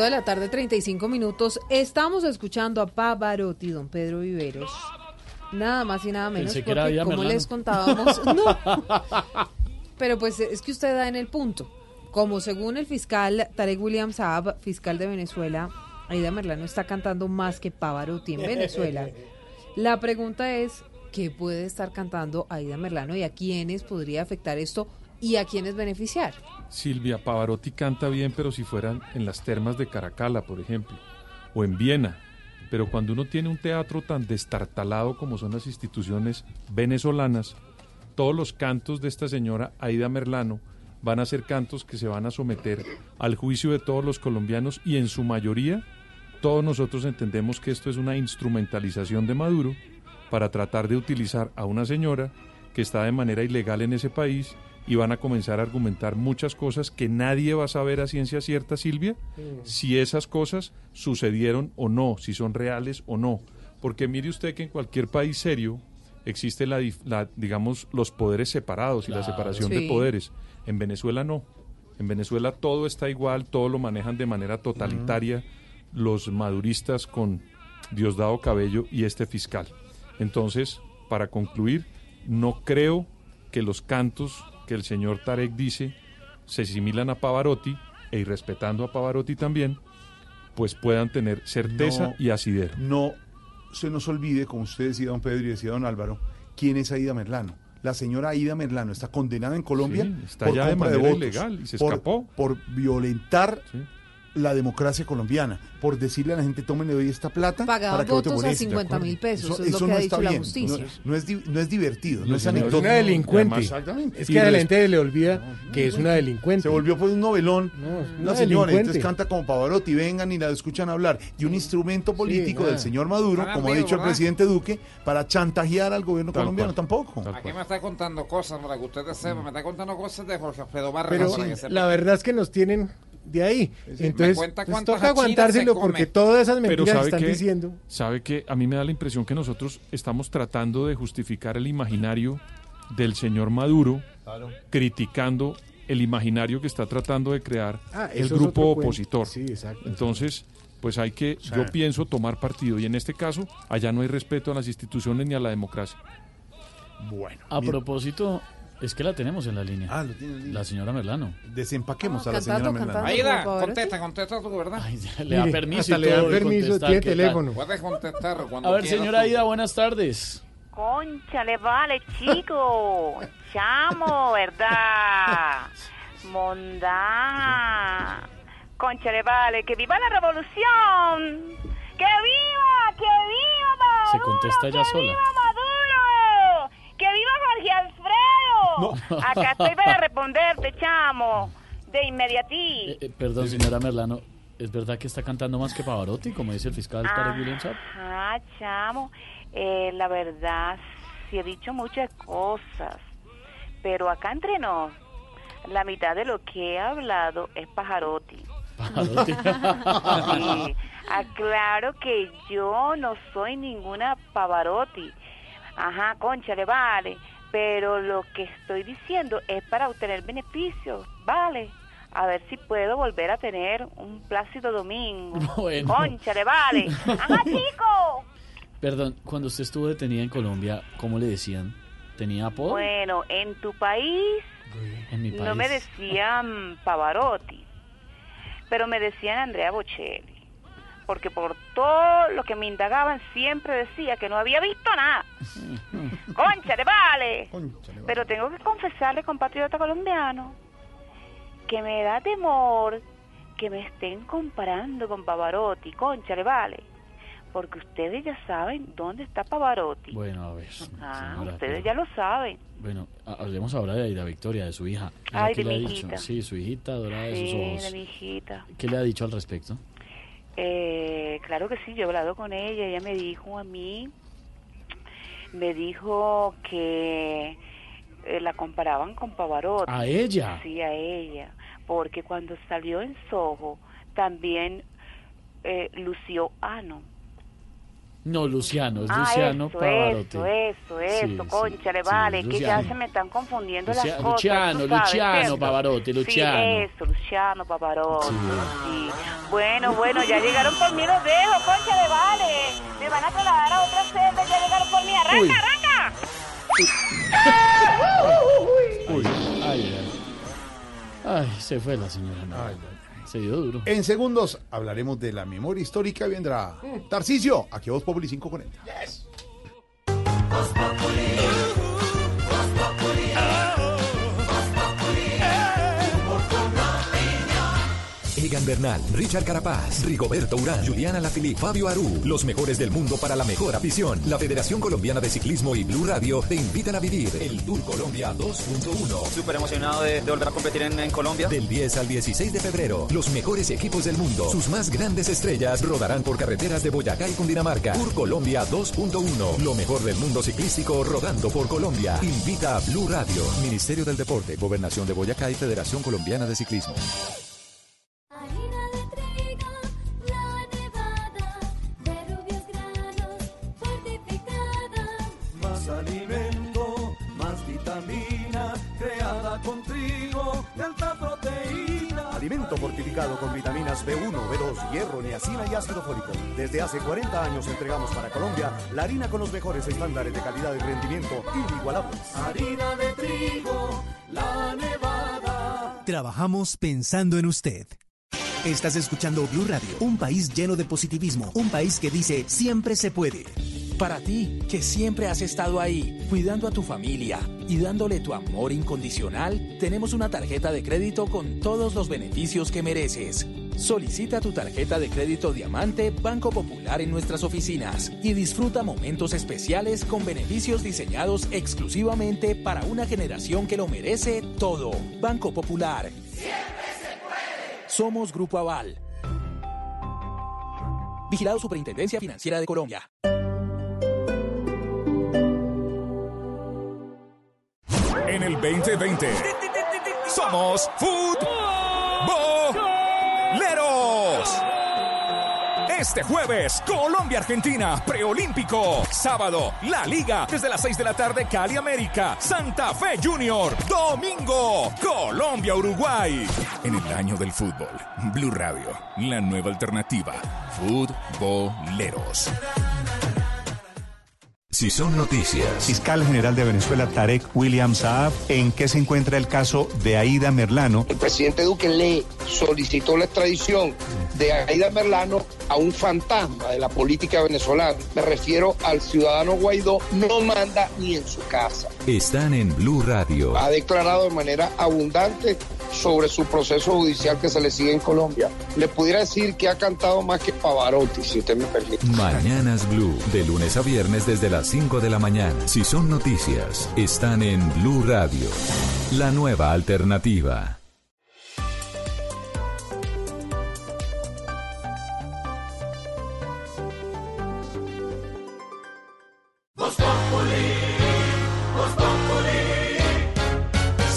de la tarde, 35 minutos. Estamos escuchando a Pavarotti, don Pedro Viveros. Nada más y nada menos, porque como les contábamos, <laughs> no. <laughs> Pero pues es que usted da en el punto. Como según el fiscal Tarek William Saab, fiscal de Venezuela, Aida Merlano está cantando más que Pavarotti en Venezuela. <laughs> La pregunta es, ¿qué puede estar cantando Aida Merlano y a quiénes podría afectar esto y a quiénes beneficiar? Silvia, Pavarotti canta bien, pero si fueran en las termas de Caracala, por ejemplo, o en Viena. Pero cuando uno tiene un teatro tan destartalado como son las instituciones venezolanas, todos los cantos de esta señora Aida Merlano van a ser cantos que se van a someter al juicio de todos los colombianos y en su mayoría todos nosotros entendemos que esto es una instrumentalización de Maduro para tratar de utilizar a una señora que está de manera ilegal en ese país y van a comenzar a argumentar muchas cosas que nadie va a saber a ciencia cierta, Silvia, si esas cosas sucedieron o no, si son reales o no. Porque mire usted que en cualquier país serio existe la, digamos los poderes separados y la separación de poderes. En Venezuela no. En Venezuela todo está igual, todo lo manejan de manera totalitaria los maduristas con Diosdado Cabello y este fiscal. Entonces, para concluir, no creo que los cantos que el señor Tarek dice se asimilan a Pavarotti e irrespetando a Pavarotti también, pues puedan tener certeza y asidero. No se nos olvide, como usted decía, don Pedro, y decía don Álvaro, quién es Aida Merlano la señora Aida Merlano está condenada en Colombia está por ya de manera ilegal y se escapó. por violentar la democracia colombiana por decirle a la gente, tomen hoy esta plata para que vote por a 50 mil pesos, eso, es lo que ha dicho la justicia. No, es, no es divertido, no, es anecdótico. Es una delincuente. es que a la gente le olvida que es una delincuente. Se volvió pues un novelón, una, señora, entonces canta como Pavarotti, vengan y la escuchan hablar. Y un instrumento político del señor Maduro, como ha dicho el presidente Duque, para chantajear al gobierno colombiano tampoco. Aquí me está contando cosas, para que ustedes sepan, me está contando cosas de Jorge Alfredo Vargas. Pero la verdad es que nos tienen de ahí. Entonces, pues, toca aguantárselo porque todas esas mentiras están diciendo. Sabe que a mí me da la impresión que nosotros estamos tratando de justificar el imaginario del señor Maduro, criticando el imaginario que está tratando de crear ah, el grupo opositor. Entonces, pues hay que, yo pienso, tomar partido. Y en este caso, allá no hay respeto a las instituciones ni a la democracia. Bueno. A propósito, es que la tenemos en la línea. Ah, lo tiene La señora Merlano. Desempaquemos a la señora Merlano. Aida, contesta, contesta tú, ¿verdad? le da permiso. le da permiso, tiene teléfono. Puedes contestar cuando A ver, señora Aida, buenas tardes. Concha, le vale, chico. Chamo, ¿verdad? Mondá. Concha, le vale. ¡Que viva la revolución! ¡Que viva! ¡Que viva Se contesta ya sola. ¡Que viva Maduro! ¡Que viva Jorge Alfredo! <laughs> Acá estoy para responderte, chamo. De inmediati. Eh, eh, perdón, señora Merlano. ¿Es verdad que está cantando más que Pavarotti, como dice el fiscal Tarek William Ah, chamo. Eh, la verdad, sí he dicho muchas cosas. Pero acá entre nos, la mitad de lo que he hablado es Pajarotti. Pajarotti. <laughs> Aclaro que yo no soy ninguna Pavarotti. Ajá, concha, le vale. Pero lo que estoy diciendo es para obtener beneficios, ¿vale? A ver si puedo volver a tener un Plácido Domingo. <laughs> Bueno. Concha, le vale. <laughs> Ajá, chico. Perdón, cuando usted estuvo detenida en Colombia, ¿cómo le decían? ¿Tenía apodo? Bueno, en tu país en mi país. no me decían Pavarotti, pero me decían Andrea Bocelli. Porque por todo lo que me indagaban siempre decía que no había visto nada. <laughs> Concha, le vale. Pero tengo que confesarle, compatriota colombiano, que me da temor que me estén comparando con Pavarotti. Concha, le vale. Porque ustedes ya saben dónde está Pavarotti. Bueno, a ver. Ah, señora, ustedes pero- ya lo saben. Bueno, ha- hablemos ahora de Aida Victoria, de su hija. ¿Ella Ay, qué de le ha dicho? hijita. Sí, su hijita dorada de sus ojos. de mi hijita. ¿Qué le ha dicho al respecto? Eh, claro que sí, yo he hablado con ella. Ella me dijo a mí, me dijo que eh, la comparaban con Pavarotti. ¿A ella? Sí, a ella. Porque cuando salió en Soho, también eh, lució ano. No, Luciano, es ah, Luciano eso, Pavarotti. eso, eso, eso, Sí, concha, le sí, vale, es que ya se me están confundiendo Lucia- las cosas. Luciano, Luciano. Pavarotti, Luciano. Sí, eso, Luciano Pavarotti, sí. Bueno, bueno, ya llegaron por mí, los dejo, concha, le vale. Me van a trasladar a otra celda, ya llegaron por mí, arranca, Uy. arranca. Uy, ay, ay. Ay, se fue la señora. no. Se dio duro. En segundos hablaremos de la memoria histórica y vendrá Tarcisio, aquí a Voz Populi 540. Egan Bernal, Richard Carapaz, Rigoberto Urán, Juliana Lafili, Fabio Aru, los mejores del mundo para la mejor afición. La Federación Colombiana de Ciclismo y Blue Radio te invitan a vivir el Tour Colombia 2.1. Súper emocionado de, de volver a competir en, en Colombia. Del 10 al 16 de febrero, los mejores equipos del mundo, sus más grandes estrellas rodarán por carreteras de Boyacá y Cundinamarca. Tour Colombia 2.1, lo mejor del mundo ciclístico rodando por Colombia. Invita a Blue Radio, Ministerio del Deporte, Gobernación de Boyacá y Federación Colombiana de Ciclismo. Fortificado con vitaminas B1, B2, hierro, niacina y ácido fólico. Desde hace 40 años entregamos para Colombia la harina con los mejores estándares de calidad y rendimiento inigualables. Harina de trigo, la nevada. Trabajamos pensando en usted. Estás escuchando Blue Radio, un país lleno de positivismo, un país que dice siempre se puede. Para ti, que siempre has estado ahí, cuidando a tu familia y dándole tu amor incondicional, tenemos una tarjeta de crédito con todos los beneficios que mereces. Solicita tu tarjeta de crédito Diamante Banco Popular en nuestras oficinas y disfruta momentos especiales con beneficios diseñados exclusivamente para una generación que lo merece todo. Banco Popular. Somos Grupo Aval. Vigilado Superintendencia Financiera de Colombia. En el 2020 somos futboleros. Este jueves, Colombia-Argentina, preolímpico. Sábado, La Liga, desde las 6 de la tarde, Cali América, Santa Fe Junior. Domingo, Colombia-Uruguay. En el año del fútbol, Blue Radio, la nueva alternativa. Futboleros. Si son noticias. Fiscal General de Venezuela, Tarek William Saab, ¿en qué se encuentra el caso de Aida Merlano? El presidente Duque le solicitó la extradición de Aida Merlano a un fantasma de la política venezolana. Me refiero al ciudadano Guaidó, no manda ni en su casa. Están en Blue Radio. Ha declarado de manera abundante sobre su proceso judicial que se le sigue en Colombia. Le pudiera decir que ha cantado más que Pavarotti, si usted me permite. Mañanas Blue, de lunes a viernes desde las 5 de la mañana. Si son noticias, están en Blue Radio, la nueva alternativa.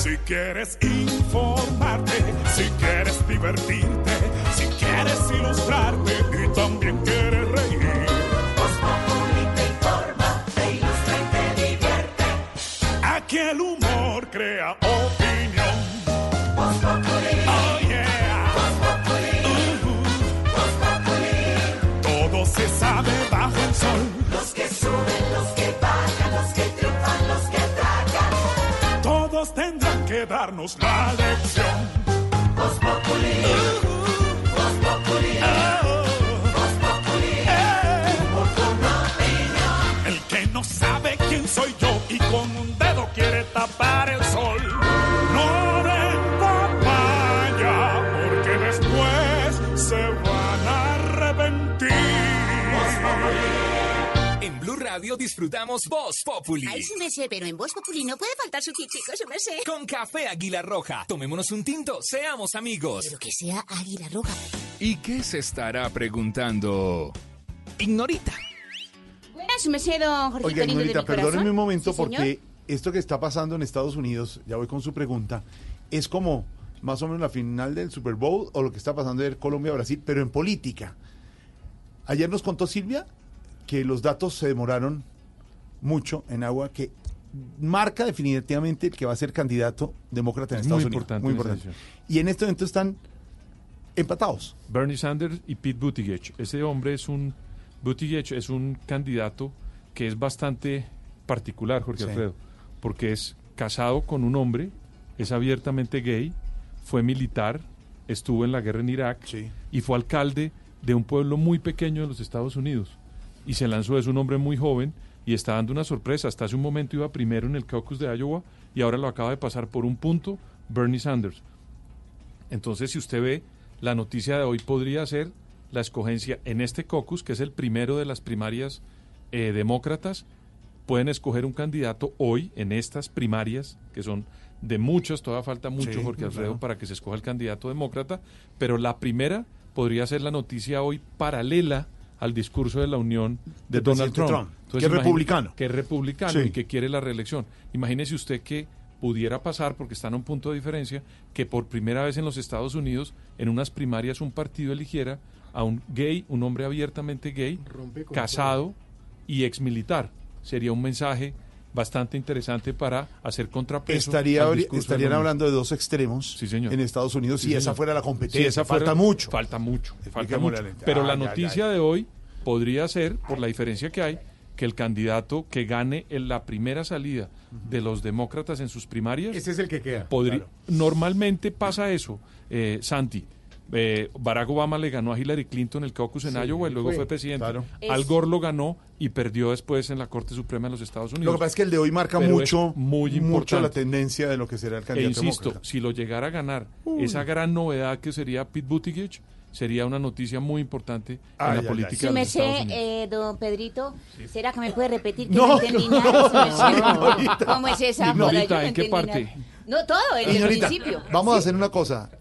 Si quieres quieres divertirte, si quieres ilustrarte y también quieres reír. Voz te informa, te ilustra y te divierte. Aquí el humor crea opinión. Voz. Oh yeah. Voz Populi. Todo se sabe bajo el sol. Los que suben, los que bajan, los que triunfan, los que atacan. Todos tendrán que darnos la lección. El que no sabe quién soy yo y con un dedo quiere tapar disfrutamos Voz Populi. Ay, sí me sé, pero en Voz Populi no puede faltar su kitico, sí me sé. Con café Águila Roja. Tomémonos un tinto, seamos amigos. Pero que sea águila roja. ¿Y qué se estará preguntando? Ignorita. Buenas, su merced, don Jorgito Oiga, Ignorita, perdóneme un momento Sí, porque esto que está pasando en Estados Unidos, ya voy con su pregunta, es como más o menos la final del Super Bowl o lo que está pasando en Colombia-Brasil, pero en política. Ayer nos contó Silvia que los datos se demoraron mucho en agua, que marca definitivamente el que va a ser candidato demócrata en Es Estados muy Unidos. importante Muy importante. Y en este momento están empatados. Bernie Sanders y Pete Buttigieg. Ese hombre es un Buttigieg es un candidato que es bastante particular, Jorge Sí. Alfredo, porque es casado con un hombre, es abiertamente gay, fue militar, estuvo en la guerra en Irak y fue alcalde de un pueblo muy pequeño de los Estados Unidos. Y se lanzó, es un hombre muy joven y está dando una sorpresa. Hasta hace un momento iba primero en el caucus de Iowa y ahora lo acaba de pasar por un punto Bernie Sanders. Entonces, si usted ve, la noticia de hoy podría ser la escogencia en este caucus, que es el primero de las primarias eh, demócratas. Pueden escoger un candidato hoy en estas primarias, que son de muchos, todavía falta mucho, Sí, Jorge Alfredo, claro. para que se escoja el candidato demócrata, pero la primera podría ser la noticia hoy paralela al discurso de la Unión de Donald Trump. Que es republicano. Que es republicano Sí. y que quiere la reelección. Imagínese usted que pudiera pasar, porque están a un punto de diferencia, que por primera vez en los Estados Unidos, en unas primarias, un partido eligiera a un gay, un hombre abiertamente gay, casado y exmilitar. Sería un mensaje bastante interesante para hacer contrapeso. Estaría, estarían hablando de dos extremos en Estados Unidos Sí, si esa fuera la competencia. Si esa fuera- falta mucho. Falta mucho. Falta mucho. Pero Ay, la noticia de hoy podría ser, por la diferencia que hay, que el candidato que gane en la primera salida de los demócratas en sus primarias. Ese es el que queda, claro. Normalmente pasa eso, eh, Santi. Eh, Barack Obama le ganó a Hillary Clinton el caucus en Sí, Iowa y luego fue, fue presidente. claro. Al Gore lo ganó y perdió después en la Corte Suprema de los Estados Unidos. Lo que pasa es que el de hoy marca Pero mucho, muy mucho la importante. tendencia de lo que será el E candidato insisto, demócrata. si lo llegara a ganar, Uy. esa gran novedad que sería Pete Buttigieg sería una noticia muy importante en Ay, la ay, política los Estados merced, Unidos. eh, don Pedrito, ¿será que me puede repetir que No, no, entendí no, nada? su merced? Ignorita. ¿Cómo es esa ¿en qué parte? nada. No, todo, desde el principio. vamos a hacer una cosa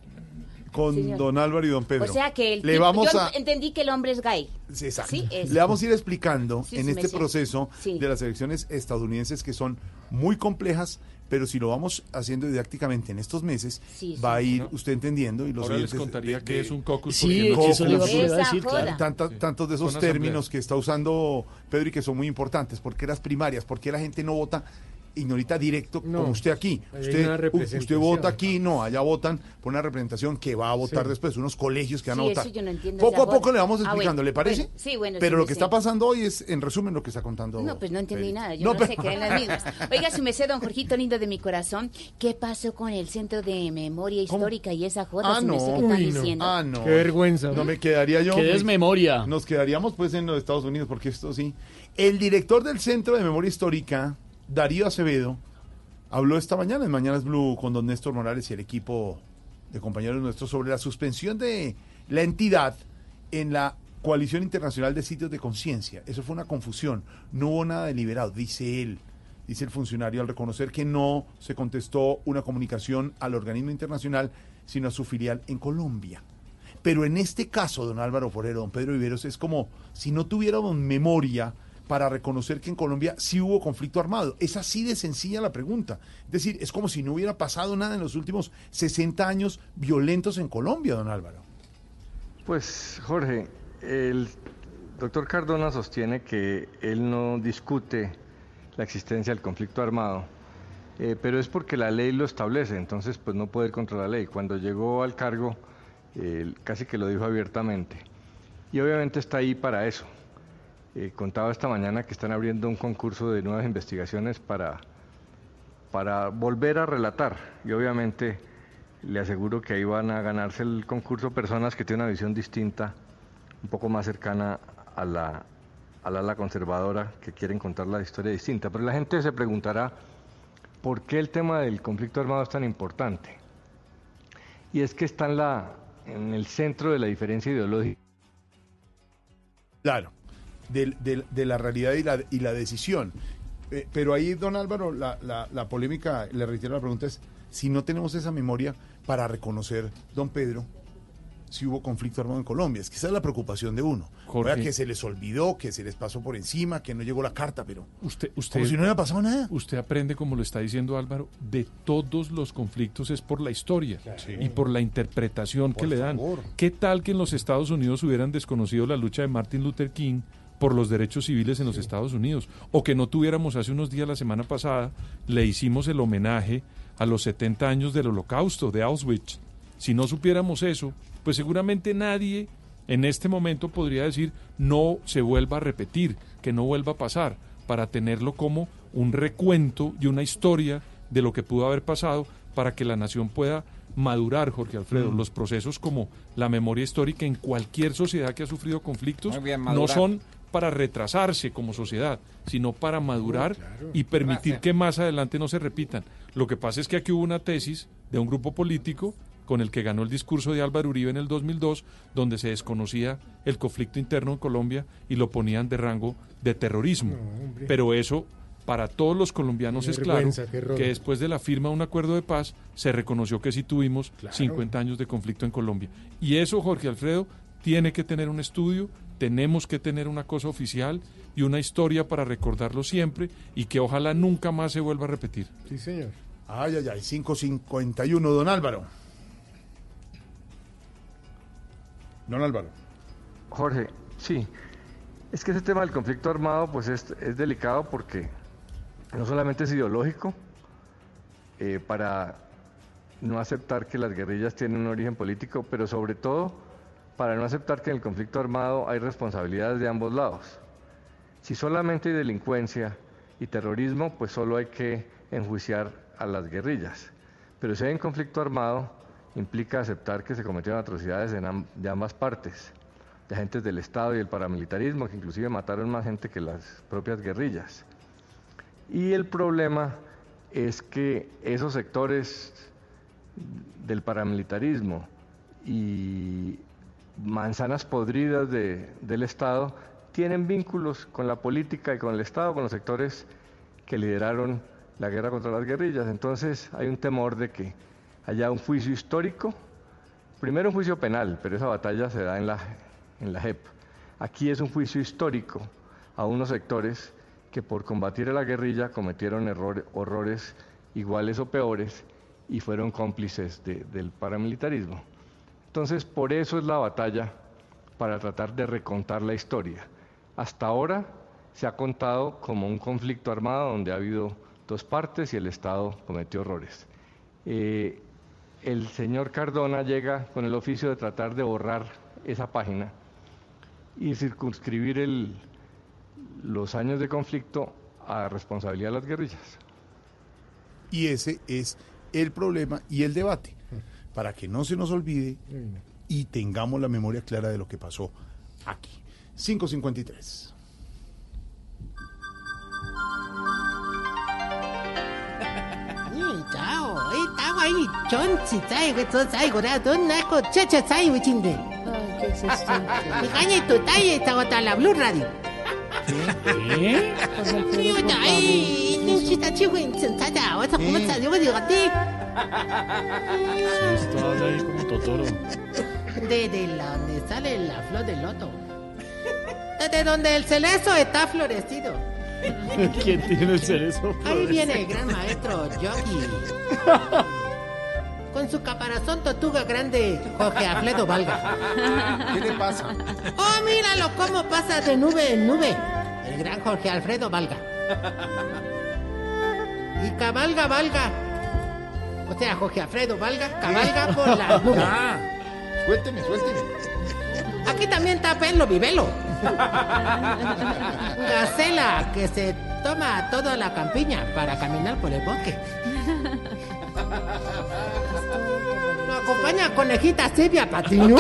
con Señor. don Álvaro y don Pedro. O sea que el Le vamos yo a... entendí que el hombre es gay. Sí, exacto. Sí, es. Le vamos a ir explicando Sí, en sí, este proceso Sí. de las elecciones estadounidenses que son muy complejas, pero si lo vamos haciendo didácticamente en estos meses, Sí, sí. va a ir usted entendiendo y los Ahora les contaría de- de- es un caucus. Sí, no- que eso a Esa decir, claro. Tanta- tantos de esos asamblea. términos que está usando Pedro y que son muy importantes. ¿Por qué las primarias? ¿Por qué la gente no vota? Ignorita directo No, como usted aquí. Usted, vota aquí, no, allá votan por una representación que va a votar Sí. después, unos colegios que van a votar. eso yo no entiendo poco a poco le vamos Ah, explicando, bueno, ¿le parece? bueno, sí, bueno, Pero sí, lo que está pasando hoy es, en resumen, lo que está contando. No, pues no entendí nada, yo No, no, pero- sé, quedé en las mismas. Oiga, su merced, don Jorgito lindo de mi corazón, ¿qué pasó con el Centro de Memoria Histórica y esa joda, Ah, no. merced, que están diciendo? Ah, no. Qué vergüenza. No me quedaría yo. Qué desmemoria. Nos quedaríamos pues en los Estados Unidos, porque esto sí. El director del Centro de Memoria Histórica, Darío Acevedo, habló esta mañana en Mañanas Blue con don Néstor Morales y el equipo de compañeros nuestros sobre la suspensión de la entidad en la Coalición Internacional de Sitios de Conciencia. Eso fue una confusión. No hubo nada deliberado, dice él. Dice el funcionario al reconocer que no se contestó una comunicación al organismo internacional, sino a su filial en Colombia. Pero en este caso, don Álvaro Forero, don Pedro Viveros, es como si no tuviéramos memoria para reconocer que en Colombia sí hubo conflicto armado? Es así de sencilla la pregunta. Es decir, es como si no hubiera pasado nada en los últimos 60 años violentos en Colombia, don Álvaro. Pues Jorge, el doctor Cardona sostiene que él no discute la existencia del conflicto armado, eh, pero es porque la ley lo establece, entonces pues no puede ir contra la ley. Cuando llegó al cargo, casi que lo dijo abiertamente. Y obviamente está ahí para eso. Eh, contaba esta mañana que están abriendo un concurso de nuevas investigaciones para, para volver a relatar. Y obviamente le aseguro que ahí van a ganarse el concurso personas que tienen una visión distinta, un poco más cercana a la, al ala conservadora, que quieren contar la historia distinta. Pero la gente se preguntará, ¿por qué el tema del conflicto armado es tan importante? Y es que está en, la, en el centro de la diferencia ideológica. Claro, del- del- de, la realidad y la, y la decisión. Eh, pero ahí, don Álvaro, la, la- la polémica, le reitero la pregunta, es si no tenemos esa memoria para reconocer, don Pedro, si hubo conflicto armado en Colombia. Es que esa es la preocupación de uno. Jorge. Que se les olvidó, que se les pasó por encima, que no llegó la carta, pero... Usted, usted, Como si no hubiera pasado nada. Usted aprende, como lo está diciendo Álvaro, de todos los conflictos es por la historia y por la interpretación que le dan. favor. ¿Qué tal que en los Estados Unidos hubieran desconocido la lucha de Martin Luther King por los derechos civiles en los Estados Unidos? O que no tuviéramos hace unos días, la semana pasada, le hicimos el homenaje a los 70 años del holocausto de Auschwitz. Si no supiéramos eso, pues seguramente nadie en este momento podría decir no se vuelva a repetir, que no vuelva a pasar, para tenerlo como un recuento y una historia de lo que pudo haber pasado para que la nación pueda madurar, Jorge Alfredo. Mm. Los procesos como la memoria histórica en cualquier sociedad que ha sufrido conflictos bien, no son para retrasarse como sociedad, sino para madurar y permitir Gracias. que más adelante no se repitan. Lo que pasa es que aquí hubo una tesis de un grupo político con el que ganó el discurso de Álvaro Uribe en el 2002, donde se desconocía el conflicto interno en Colombia y lo ponían de rango de terrorismo. No. Pero eso, para todos los colombianos es claro que después de la firma de un acuerdo de paz se reconoció que sí tuvimos Claro. 50 años de conflicto en Colombia. Y eso, Jorge Alfredo, tiene que tener un estudio, tenemos que tener una cosa oficial y una historia para recordarlo siempre y que ojalá nunca más se vuelva a repetir. Sí, señor. Ay, ay, ay, 551, don Álvaro. Don Álvaro. Jorge, sí. Es que ese tema del conflicto armado pues es, es delicado porque no solamente es ideológico, eh, para no aceptar que las guerrillas tienen un origen político, pero sobre todo para no aceptar que en el conflicto armado hay responsabilidades de ambos lados. Si solamente hay delincuencia y terrorismo, pues solo hay que enjuiciar a las guerrillas. Pero si hay un conflicto armado, implica aceptar que se cometieron atrocidades de ambas partes, de agentes del Estado y del paramilitarismo, que inclusive mataron más gente que las propias guerrillas. Y el problema es que esos sectores del paramilitarismo y manzanas podridas de- del Estado tienen vínculos con la política y con el Estado, con los sectores que lideraron la guerra contra las guerrillas. Entonces hay un temor de que haya un juicio histórico, primero un juicio penal, pero esa batalla se da en la, en la JEP. Aquí es un juicio histórico a unos sectores que por combatir a la guerrilla cometieron errores, horrores iguales o peores y fueron cómplices de- del paramilitarismo. Entonces, por eso es la batalla para tratar de recontar la historia. Hasta ahora se ha contado como un conflicto armado donde ha habido dos partes y el Estado cometió horrores. Eh, el señor Cardona llega con el oficio de tratar de borrar esa página y circunscribir el- los años de conflicto a responsabilidad de las guerrillas. Y ese es el problema y el debate. Para que no se nos olvide y tengamos la memoria clara de lo que pasó aquí. 553. <laughs> <laughs> Sí, estabas ahí como Totoro. De, de la donde sale la flor del loto. Desde donde el celezo está florecido. <laughs> ¿Quién tiene el cerezo? Ahí viene el gran maestro Yogi. Con su caparazón tortuga grande, Jorge Alfredo Valga. ¿Qué le pasa? ¡Oh, míralo cómo pasa de nube en nube! El gran Jorge Alfredo Valga. Y cabalga, valga. O sea, Jorge Alfredo Valga, <laughs> cabalga por la nube. Ah, suélteme, suélteme. Aquí también está Pelo Vivelo. <laughs> Gacela, que se toma toda la campiña para caminar por el bosque. <laughs> Lo acompaña conejita Silvia Patiño.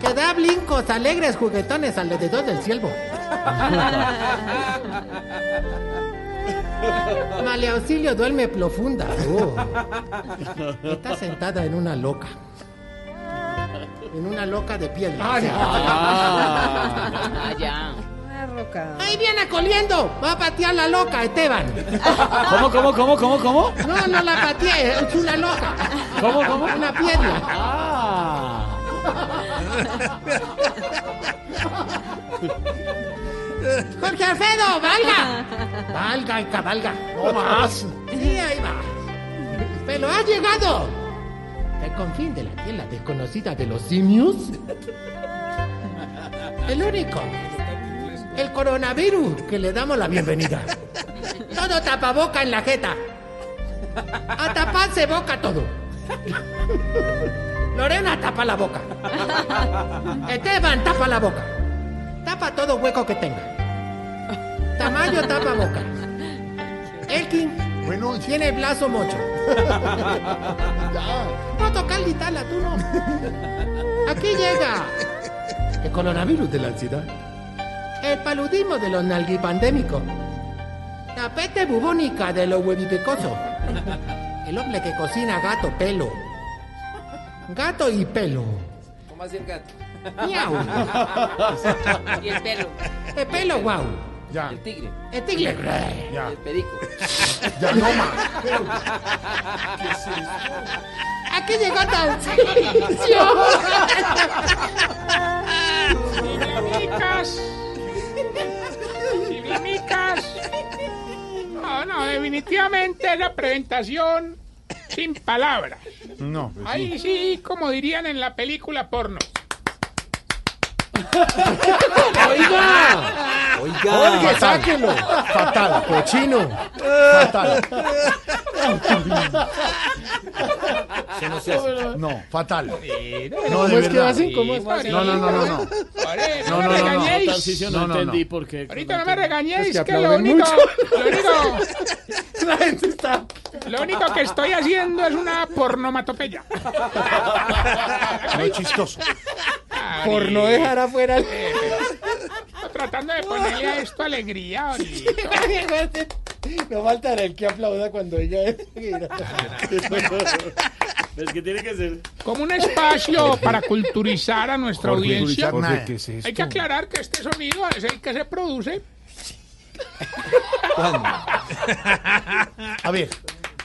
que da blincos alegres juguetones alrededor del ciervo. Male Auxilio duerme profunda. Oh. Está sentada en una loca. En una loca de piel. Ah, ya. Una roca. Ahí viene coliendo. Va a patear la loca, Esteban. ¿Cómo, cómo, cómo, cómo, cómo? No, no la pateé, es una loca. ¿Cómo, cómo? Una piedra. Ah. <laughs> Jorge Alfredo, valga. Valga y cabalga. No más. Sí, ahí va. Pero ha llegado. El confín de la tierra desconocida de los simios. El único. El coronavirus que le damos la bienvenida. Todo tapaboca en la jeta. A taparse boca todo. Lorena tapa la boca. Esteban tapa la boca. Tapa todo hueco que tenga. Tamayo tapa boca. Elkin Bueno, tiene el brazo mocho. <laughs> No tocar guitarra, tú no. Aquí llega el coronavirus de la ansiedad. El paludismo de los nalguipandémicos. La peste bubónica de los huevipecosos. El hombre que cocina gato pelo. Gato y pelo. ¿Cómo así el gato? Miau. Y el pelo. El pelo, guau. Ya, El tigre. El tigre. ya, El perico. <laughs> ya, no más. Aquí llegó Tarcisio. Chiflamicas. Chiflamicas. No, no, definitivamente la presentación sin palabras. No, pues sí. Ahí sí, como dirían en la película porno. Oiga. Oiga. Jorge, sáquelo. Fatal, cochino. Fatal. Eso no se hace. No, fatal. No, ¿Cómo es que hacen? ¿Cómo es? No, no, no, no, no. No, no, no, me no, no. regañéis. Tarcisio, no, No, no, no. entendí por qué. Ahorita no me regañéis, Es que que, lo único, mucho. lo único, La gente está. lo único que estoy haciendo es una pornomatopeya. Muy chistoso. Por no dejar afuera. el- Tratando de ponerle a esto alegría ahorita. <laughs> No faltará el que aplauda cuando ella es. <laughs> Es que tiene que ser. Como un espacio para culturizar a nuestra Jorge, audiencia. Jorge, nada. ¿qué es? Hay que aclarar que este sonido es el que se produce A ver,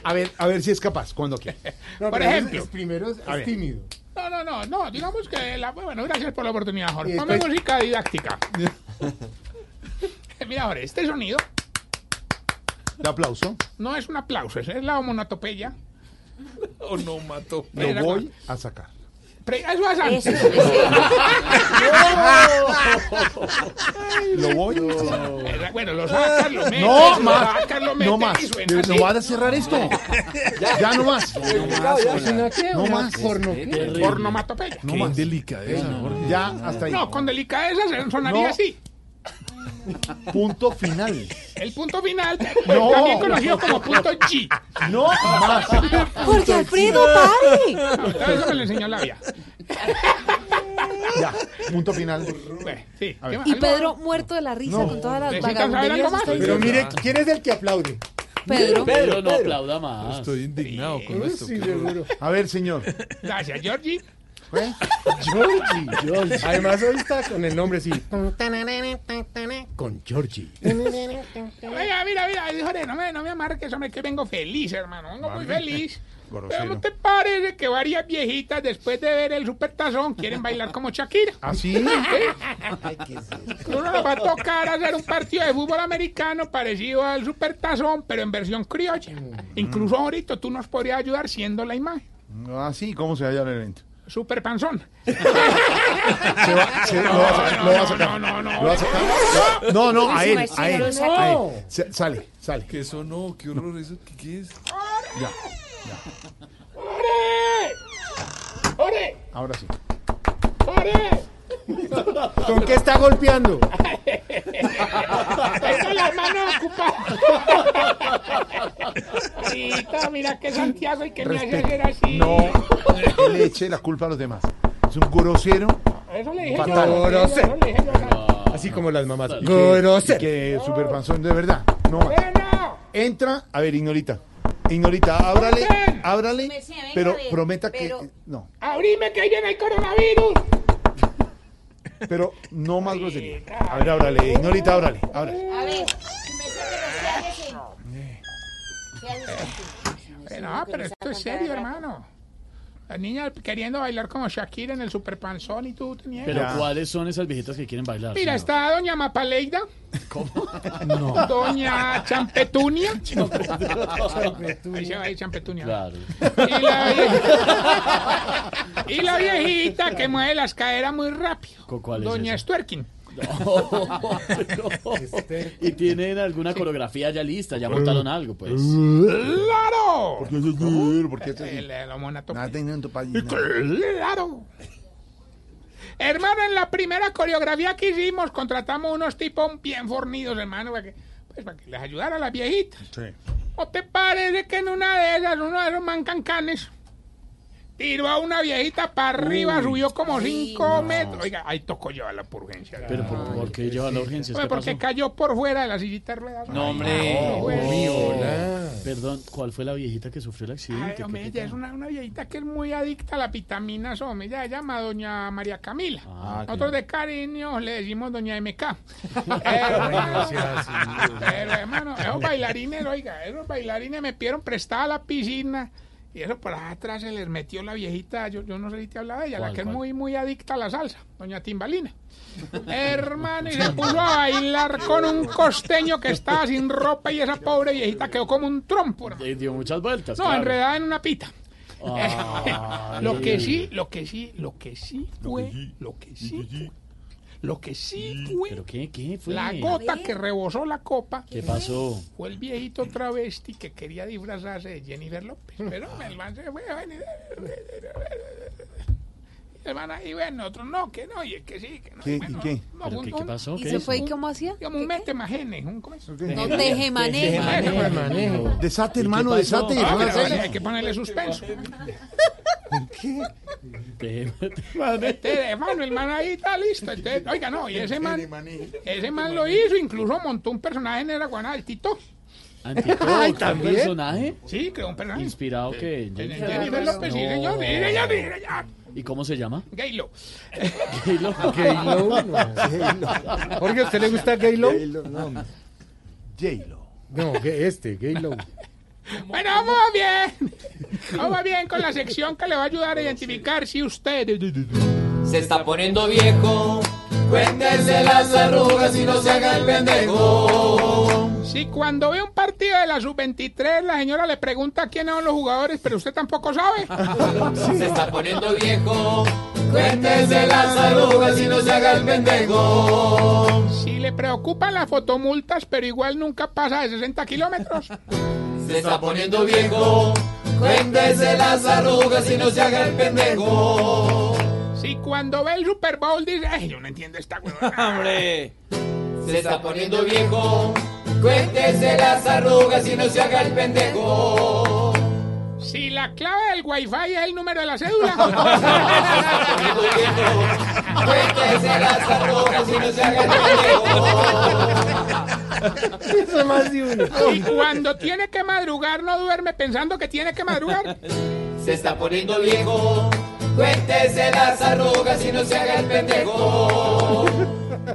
a ver, a ver si es capaz. ¿Cuándo qué? Por ejemplo. primero es, A ver. tímido. No, no, no, no, digamos que la, bueno, gracias por la oportunidad, Jorge. Ponme después- música didáctica. <laughs> Mira, Jorge, este sonido De aplauso. no es un aplauso, es la homonatopeya. O no mató. Lo voy a sacar. Eso. <laughs> Lo voy a Eh, Bueno, lo sacas, lo metes, No lo más. lo No más. y suena No así. va a cerrar esto. Ya no más. No más. Porno. Pornomatopeya. No más. delicadeza. Ya hasta ahí. No, con delicadeza se- sonaría No. así. Punto final. El punto final, No. también conocido como punto G. No más. Jorge Alfredo, pare. No, todo eso me lo enseñó la vía. Ya. Punto final. Sí. Y. Pedro muerto de la risa No. con todas las está Pero mire, ¿quién es el que aplaude? Pedro. Pedro, no aplauda más. Estoy indignado con esto. A ver, señor. Gracias, Georgie. Georgie. Además, hoy está con el nombre así. Con Georgie. Oiga, mira, mira, Jorge, no me, no me amarques, hombre, que vengo feliz, hermano. Vengo muy feliz. <laughs> Pero. ¿no te parece que varias viejitas después de ver el supertazón quieren bailar como Shakira? ¿Ah, sí? Uno nos va a tocar hacer un partido de fútbol americano parecido al supertazón, pero en versión criolla. Incluso ahorita tú nos podrías ayudar siendo la imagen. Ah, sí, ¿cómo se llama el evento? Super panzón. Se va, se, lo va a sacar, lo va a sacar. No, no, no, Lo va a sacar. No, no, a él, a él. No. a él. Se- Sale, sale. Que eso no, qué horror, eso, ¿qué, qué es? Ya, ¡Ore! ¡Ore! ahora sí. ¡Ore! ¿Con qué está golpeando? Tengo las manos ocupadas. Ahorita, mira que Santiago y que me hace hacer así. No, le eche la culpa a los demás. Es un grosero. Eso le dije Fatal. yo. Eso le dije yo. Así como las mamás. Y que, y Grosero. que super panzón de verdad. No más. Bueno, Entra, a ver, Ignorita. Ignorita, ábrale, ábrale, venga, pero a ver, prometa pero- que. No, abrime que ahí viene el coronavirus. Pero no más grosería. A ver, ábrale, Ignorita, ábrale, ábrale. A ver, me sé que. Eh, No, pero esto es serio, hermano. La niña queriendo bailar como Shakira en el super panzón y tú tenías. Pero ¿cuáles son esas viejitas que quieren bailar? Mira, señor? está doña Mapaleida. <laughs> ¿Cómo? Doña <laughs> Champetunia. Ahí se va a ir Champetunia. Claro. Y la, viejita, <laughs> y la viejita que mueve las caderas muy rápido. ¿Cu- cuál es Doña esa? Stuerkin. <laughs> y tienen alguna coreografía ya lista, ya montaron algo, pues. ¡Claro! ¿Por qué es así? ¿Por qué es así? El- el homonato- Nada teniendo pa- ¡Claro! Hermano, en la primera coreografía que hicimos, contratamos unos tipos bien fornidos, hermano, para que, pues, para que les ayudara a las viejitas. Sí. ¿O te parece que en una de esas, uno de esos mancancanes, tiró a una viejita para arriba, Uy. subió como cinco metros? Oiga, ahí tocó llevarla por urgencia. Pero ¿por, por qué llevan la urgencia? Oye, ¿Qué porque pasó? cayó por fuera de la sillita de ruedas. No, hombre. Ay, güey. Perdón, ¿cuál fue la viejita que sufrió el accidente? Ay, ¿Qué- hombre, qué ella es una, una viejita que es muy adicta a la vitamina hombre. Ella se llama doña María Camila. Ah, Nosotros de cariño le decimos doña MK. <laughs> No pero hermano, esos bailarines, oiga, esos bailarines me pidieron prestada la piscina. Y eso por atrás se les metió la viejita, yo, yo no sé si te hablaba de ella, la ¿Cuál, que es muy, muy adicta a la salsa, doña Timbalina. <laughs> Hermano, y se puso a bailar con un costeño que estaba sin ropa y esa pobre viejita quedó como un trompo. hermano. Eh, Dio muchas vueltas. No, claro. enredada en una pita. <laughs> Ay. lo que sí, lo que sí, lo que sí fue, lo que sí fue, lo que sí fue, ¿Pero qué? ¿Qué fue? la gota que rebosó la copa ¿Qué pasó? fue el viejito travesti que quería disfrazarse de Jennifer López. Pero el man se fue. El man ahí, bueno, otro no, que no, y es que sí, que no. ¿Qué? ¿Y bueno, qué? no, ¿Pero un- qué- qué un- pasó? ¿Y ¿Qué se fue y cómo hacía? Como un mete majene, un ¿cómo es? No, tejemaneje. Manejo. Desate, ¿Y qué hermano, desate. Ah, pero hagas hay, que ponerle suspenso. <laughs> Te- Este de mano, el man ahí está listo. Entonces, oiga, no, y ese man, ese man lo hizo, incluso montó un personaje en el Guaná, el Tito. <laughs> Ay, ¿un ¿también? personaje? Sí, creó un personaje. ¿Inspirado que En el Jennifer López, sí, señor, sí, señor, sí, señor. ¿Y cómo se llama? Gaylo. Gaylo. Gaylo, no. Jorge, <laughs> ¿a usted le gusta Gaylo? No, J-Lo. No, que este, Gaylo. Bueno, vamos bien. Vamos bien con la sección que le va a ayudar a identificar si usted Se está poniendo viejo. Cuéntese las arrugas y no se haga el pendejo. Si cuando ve un partido de la sub-23 la señora le pregunta quiénes son los jugadores, pero usted tampoco sabe. <laughs> Se está poniendo viejo. Cuéntese las arrugas y no se haga el pendejo. Si le preocupan las fotomultas, pero igual nunca pasa de 60 kilómetros. <laughs> Se está poniendo viejo. Cuéntese las arrugas y no se haga el pendejo. Si cuando ve el Super Bowl dice, ay, yo no entiendo esta huevona. <laughs> Hombre. Se está poniendo viejo. Cuéntese las arrugas y no se haga el pendejo. Si la clave del wifi es el número de la cédula. <laughs> Cuéntese las arrugas y no se haga el pendejo. Eso es más de uno. Y cuando tiene que madrugar no duerme pensando que tiene que madrugar. Se está poniendo viejo. Cuéntese las arrugas y no se haga el pendejo.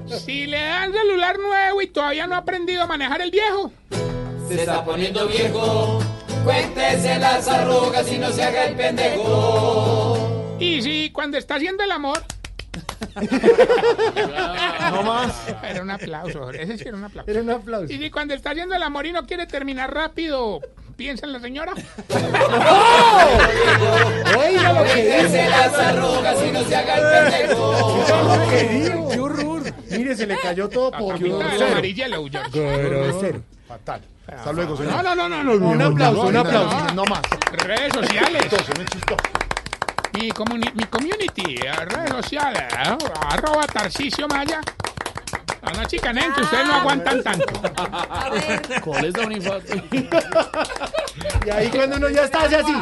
Si le dan celular nuevo y todavía no ha aprendido a manejar el viejo. Se está poniendo viejo. Cuéntese las arrugas y no se haga el pendejo. Y si cuando está haciendo el amor. <laughs> No más. Era un aplauso, ese sí era un aplauso. Era un aplauso. Y si cuando está haciendo el amor y no quiere terminar rápido, piensa en la señora. <laughs> Oiga lo que dice. las arrugas y no se haga el pendejo. lo Mire, se le cayó <laughs> todo por grosero. Fatal. Hasta luego, señor. No, no, no, no, no. Un aplauso, un aplauso. no. Más. Redes sociales. Muy chistoso. Mi, comuni- mi community, eh, redes sociales, eh, arroba Tarcicio Maya. No, no, chicanen, que ustedes no aguantan tanto. ¿Cuál es la uniforme? <laughs> Y ahí cuando uno ya está hace así.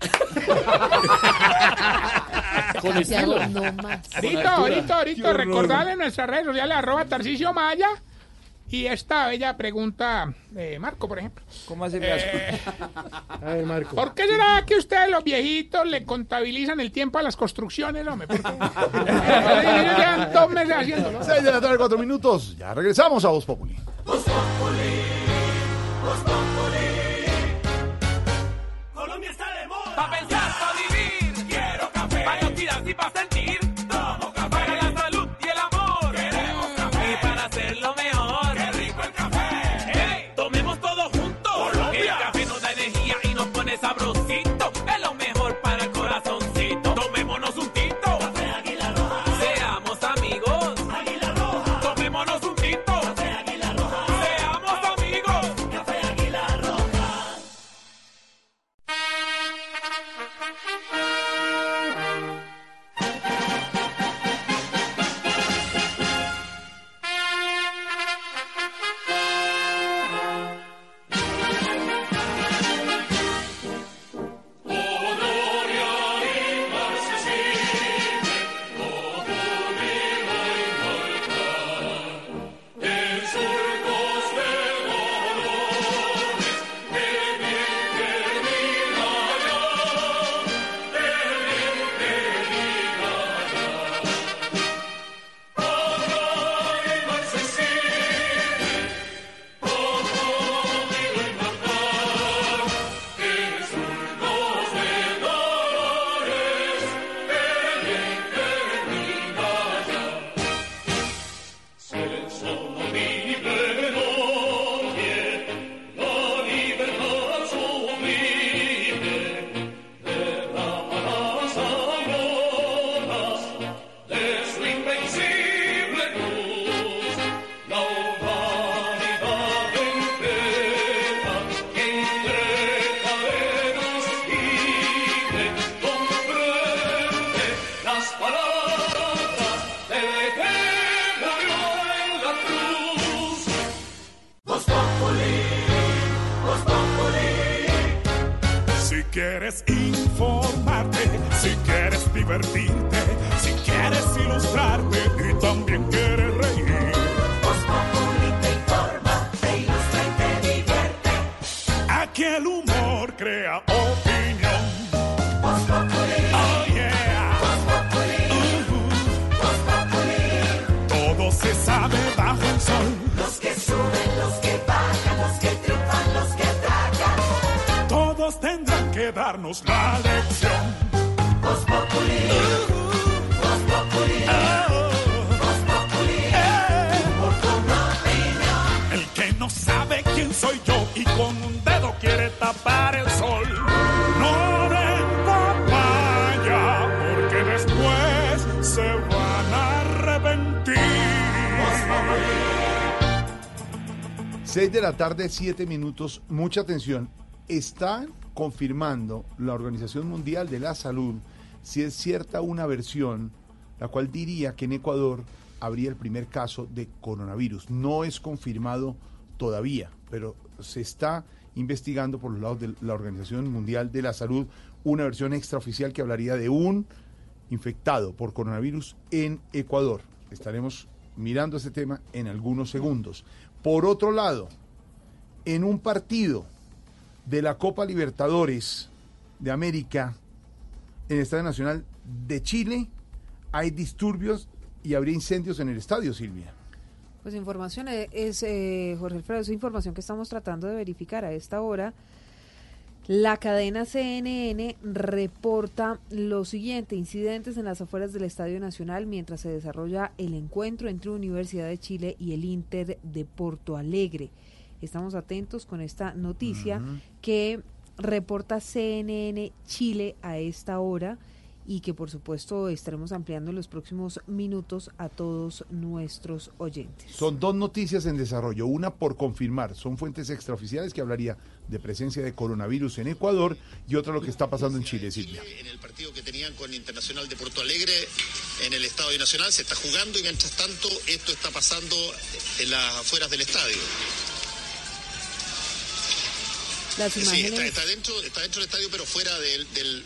<laughs> Con estilo. No más. Ahorita, ahorita, ahorita, recordarle en nuestras redes sociales, arroba Tarcicio Maya. Y esta bella pregunta de Marco, por ejemplo. ¿Cómo hace Eh, A ver, Marco. ¿Por qué será que ustedes, los viejitos, le contabilizan el tiempo a las construcciones, hombre? ¿Por qué? <laughs> Llevan dos meses haciéndolo. 6 de la tarde, 4 minutos. Ya regresamos a Voz Populi. Colombia Para oxidarse la tarde, 7 minutos. Mucha atención. Están confirmando la Organización Mundial de la Salud si es cierta una versión la cual diría que en Ecuador habría el primer caso de coronavirus. No es confirmado todavía, pero se está investigando por los lados de la Organización Mundial de la Salud una versión extraoficial que hablaría de un infectado por coronavirus en Ecuador. Estaremos mirando este tema en algunos segundos. Por otro lado, en un partido de la Copa Libertadores de América, en el Estadio Nacional de Chile hay disturbios y habría incendios en el estadio, Silvia. Pues información e- es, eh, Jorge Alfredo, es información que estamos tratando de verificar a esta hora. La cadena CNN reporta lo siguiente, incidentes en las afueras del Estadio Nacional mientras se desarrolla el encuentro entre Universidad de Chile y el Inter de Porto Alegre. Estamos atentos con esta noticia Ujú. que reporta CNN Chile a esta hora y que por supuesto estaremos ampliando en los próximos minutos a todos nuestros oyentes. Son dos noticias en desarrollo, una por confirmar, son fuentes extraoficiales que hablaría de presencia de coronavirus en Ecuador y otra lo que está pasando en Chile, Silvia. en el partido que tenían con Internacional de Porto Alegre en el Estadio Nacional se está jugando y mientras tanto esto está pasando en las afueras del estadio. Las Sí, está, está dentro, está dentro del estadio, pero fuera del, del-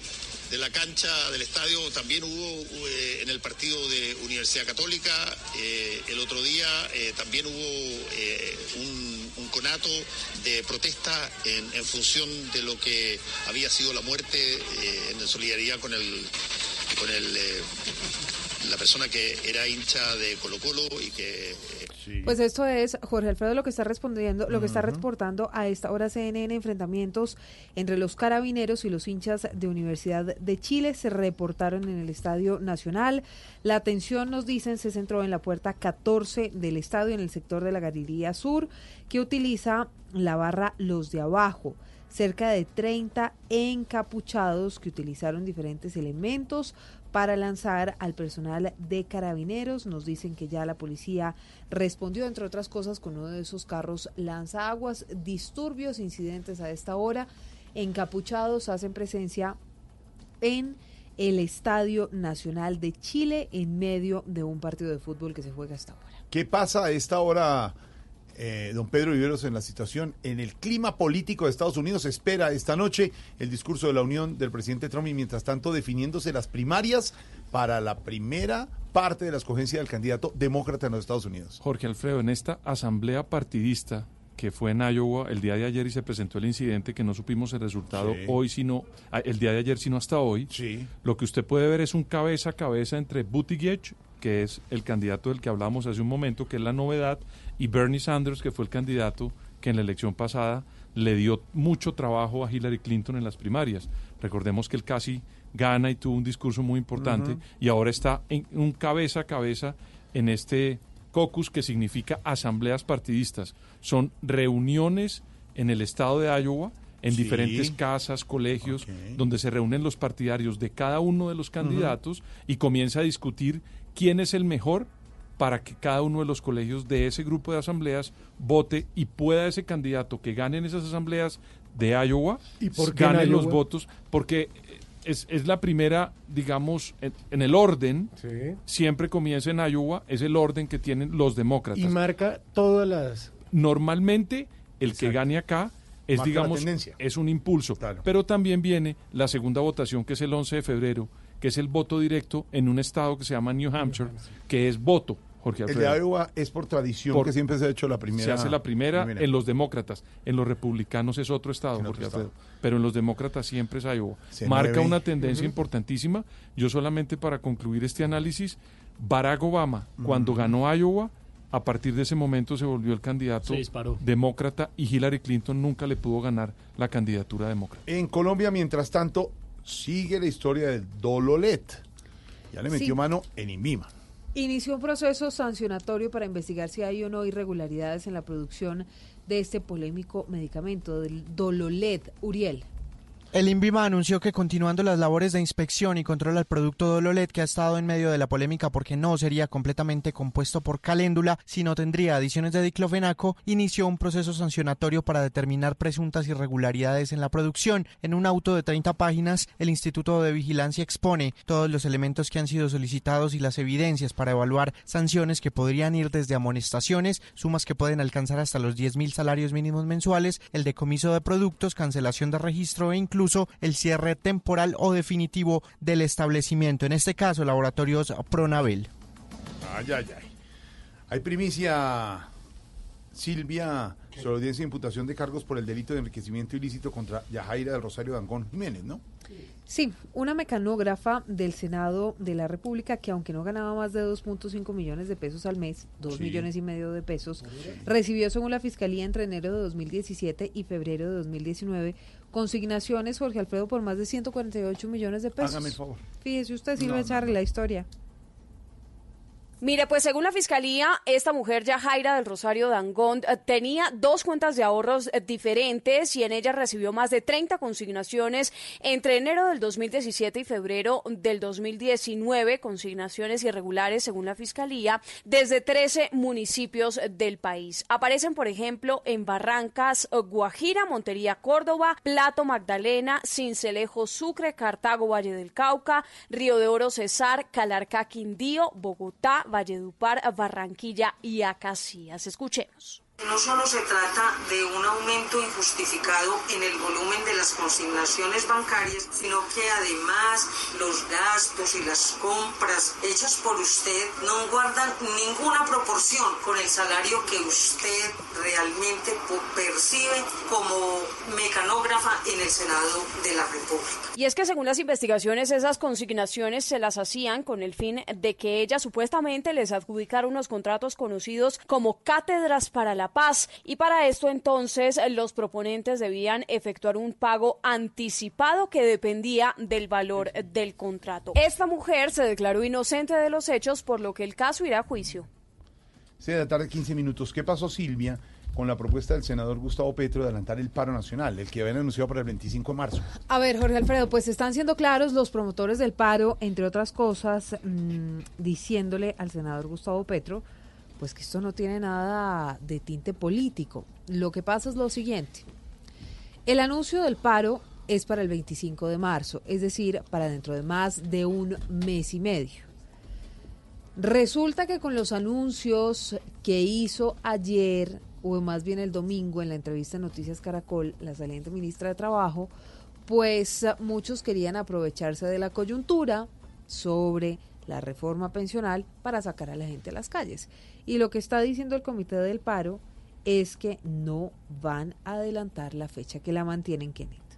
de la cancha del estadio. También hubo eh, en el partido de Universidad Católica eh, el otro día eh, también hubo un, un conato de protesta en, en función de lo que había sido la muerte en solidaridad con el con el la persona que era hincha de Colo Colo y que Pues esto es, Jorge Alfredo, lo que está respondiendo, lo que está reportando a esta hora CNN, enfrentamientos entre los carabineros y los hinchas de Universidad de Chile se reportaron en el Estadio Nacional. La atención, nos dicen, se centró en la puerta 14 del estadio, en el sector de la Galería Sur, que utiliza la barra Los de Abajo. Cerca de 30 encapuchados que utilizaron diferentes elementos para lanzar al personal de carabineros. Nos dicen que ya la policía respondió, entre otras cosas, con uno de esos carros lanzaguas, disturbios, incidentes a esta hora. Encapuchados hacen presencia en el Estadio Nacional de Chile en medio de un partido de fútbol que se juega hasta ahora. ¿Qué pasa a esta hora, eh, don Pedro Viveros, en la situación, en el clima político de Estados Unidos? Espera esta noche el discurso de la unión del presidente Trump y mientras tanto definiéndose las primarias para la primera parte de la escogencia del candidato demócrata en los Estados Unidos. Jorge Alfredo, en esta asamblea partidista que fue en Iowa el día de ayer y se presentó el incidente que no supimos el resultado Sí. hoy, sino ah, el día de ayer, sino hasta hoy. Lo que usted puede ver es un cabeza a cabeza entre Buttigieg, que es el candidato del que hablamos hace un momento, que es la novedad, y Bernie Sanders, que fue el candidato que en la elección pasada le dio mucho trabajo a Hillary Clinton en las primarias. Recordemos que él casi gana y tuvo un discurso muy importante y ahora está en un cabeza a cabeza en este caucus que significa asambleas partidistas. Son reuniones en el estado de Iowa, en Sí. diferentes casas, colegios, donde se reúnen los partidarios de cada uno de los candidatos y comienza a discutir quién es el mejor para que cada uno de los colegios de ese grupo de asambleas vote y pueda ese candidato que gane en esas asambleas de Iowa ¿Y por qué gane los votos, porque es, es la primera, digamos, en, en el orden, siempre comienza en Iowa, es el orden que tienen los demócratas. Y marca todas las... Normalmente, el que gane acá es, Marca digamos, es un impulso. Pero también viene la segunda votación, que es el 11 de febrero, que es el voto directo en un estado que se llama New Hampshire, que es voto, Jorge El Alfredo. de Iowa es por tradición Por- que siempre se ha hecho la primera. Se hace la primera, primera. en los demócratas. En los republicanos es otro estado, En Jorge otro Alfredo. estado. Pero en los demócratas siempre es Iowa. Se Marca mueve. una tendencia importantísima. Yo solamente para concluir este análisis, Barack Obama, cuando ganó Iowa, a partir de ese momento se volvió el candidato demócrata y Hillary Clinton nunca le pudo ganar la candidatura demócrata. En Colombia, mientras tanto, sigue la historia del Dololet. Ya le metió Sí. mano en Inmima. Inició un proceso sancionatorio para investigar si hay o no irregularidades en la producción de este polémico medicamento, del Dololet. Uriel. El INVIMA anunció que continuando las labores de inspección y control al producto Dololet que ha estado en medio de la polémica porque no sería completamente compuesto por caléndula, sino tendría adiciones de diclofenaco, inició un proceso sancionatorio para determinar presuntas irregularidades en la producción. En un auto de 30 páginas, el Instituto de Vigilancia expone todos los elementos que han sido solicitados y las evidencias para evaluar sanciones que podrían ir desde amonestaciones, sumas que pueden alcanzar hasta los 10.000 salarios mínimos mensuales, el decomiso de productos, cancelación de registro e incluso el cierre temporal o definitivo del establecimiento, en este caso Laboratorios Pronabel. Ay, ay, ay. Hay primicia, Silvia, sobre la audiencia de imputación de cargos por el delito de enriquecimiento ilícito contra Yajaira del Rosario Dangón Jiménez, ¿no? Sí, una mecanógrafa del Senado de la República que aunque no ganaba más de 2.5 millones de pesos al mes, 2 Sí. millones y medio de pesos, recibió según la Fiscalía entre enero de 2017 y febrero de 2019 consignaciones, Jorge Alfredo, por más de 148 millones de pesos. Hágame el favor. Fíjese usted, No, Silvia no, Echarri, la historia. Mire, pues según la fiscalía, esta mujer Yajaira del Rosario Dangond eh, tenía dos cuentas de ahorros eh, diferentes y en ellas recibió más de 30 consignaciones entre enero del 2017 y febrero del 2019, consignaciones irregulares según la fiscalía, desde 13 municipios del país. Aparecen, por ejemplo, en Barrancas, eh, Guajira, Montería, Córdoba, Plato, Magdalena, Cincelejo, Sucre, Cartago, Valle del Cauca, Río de Oro, Cesar, Calarcá, Quindío, Bogotá, Valledupar, Barranquilla y Acacias. Escuchemos. No solo se trata de un aumento injustificado en el volumen de las consignaciones bancarias, sino que además los gastos y las compras hechas por usted no guardan ninguna proporción con el salario que usted realmente percibe como mecanógrafa en el Senado de la República. Y es que según las investigaciones, esas consignaciones se las hacían con el fin de que ella supuestamente les adjudicara unos contratos conocidos como cátedras para la paz. Y para esto entonces los proponentes debían efectuar un pago anticipado que dependía del valor del contrato. Esta mujer se declaró inocente de los hechos, por lo que el caso irá a juicio. 6 de la tarde, 15 minutos. ¿Qué pasó, Silvia, con la propuesta del senador Gustavo Petro de adelantar el paro nacional, el que habían anunciado para el 25 de marzo? A ver, Jorge Alfredo, pues están siendo claros los promotores del paro, entre otras cosas, mm, diciéndole al senador Gustavo Petro, pues que esto no tiene nada de tinte político. Lo que pasa es lo siguiente. El anuncio del paro es para el 25 de marzo, es decir, para dentro de más de un mes y medio. Resulta que con los anuncios que hizo ayer, o más bien el domingo, en la entrevista en Noticias Caracol, la saliente ministra de Trabajo, pues eh, muchos querían aprovecharse de la coyuntura sobre la reforma pensional para sacar a la gente a las calles. Y lo que está diciendo el Comité del Paro es que no van a adelantar la fecha, que la mantienen, Kenneth.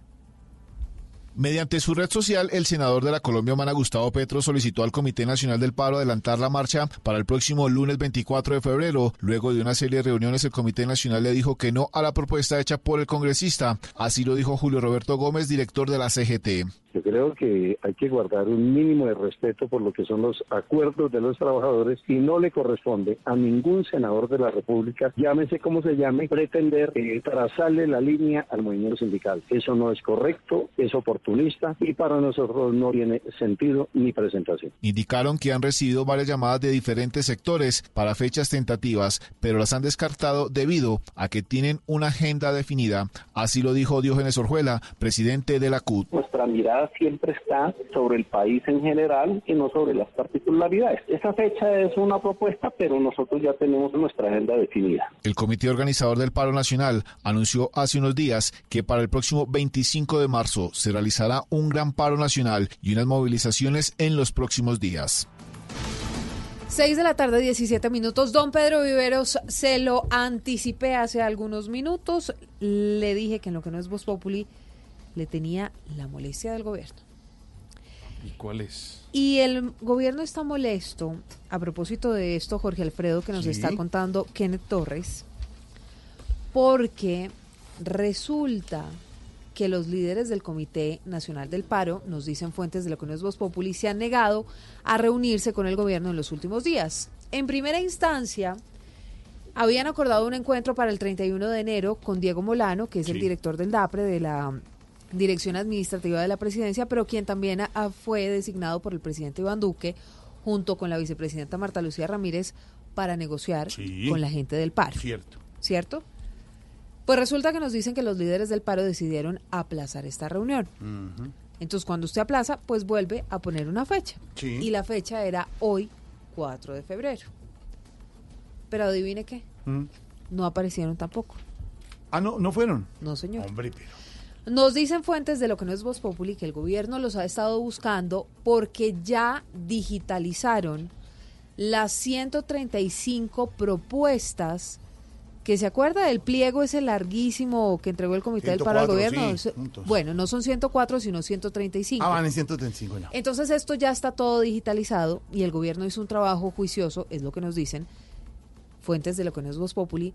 Mediante su red social, el senador de la Colombia Humana Gustavo Petro solicitó al Comité Nacional del Paro adelantar la marcha para el próximo lunes 24 de febrero. Luego de una serie de reuniones, el Comité Nacional le dijo que no a la propuesta hecha por el congresista. Así lo dijo Julio Roberto Gómez, director de la CGT. Yo creo que hay que guardar un mínimo de respeto por lo que son los acuerdos de los trabajadores y no le corresponde a ningún senador de la República, llámese como se llame, pretender eh, trazarle la línea al movimiento sindical. Eso no es correcto, es oportunista y para nosotros no tiene sentido ni presentación. Indicaron que han recibido varias llamadas de diferentes sectores para fechas tentativas, pero las han descartado debido a que tienen una agenda definida. Así lo dijo Diógenes Orjuela, presidente de la CUT. Nuestra mirada siempre está sobre el país en general y no sobre las particularidades. Esa fecha es una propuesta, pero nosotros ya tenemos nuestra agenda definida. El comité organizador del paro nacional anunció hace unos días que para el próximo 25 de marzo se realizará un gran paro nacional y unas movilizaciones en los próximos días. 6 de la tarde, 17 minutos. Don Pedro Viveros se lo anticipé hace algunos minutos. Le dije que en lo que no es Voz Populi le tenía la molestia del gobierno. ¿Y cuál es? Y el gobierno está molesto, a propósito de esto, Jorge Alfredo, que nos Sí. está contando Kenneth Torres, porque resulta que los líderes del Comité Nacional del Paro, nos dicen fuentes de lo que no es Voz Populi, se han negado a reunirse con el gobierno en los últimos días. En primera instancia, habían acordado un encuentro para el 31 de enero con Diego Molano, que es el director del DAPRE, de la Dirección Administrativa de la Presidencia, pero quien también fue designado por el presidente Iván Duque, junto con la vicepresidenta Marta Lucía Ramírez, para negociar Sí. con la gente del paro. Cierto. ¿Cierto? Pues resulta que nos dicen que los líderes del paro decidieron aplazar esta reunión. Entonces, cuando usted aplaza, pues vuelve a poner una fecha. Sí. Y la fecha era hoy, 4 de febrero. Pero adivine qué, Mm. no aparecieron tampoco. Ah, no, no fueron. No, señor. Hombre, pero. Nos dicen fuentes de lo que no es Voz Populi que el gobierno los ha estado buscando porque ya digitalizaron las 135 propuestas que se acuerda del pliego ese larguísimo que entregó el Comité del Paro al 104, gobierno. sí, bueno, no son 104, sino 135. Ah, van en 135 ya. Entonces esto ya está todo digitalizado y el gobierno hizo un trabajo juicioso, es lo que nos dicen fuentes de lo que no es Voz Populi,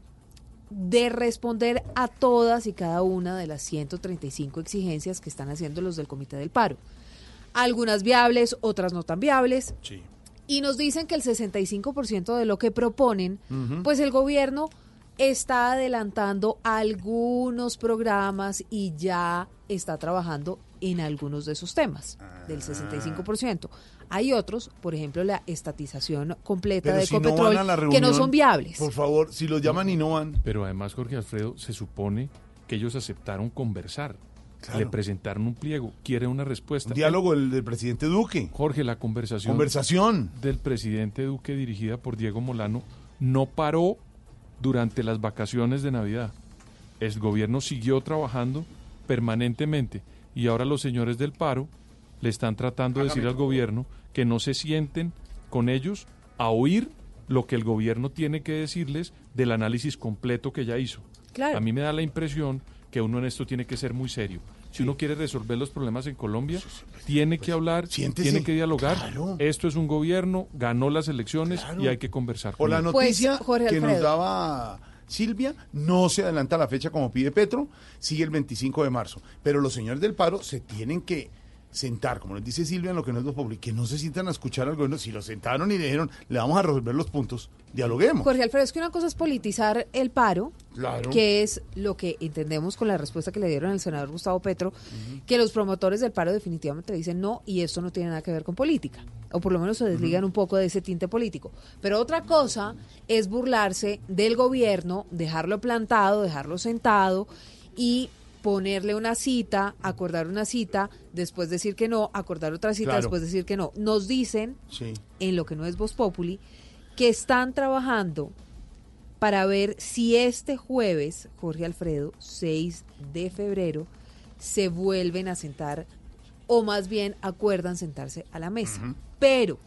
de responder a todas y cada una de las 135 exigencias que están haciendo los del Comité del Paro. Algunas viables, otras no tan viables. Sí. Y nos dicen que el 65% de lo que proponen, pues el gobierno está adelantando algunos programas y ya está trabajando en algunos de esos temas, Ah. del 65%. Hay otros, por ejemplo, la estatización completa Pero de si no Ecopetrol, van a la que no reunión, son viables. Por favor, si los llaman y no van. Pero además, Jorge Alfredo, se supone que ellos aceptaron conversar. Claro. Le presentaron un pliego, quiere una respuesta. Un diálogo el del presidente Duque. Jorge, la conversación, Conversación. del presidente Duque dirigida por Diego Molano no paró durante las vacaciones de Navidad. El gobierno siguió trabajando permanentemente y ahora los señores del paro le están tratando de decir al gobierno que no se sienten con ellos a oír lo que el gobierno tiene que decirles del análisis completo que ya hizo. Claro. A mí me da la impresión que uno en esto tiene que ser muy serio. Si uno quiere resolver los problemas en Colombia, tiene que hablar, siéntese. tiene que dialogar. Esto es un gobierno, ganó las elecciones y hay que conversar. Con la él. noticia que nos daba Silvia, no se adelanta la fecha como pide Petro, sigue el 25 de marzo. Pero los señores del paro se tienen que sentar, como les dice Silvia en lo que no es lo público, que no se sientan a escuchar al gobierno. Si lo sentaron y dijeron, le vamos a resolver los puntos, dialoguemos. Jorge Alfredo, es que una cosa es politizar el paro, Claro. que es lo que entendemos con la respuesta que le dieron al senador Gustavo Petro, que los promotores del paro definitivamente dicen no y esto no tiene nada que ver con política, o por lo menos se desligan un poco de ese tinte político. Pero otra cosa es burlarse del gobierno, dejarlo plantado, dejarlo sentado y ponerle una cita, acordar una cita, después decir que no, acordar otra cita, Claro. después decir que no. Nos dicen Sí. en lo que no es Voz Populi, que están trabajando para ver si este jueves, Jorge Alfredo, 6 de febrero, se vuelven a sentar o más bien acuerdan sentarse a la mesa. Pero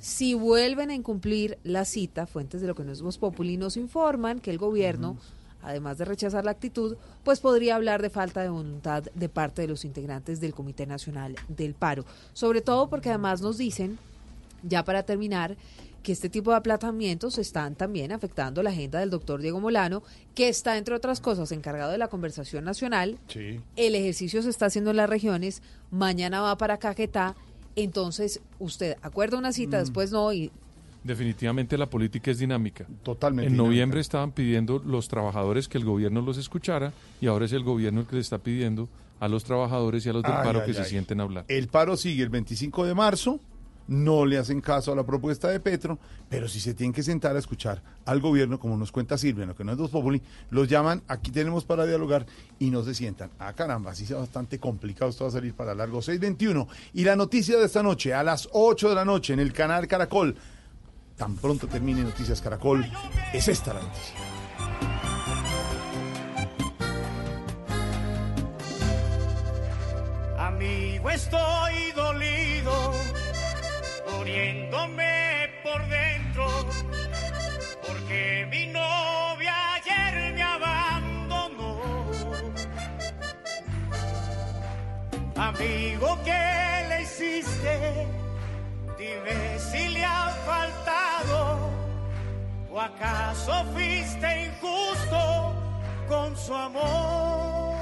si vuelven a incumplir la cita, fuentes de lo que no es Voz Populi nos informan que el gobierno, además de rechazar la actitud, pues podría hablar de falta de voluntad de parte de los integrantes del Comité Nacional del Paro. Sobre todo porque además nos dicen, ya para terminar, que este tipo de aplazamientos están también afectando la agenda del doctor Diego Molano, que está, entre otras cosas, encargado de la conversación nacional. Sí. El ejercicio se está haciendo en las regiones, mañana va para Caquetá, entonces usted acuerda una cita, Mm. después no, y Definitivamente la política es dinámica. Totalmente. En dinámica. noviembre estaban pidiendo los trabajadores que el gobierno los escuchara y ahora es el gobierno el que le está pidiendo a los trabajadores y a los del Ay, paro ay, que se sienten a hablar. El paro sigue el 25 de marzo, no le hacen caso a la propuesta de Petro, pero si se tienen que sentar a escuchar al gobierno, como nos cuenta Silvia, lo que no es Dos Populi, los llaman, aquí tenemos para dialogar y no se sientan. Ah, caramba, así sea bastante complicado, esto va a salir para largo. 621. Y la noticia de esta noche, a las 8 de la noche, en el canal Caracol, tan pronto termine Noticias Caracol, es esta la noticia. Amigo, estoy dolido, muriéndome por dentro, porque mi novia ayer me abandonó. Amigo, ¿qué le hiciste? Dime si le ha faltado, o acaso fuiste injusto con su amor.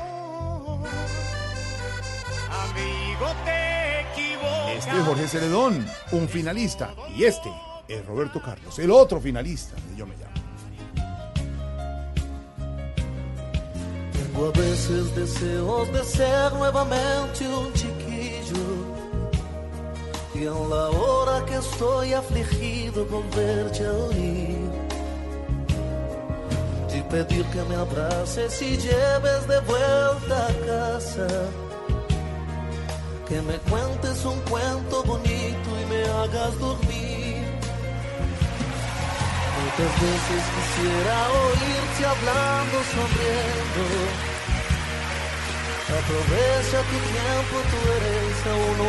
Amigo, te equivocas. Este es Jorge Celedón, un finalista, y este es Roberto Carlos, el otro finalista de Yo Me Llamo. Tengo a veces deseos de ser nuevamente un chiquillo. Y en la hora que estoy afligido volverte a oír. Y pedir que me abraces y lleves de vuelta a casa. Que me cuentes un cuento bonito y me hagas dormir. Muchas veces quisiera oírte hablando, sonriendo. Aprovecha tu tiempo, aún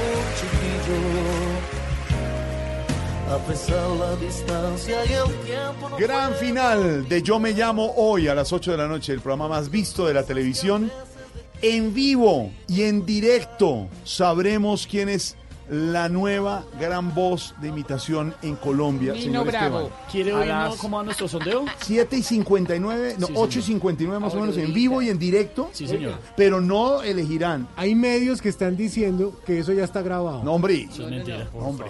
a pesar la distancia y el tiempo. no Gran final de Yo Me Llamo hoy a las 8 de la noche, el programa más visto de la televisión. En vivo y en directo sabremos quién es la nueva gran voz de imitación en Colombia. Nino señor Bravo. Esteban. ¿Quiere las cómo va nuestro sondeo? 7 y 59, no, Sí, 8 y señor. 59 más o menos en vivo y en directo. Sí, señor. Pero no elegirán. Hay medios que están diciendo que eso ya está grabado. No, hombre. Eso es mentira. Hombre.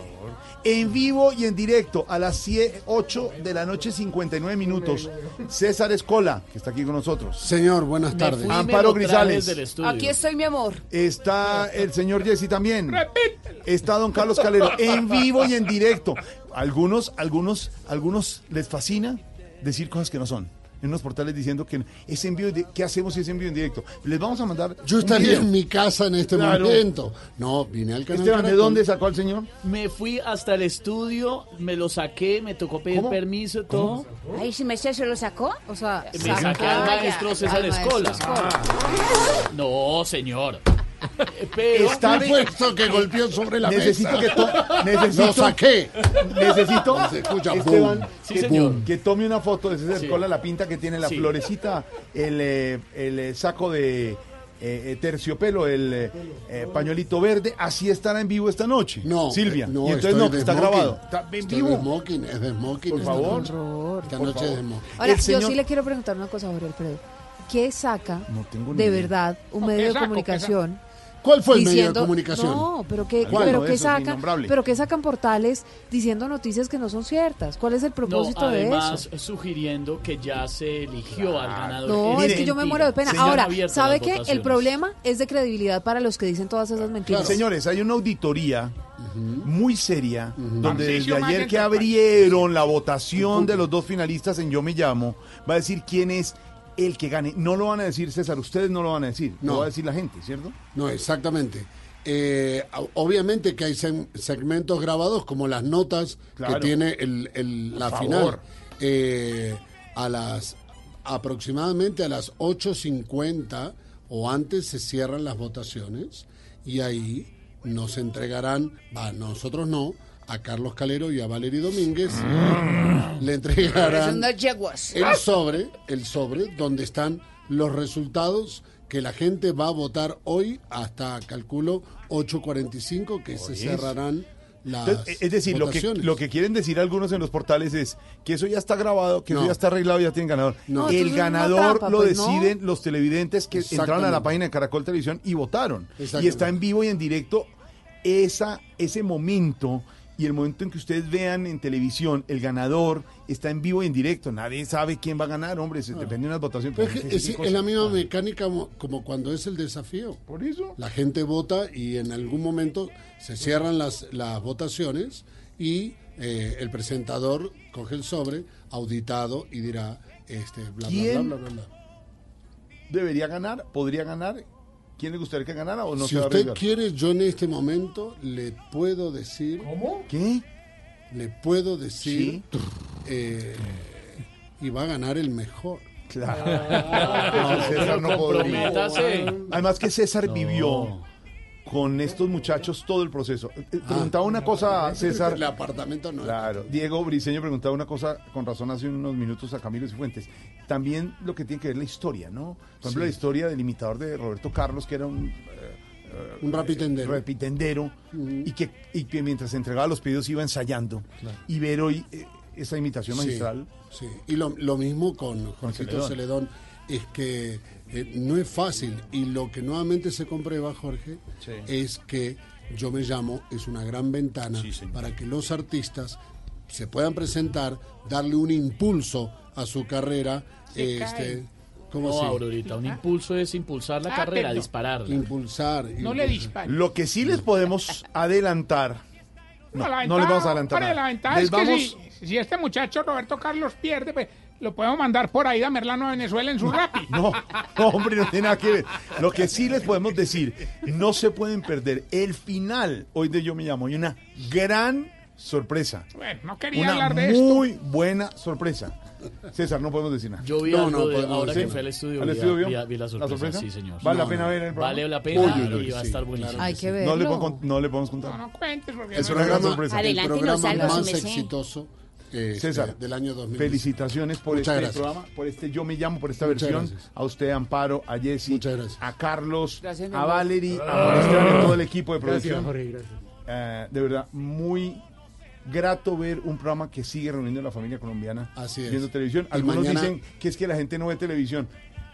En vivo y en directo a las 7, 8 de la noche 59 minutos. César Escola, que está aquí con nosotros. Señor, buenas tardes. Amparo Grisales. Aquí estoy, mi amor. Está el señor Jesse también. Está don Carlos Calero en vivo y en directo. Algunos, algunos, algunos les fascina decir cosas que no son. En unos portales diciendo que es en vivo. y di- ¿Qué hacemos si es en vivo y en directo? Les vamos a mandar. Yo estaría en mi casa en este Claro. momento. No, vine al canal. Esteban, ¿de dónde sacó al señor? Me fui hasta el estudio, me lo saqué, me tocó pedir ¿Cómo? permiso, todo. Ay, si me se lo sacó. O sea, Me saca- saqué al maestro César Escola. Escola. No, señor. Pero Está puesto que golpeó sobre la Necesito mesa. que necesito Lo saqué. Necesito Se escucha, Esteban boom. Sí, que, señor. que tome una foto de César Sí. La pinta que tiene la Sí. florecita, el, eh, el eh, saco de eh, terciopelo, el eh, pañuelito verde, así estará en vivo esta noche. No, Silvia. no, y entonces no, que está smoking. grabado. Está en Estoy de vivo. smoking, es de smoking. Por esta favor. Horror. Esta Por noche es de favor. smoking. Ahora, El señor- yo sí le quiero preguntar una cosa Jorge Alfredo. ¿Qué saca No de idea. verdad un ¿O medio de comunicación? ¿Cuál fue el medio de comunicación? No, pero que, pero No, que sacan, pero que sacan portales diciendo noticias que no son ciertas. ¿Cuál es el no, propósito de además eso? sugiriendo que ya se eligió al ganador. No, es que yo me muero de pena. señor, Ahora, ¿sabe qué? El problema es de credibilidad para los que dicen todas esas mentiras. Señores, hay una auditoría muy seria donde desde ayer que abrieron la votación de los dos finalistas en Yo Me Llamo, va a decir quién es el que gane. No lo van a decir, César, ustedes no lo van a decir, No. lo va a decir la gente, ¿cierto? No, exactamente. Eh, obviamente que hay seg- segmentos grabados como las notas Claro. que tiene el, el- la Por final. favor. Eh, a las aproximadamente a las 8.50 o antes se cierran las votaciones y ahí nos entregarán, a nosotros no, a Carlos Calero y a Valery Domínguez, le entregarán el sobre, el sobre donde están los resultados que la gente va a votar hoy hasta calculo 8.45 que se cerrarán las Entonces, es decir, lo que, lo que quieren decir algunos en los portales es que eso ya está grabado, que eso ya está arreglado, ya tienen ganador. No. El ganador trampa, lo pues, no. deciden los televidentes que entraron a la página de Caracol Televisión y votaron. Y está en vivo y en directo esa, ese momento y el momento en que ustedes vean en televisión el ganador está en vivo y en directo. Nadie sabe quién va a ganar, hombre, se depende de unas votaciones. Pero es, que ¿Qué es- cosa? es la misma mecánica mo- como cuando es el desafío. Por eso. La gente vota y en algún momento se cierran las, las votaciones y eh, el presentador coge el sobre auditado y dirá este bla bla ¿Quién? bla bla bla. bla. ¿Debería ganar? ¿Podría ganar? ¿Quién le gustaría que ganara o no si se va a usted arriesgar? quiere, yo en este momento le puedo decir. ¿Cómo? ¿Qué? Le puedo decir. eh, y va a ganar el mejor. Claro. Ah, No, César no podría. comprométase. Además que César No. vivió con estos muchachos todo el proceso. Eh, eh, Preguntaba una cosa, César. El apartamento no. Claro. Diego Briseño preguntaba una cosa con razón hace unos minutos a Camilo Cifuentes. También lo que tiene que ver la historia, ¿no? Por ejemplo, Sí. la historia del imitador de Roberto Carlos, que era un... eh, Un rapitendero. repitendero, y, que, y que mientras entregaba los pedidos iba ensayando. Claro. Y ver hoy eh, esa imitación Sí, magistral. Sí, y lo, lo mismo con Juancito Celedón. Celedón. Es que eh, no es fácil y lo que nuevamente se comprueba, Jorge, Sí. es que Yo Me Llamo es una gran ventana para que los artistas se puedan presentar, darle un impulso a su carrera. Se este, cae. ¿Cómo No, así? Aurorita, un impulso es impulsar la Ah, carrera, perdón. dispararla. Impulsar. No le disparen. Lo que sí les podemos adelantar. No, no les vamos a adelantar. hombre, nada. La ventaja Les es que vamos- si, si este muchacho Roberto Carlos pierde, pues lo podemos mandar por ahí a Merlano a Venezuela en su rapi. No, no, hombre, no tiene nada que ver. Lo que sí les podemos decir, no se pueden perder el final hoy de Yo Me Llamo. Hay una gran sorpresa. Bueno, no quería Una hablar de esto. muy buena sorpresa. César, no podemos decir nada. Yo vi No, algo no de- podemos ahora decir. que fue al estudio, ¿Al vi, estudio vio? vi- vi la sorpresa, sí, señor. ¿Vale No, la pena no. ver el programa? Vale la pena Uy, uy, uy, y va a estar buenísimo. Hay que No le, verlo. no le podemos contar. No cuentes porque Es no- una gran sorpresa. el Adelántenos programa más exitoso eh, César, del año 2000. Felicitaciones por Muchas este gracias. programa, por este Yo Me Llamo, por esta Muchas versión. gracias. A usted, Amparo, a Jessy, a Carlos, Gracias, a. Valerie, a Esteban y todo el equipo de Gracias, producción. Jorge, gracias. Eh, de verdad, muy grato ver un programa que sigue reuniendo a la familia colombiana Así es. viendo televisión. Y Algunos mañana- dicen que es que la gente no ve televisión.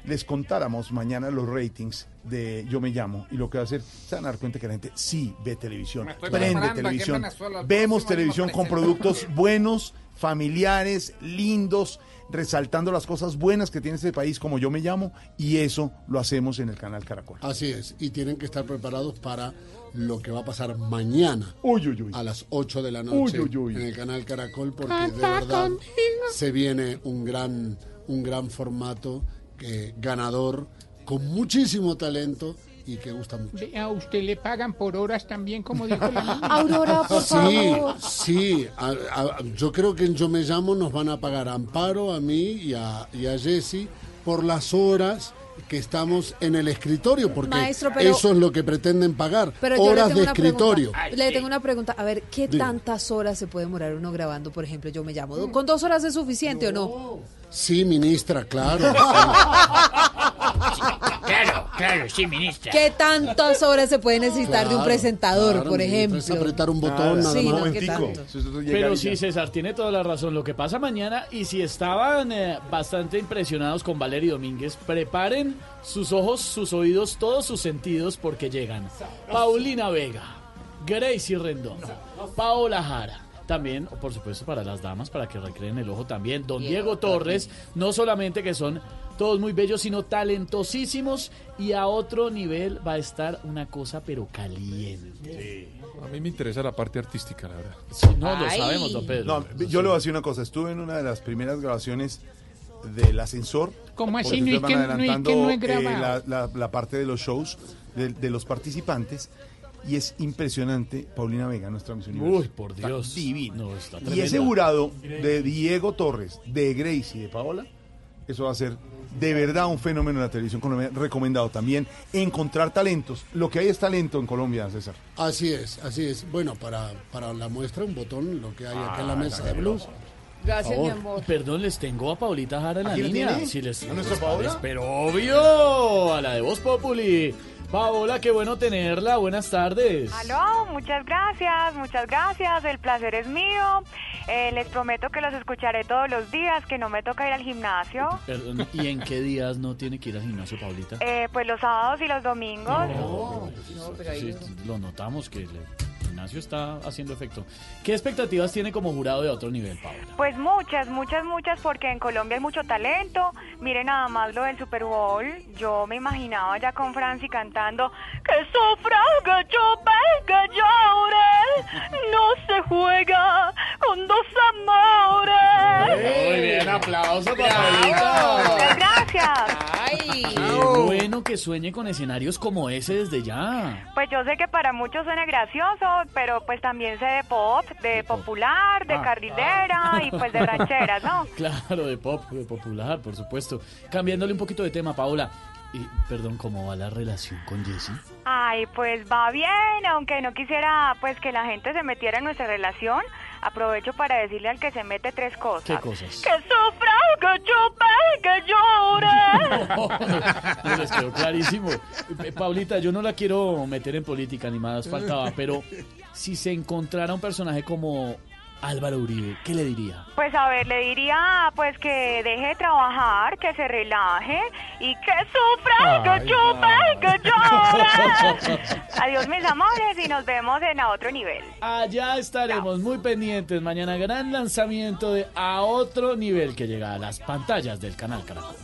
Les contáramos mañana los ratings de Yo Me Llamo y lo que va a hacer, se van a dar cuenta que la gente sí ve televisión, prende televisión. Vemos televisión con productos buenos, familiares, lindos, resaltando las cosas buenas que tiene este país como Yo Me Llamo y eso lo hacemos en el canal Caracol. Así es, y tienen que estar preparados para lo que va a pasar mañana a las 8 de la noche Uy, uy, uy. en el canal Caracol, porque de verdad conmigo. se viene un gran, un gran formato eh, ganador, con muchísimo talento y que gusta mucho. A usted le pagan por horas también, como dijo la niña. <laughs> Aurora, por Sí, favor. sí, a- a- yo creo que en Yo Me Llamo nos van a pagar a Amparo, a mí y a, y a Jessy por las horas que estamos en el escritorio, porque Maestro, pero- eso es lo que pretenden pagar, Pero horas de escritorio. pregunta. Le tengo una pregunta. A ver, ¿qué tantas horas se puede demorar uno grabando? Por ejemplo, yo me llamo. ¿Con dos horas es suficiente o no? Sí, ministra, claro. <laughs> Claro, claro, sí, ministra. ¿Qué tantas horas se puede necesitar de un presentador, claro, por ejemplo? es apretar un botón, nada Sí, más. no. Pero sí, César, tiene toda la razón. Lo que pasa mañana, y si estaban eh, bastante impresionados con Valery Domínguez, preparen sus ojos, sus oídos, todos sus sentidos, porque llegan Paulina Vega, Gracie Rendón, Paola Jara. También, por supuesto, para las damas, para que recreen el ojo también. Don Diego, Torres, no solamente que son todos muy bellos, sino talentosísimos. Y a otro nivel va a estar una cosa, pero caliente. A mí me interesa la parte artística, la verdad. no, lo sabemos, don Pedro. No, yo le voy a decir una cosa. Estuve en una de las primeras grabaciones del ascensor. ¿Cómo así? No es que- no es que adelantando, no he eh, grabado. la, la- la parte de los shows de, de los participantes. Y es impresionante, Paulina Vega, nuestra Miss Universo. Uy, por Está Dios. divina. No, está y ese jurado de Diego Torres, de Grace y de Paola, eso va a ser de verdad un fenómeno en la televisión colombiana. Recomendado también encontrar talentos. Lo que hay es talento en Colombia, César. Así es, así es. Bueno, para, para la muestra, un botón, lo que hay acá en la Ah, mesa de blues. Gracias, mi amor. Perdón, les tengo a Paulita Jara en la ¿Aquí la línea. Si les, ¿A nuestra Paola? Pero obvio, a la de Voz Populi. Paola, qué bueno tenerla. Buenas tardes. Aló, muchas gracias, muchas gracias, el placer es mío. Eh, les prometo que los escucharé todos los días, que no me toca ir al gimnasio. Perdón, ¿y en qué días no tiene que ir al gimnasio, Paulita? Eh, pues los sábados y los domingos. Sí, lo notamos que gimnasio está haciendo efecto. ¿Qué expectativas tiene como jurado de otro nivel, Paola? Pues muchas, muchas, muchas, porque en Colombia hay mucho talento. Miren nada más lo del Super Bowl. Yo me imaginaba ya con Franci cantando que sufra, que yo venga, llore. No se juega con dos amores. Muy bien, aplauso para gracias. Ay. Qué bueno que sueñe con escenarios como ese desde ya. Pues yo sé que para muchos suena gracioso, pero pues también sé de pop, de popular, de Ah. carrilera y pues de rancheras, ¿no? <laughs> Claro, de pop, de popular, por supuesto. Cambiándole un poquito de tema, Paola. Y, perdón, ¿cómo va la relación con Jesse? Ay, pues va bien, aunque no quisiera pues que la gente se metiera en nuestra relación. Aprovecho para decirle al que se mete tres cosas. ¿Qué cosas? Que sufra, que chupe, que llore. <laughs> No, les quedó clarísimo. Eh, Paulita, yo no la quiero meter en política ni más faltaba, pero si se encontrara un personaje como Álvaro Uribe, ¿qué le diría? Pues a ver, le diría pues que deje de trabajar, que se relaje y que sufra, Ay, que chupe, que llore. Adiós mis amores y nos vemos en a otro nivel. Allá estaremos muy pendientes. Mañana gran lanzamiento de A Otro Nivel que llega a las pantallas del canal Caracol.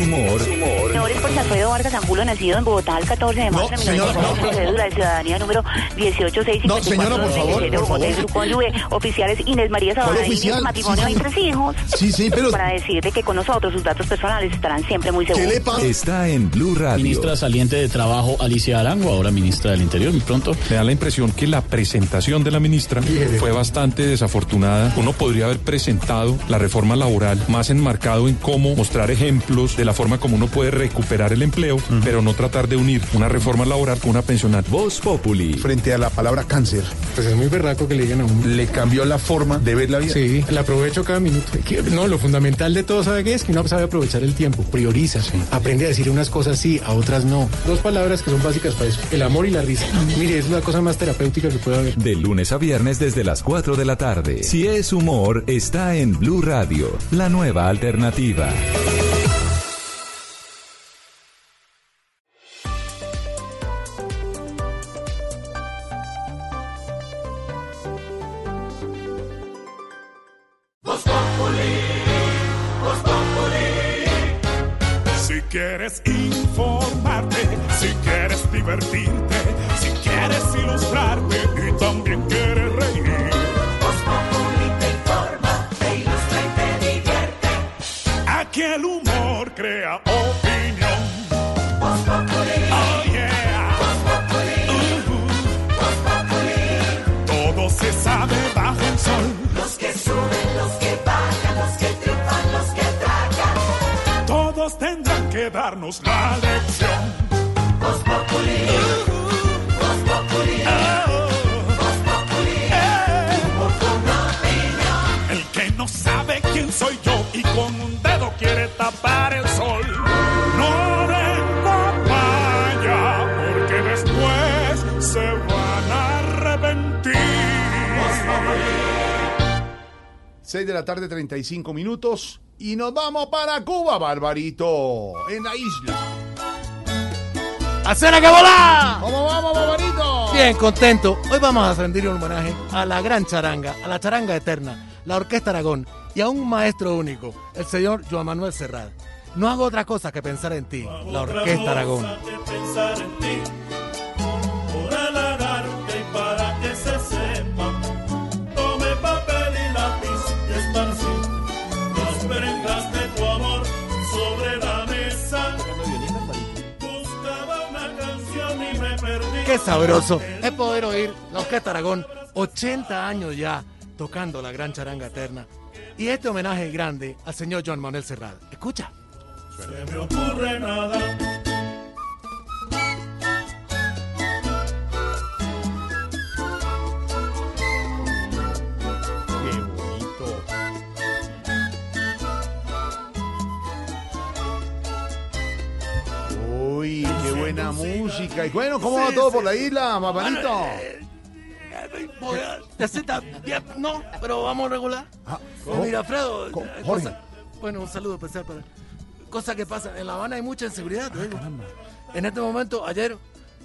Es es humor, Señores, por Alfredo Vargas Angulo, nacido en Bogotá el 14 de marzo de señora, 1900, no, no. cédula de ciudadanía número 18654 No, señora, por favor, su cónyuge, oficiales Inés María ¿Cuál Sabana y oficial? matrimonio Sí, tres hijos. Sí, sí, pero- Para decirte que con nosotros sus datos personales estarán siempre muy seguros. está en Blue Radio. Ministra saliente de Trabajo Alicia Arango, ahora ministra del Interior, muy pronto. Me da la impresión que la presentación de la ministra fue bastante desafortunada. Uno podría haber presentado la reforma laboral más enmarcado en cómo mostrar ejemplos de la forma como uno puede recuperar el empleo, pero no tratar de unir una reforma laboral con una pensional. Voz Populi. Frente a la palabra cáncer. Pues es muy berraco que le digan a uno. Le cambió la forma de ver la vida. Sí, la aprovecho cada minuto. No, lo fundamental de todo, ¿sabe qué es? Que uno sabe aprovechar el tiempo, prioriza, aprende a decir unas cosas sí, a otras no. Dos palabras que son básicas para eso, el amor y la risa. Mire, es la cosa más terapéutica que puede haber. De lunes a viernes desde las 4 de la tarde. Si es humor, está en Blue Radio, la nueva alternativa. 45 minutos y nos vamos para Cuba, Barbarito, en la isla. ¡Acera que volá! ¿Cómo vamos, Barbarito? Bien, contento. Hoy vamos a rendir un homenaje a la gran charanga, a la charanga eterna, la Orquesta Aragón y a un maestro único, el señor Joan Manuel Serrat. No hago otra cosa que pensar en ti, la Orquesta Aragón. Qué sabroso es poder oír la Orquesta Aragón, 80 años ya tocando la gran charanga eterna. Y este homenaje grande al señor Joan Manuel Serrat. Escucha. se me ocurre nada buena música. Y bueno, ¿cómo va todo sí. por la isla? Voy a- Necesita bien, no, pero vamos regular. Mira, Alfredo, ¿Cómo? eh, Jorge. cosa- bueno, un saludo especial para. Cosa que pasa, en La Habana hay mucha inseguridad, te digo. En este momento, ayer,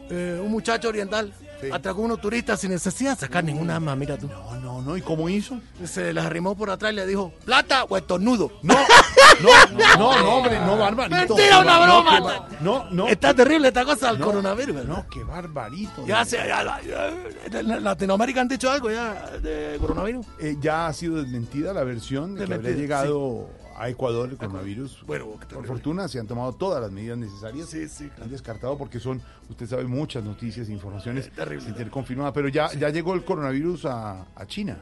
eh, un muchacho oriental atracó a unos turistas sin necesidad de sacar ninguna arma, mira tú. No, no, no, ¿y cómo hizo? Se les arrimó por atrás y le dijo, plata o estornudo. No, no, no, no, hombre, no, Barbarito. Mentira, una broma. No, no. Está terrible esta cosa del coronavirus, ¿verdad? No, qué barbarito. Ya se, ya, ya- en Latinoamérica han dicho algo ya de coronavirus. Eh, ya ha sido desmentida la versión de que habría llegado a Ecuador el coronavirus. Bueno, por fortuna se han tomado todas las medidas necesarias. Sí, sí. Han descartado porque son, usted sabe, muchas noticias e Eh, informaciones sin tener confirmada. Pero ya, ya llegó el coronavirus a, a China.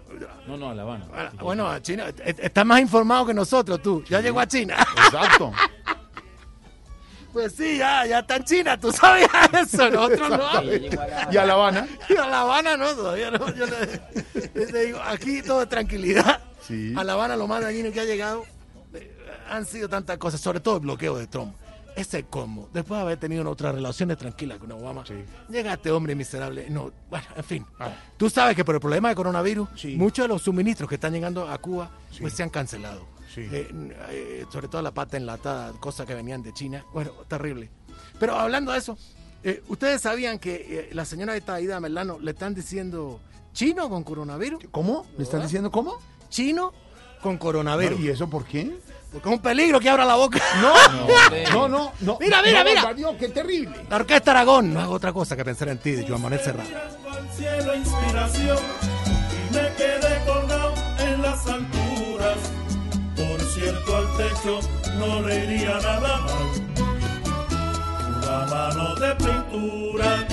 No, no, a La Habana. Bueno, a China, eh, está más informado que nosotros, tú. Ya llegó a China. Exacto. <laughs> Pues sí, ya, ya está en China, tú sabías <laughs> eso, nosotros no. Y a La Habana. <laughs> Y a La Habana no, todavía no. Yo le- yo digo, aquí todo es tranquilidad. Sí. A La Habana lo más dañino que ha llegado han sido tantas cosas, sobre todo el bloqueo de Trump. Ese combo, después de haber tenido otras relaciones tranquilas con Obama, llega este hombre miserable. No, bueno, en fin. Tú sabes que por el problema de coronavirus, muchos de los suministros que están llegando a Cuba pues se han cancelado. Sí. Eh, eh, sobre todo la pata enlatada, cosas que venían de China. Bueno, terrible. Pero hablando de eso, eh, ¿ustedes sabían que eh, la señora esta Aida Melano le están diciendo chino con coronavirus? ¿Cómo? ¿Le están diciendo cómo? Chino con coronavirus. ¿Y eso por qué? Porque es un peligro que abra la boca. <laughs> No, no, no, no. Mira, mira, mira. Qué terrible. La Orquesta Aragón no hago otra cosa que pensar en ti, de Joan Manuel Serrat. al cielo inspiración y me quedé colgado en las alturas. Por cierto, al techo no le iría nada mal. Una mano de pintura.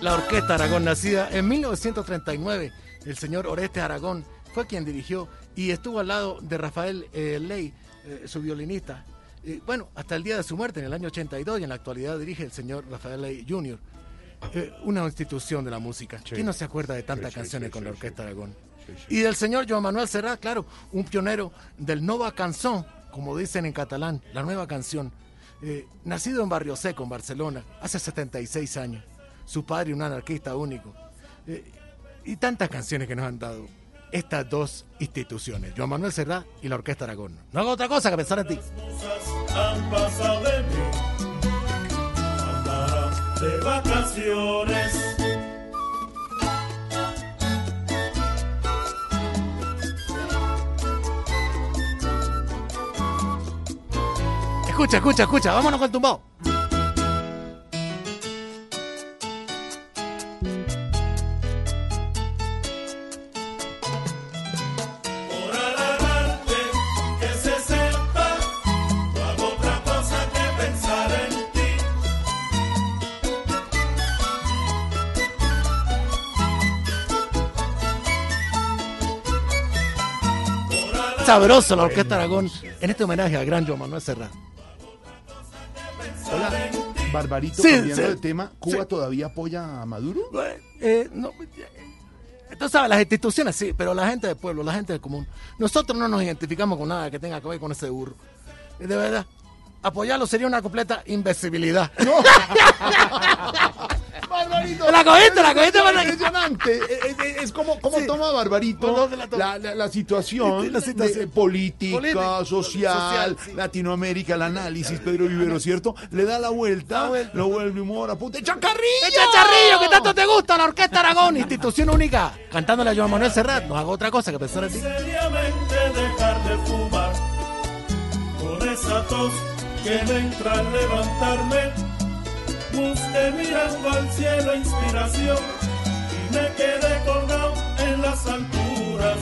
La Orquesta Aragón, nacida en 1939, el señor Oreste Aragón fue quien dirigió y estuvo al lado de Rafael eh, Ley, eh, su violinista. Eh, bueno, hasta el día de su muerte, en el año 82, y en la actualidad dirige el señor Rafael Ley Jr., eh, una institución de la música. ¿Quién no se acuerda de tantas sí, canciones sí, con la. Orquesta Aragón? Y del señor Joan Manuel Serrat, claro, un pionero del Nova Canción, como dicen en catalán, la nueva canción. Nacido en Barrio Seco, en Barcelona, hace 76 años. Su padre, un anarquista único. Y tantas canciones que nos han dado estas dos instituciones, Joan Manuel Serrat y la Orquesta Aragón. No hago otra cosa que pensar en ti. Han pasado de mí. Andarán de vacaciones. Escucha, escucha, escucha, vámonos con el tumbao. Sabroso la Orquesta Aragón en este homenaje al gran Joan Manuel Serrat. Hola, Barbarito, Sí, cambiando sí, de tema, ¿Cuba sí. todavía apoya a Maduro? Eh, no, eh, tú sabes, las instituciones sí, pero la gente del pueblo, la gente del común. Nosotros no nos identificamos con nada que tenga que ver con ese burro. Y de verdad, apoyarlo sería una completa invisibilidad. <laughs> Barbarito. La cogiste, la cogiste, Barbarito. impresionante. Es, es- es como, como toma Barbarito la, la- la situación, La situación. de- política, Política, social, social, sí. Latinoamérica, el análisis, Pedro Vivero, ¿cierto? Le da la vuelta, lo vuelve humor a puta. ¡Chacarrillo! ¡El chacharrillo que tanto te gusta! La Orquesta Aragón, institución única, cantándole a Joan Manuel Serrat. No hago otra cosa que pensar en ti. Seriamente dejar de fumar con esa tos que me entra al levantarme. Busqué mirando al cielo inspiración y me quedé colgado en las alturas.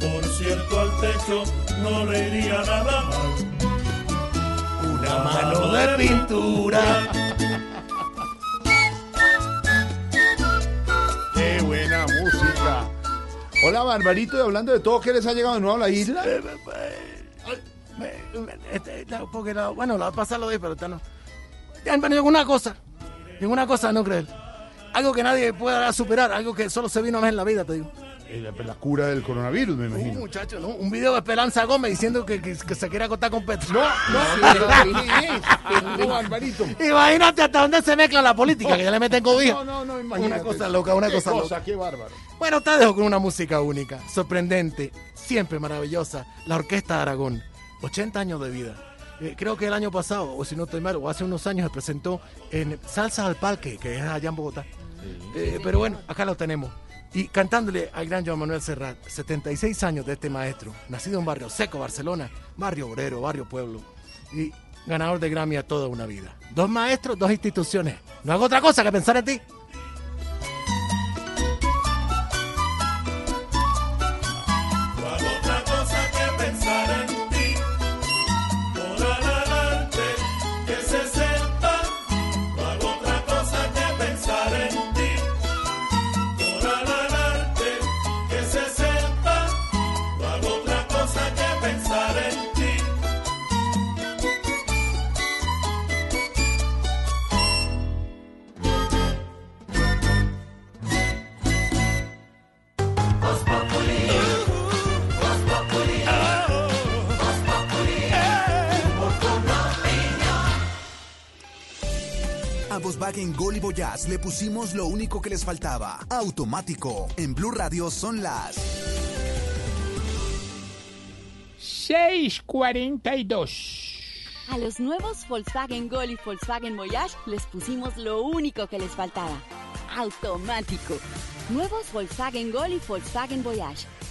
Por cierto, al techo no le iría nada mal. Una mano de pintura. ¡Qué buena música! Hola, Barbarito, y hablando de todo, ¿qué les ha llegado de nuevo a la isla? Este, porque la- bueno, la va a pasar lo de pero esta no. Bueno, ninguna cosa. Ninguna cosa no creer. Algo que nadie pueda superar, algo que solo se vino una vez en la vida, te digo. Eh, La, la cura del coronavirus, me Un imagino. muchacho, ¿no? Un video de Esperanza Gómez diciendo que, que- que se quiere acostar con Petro. No, no, <laughs> no. Imagínate hasta dónde se mezcla la política, que ya le meten cobija. No, no, no, imagínate. Una cosa loca, una Qué cosa, cosa, loca. qué bárbaro. Bueno, te dejo con una música única, sorprendente, siempre maravillosa. La Orquesta de Aragón, 80 años de vida. Eh, creo que el año pasado, o si no estoy mal, o hace unos años se presentó en Salsa al Parque, que es allá en Bogotá. Eh, pero bueno, acá lo tenemos. Y cantándole al gran Joan Manuel Serrat, 76 años de este maestro, nacido en Barrio Seco, Barcelona, barrio obrero, barrio pueblo, y ganador de Grammy a toda una vida. Dos maestros, dos instituciones. No hago otra cosa que pensar en ti. Volkswagen Gol y Voyage le pusimos lo único que les faltaba. Automático. En Blue Radio son las 642. A los nuevos Volkswagen Gol y Volkswagen Voyage les pusimos lo único que les faltaba. automático. Nuevos Volkswagen Gol y Volkswagen Voyage,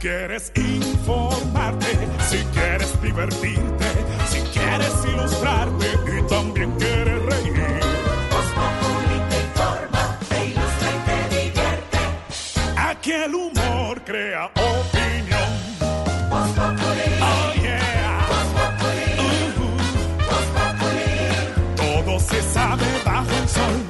Quieres informarte, si quieres divertirte, si quieres ilustrarte y también quieres reír. Voz Populi te informa, te ilustra y te divierte. Aquí el humor crea opinión. Voz Populi. Oh yeah. Voz Todo se sabe bajo el sol.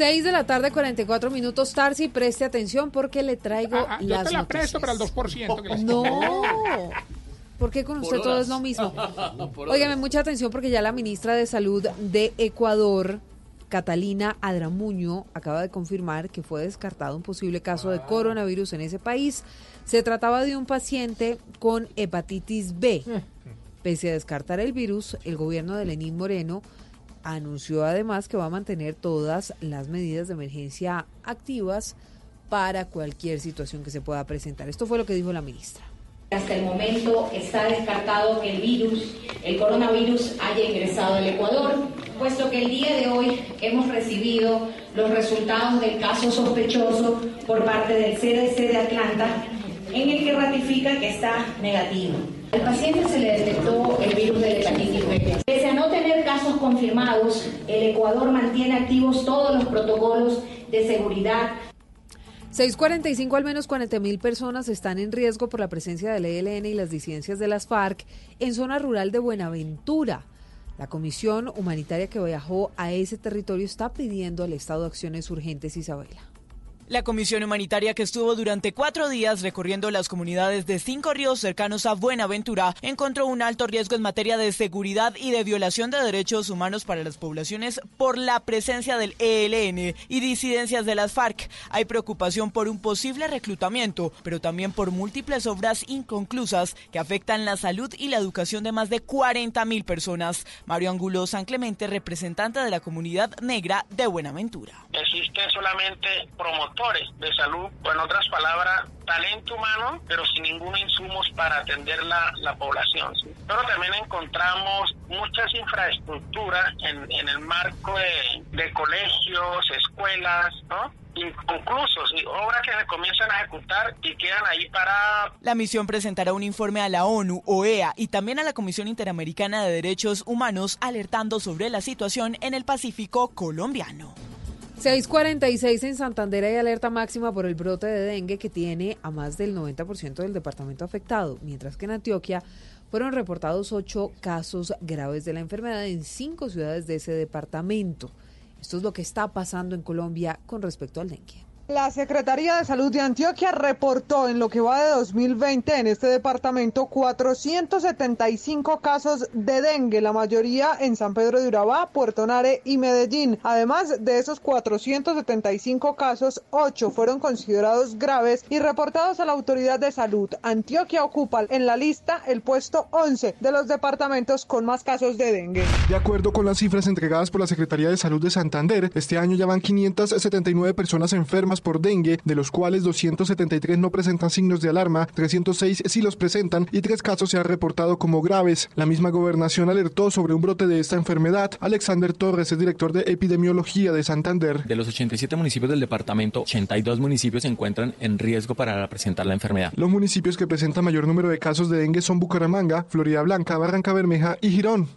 6 de la tarde, 44 minutos. Tarsi, preste atención porque le traigo Ah, ah, yo las te la noticias. presto para el 2%. que les- No. ¿Por qué con usted Por todo es lo mismo? <laughs> Óigame, mucha atención porque ya la ministra de Salud de Ecuador, Catalina Adramuño, acaba de confirmar que fue descartado un posible caso de coronavirus en ese país. Se trataba de un paciente con hepatitis B. Pese a descartar el virus, el gobierno de Lenín Moreno anunció además que va a mantener todas las medidas de emergencia activas para cualquier situación que se pueda presentar. Esto fue lo que dijo la ministra. Hasta el momento está descartado que el virus, el coronavirus, haya ingresado al Ecuador, puesto que el día de hoy hemos recibido los resultados del caso sospechoso por parte del CDC de Atlanta, en el que ratifica que está negativo. Al paciente se le detectó el virus de la hepatitis B. Pese a no tener casos confirmados, el Ecuador mantiene activos todos los protocolos de seguridad 645 al menos 40 mil personas están en riesgo por la presencia del ELN y las disidencias de las FARC en zona rural de Buenaventura. La comisión humanitaria que viajó a ese territorio está pidiendo al Estado acciones urgentes, Isabela. La comisión humanitaria que estuvo durante cuatro días recorriendo las comunidades de cinco ríos cercanos a Buenaventura encontró un alto riesgo en materia de seguridad y de violación de derechos humanos para las poblaciones por la presencia del ELN y disidencias de las FARC. Hay preocupación por un posible reclutamiento, pero también por múltiples obras inconclusas que afectan la salud y la educación de más de 40 mil personas. Mario Angulo San Clemente, representante de la comunidad negra de Buenaventura. existen solamente de salud, o en otras palabras, talento humano, pero sin ningún insumos para atender la, la población. ¿sí? Pero también encontramos muchas infraestructuras en, en el marco de, de colegios, escuelas, ¿no? inconclusos y obras que se comienzan a ejecutar y quedan ahí para La misión presentará un informe a la ONU, OEA y también a la Comisión Interamericana de Derechos Humanos alertando sobre la situación en el Pacífico colombiano. 646 en Santander hay alerta máxima por el brote de dengue que tiene a más del 90% del departamento afectado, mientras que en Antioquia fueron reportados ocho casos graves de la enfermedad en cinco ciudades de ese departamento. Esto es lo que está pasando en Colombia con respecto al dengue. La Secretaría de Salud de Antioquia reportó en lo que va de 2020 en este departamento 475 casos de dengue, la mayoría en San Pedro de Urabá, Puerto Nare y Medellín. Además de esos 475 casos, 8 fueron considerados graves y reportados a la autoridad de salud. Antioquia ocupa en la lista el puesto 11 de los departamentos con más casos de dengue. De acuerdo con las cifras entregadas por la Secretaría de Salud de Santander, este año ya van 579 personas enfermas por dengue, de los cuales 273 no presentan signos de alarma, 306 sí los presentan y tres casos se han reportado como graves. La misma gobernación alertó sobre un brote de esta enfermedad. Alexander Torres es director de epidemiología de Santander. De los 87 municipios del departamento, 82 municipios se encuentran en riesgo para presentar la enfermedad. Los municipios que presentan mayor número de casos de dengue son Bucaramanga, Florida Blanca, Barranca Bermeja y Girón.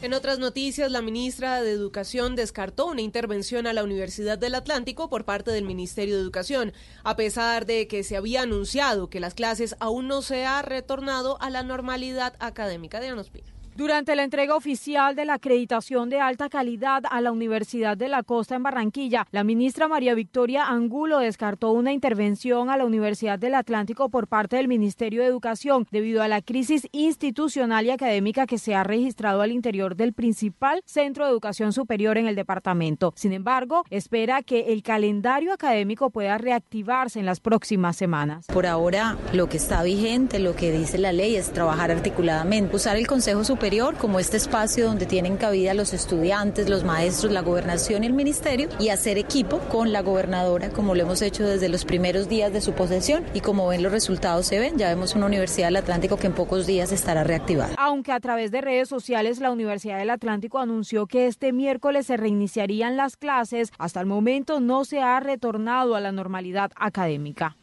En otras noticias, la ministra de Educación descartó una intervención a la Universidad del Atlántico por parte del Ministerio de Educación, a pesar de que se había anunciado que las clases aún no se ha retornado a la normalidad académica de Anospina. Durante la entrega oficial de la acreditación de alta calidad a la Universidad de la Costa en Barranquilla, la ministra María Victoria Angulo descartó una intervención a la Universidad del Atlántico por parte del Ministerio de Educación debido a la crisis institucional y académica que se ha registrado al interior del principal centro de educación superior en el departamento. Sin embargo, espera que el calendario académico pueda reactivarse en las próximas semanas. Por ahora, lo que está vigente, lo que dice la ley es trabajar articuladamente, usar el Consejo Superior como este espacio donde tienen cabida los estudiantes, los maestros, la gobernación y el ministerio y hacer equipo con la gobernadora como lo hemos hecho desde los primeros días de su posesión y como ven los resultados se ven, ya vemos una Universidad del Atlántico que en pocos días estará reactivada. Aunque a través de redes sociales la Universidad del Atlántico anunció que este miércoles se reiniciarían las clases, hasta el momento no se ha retornado a la normalidad académica.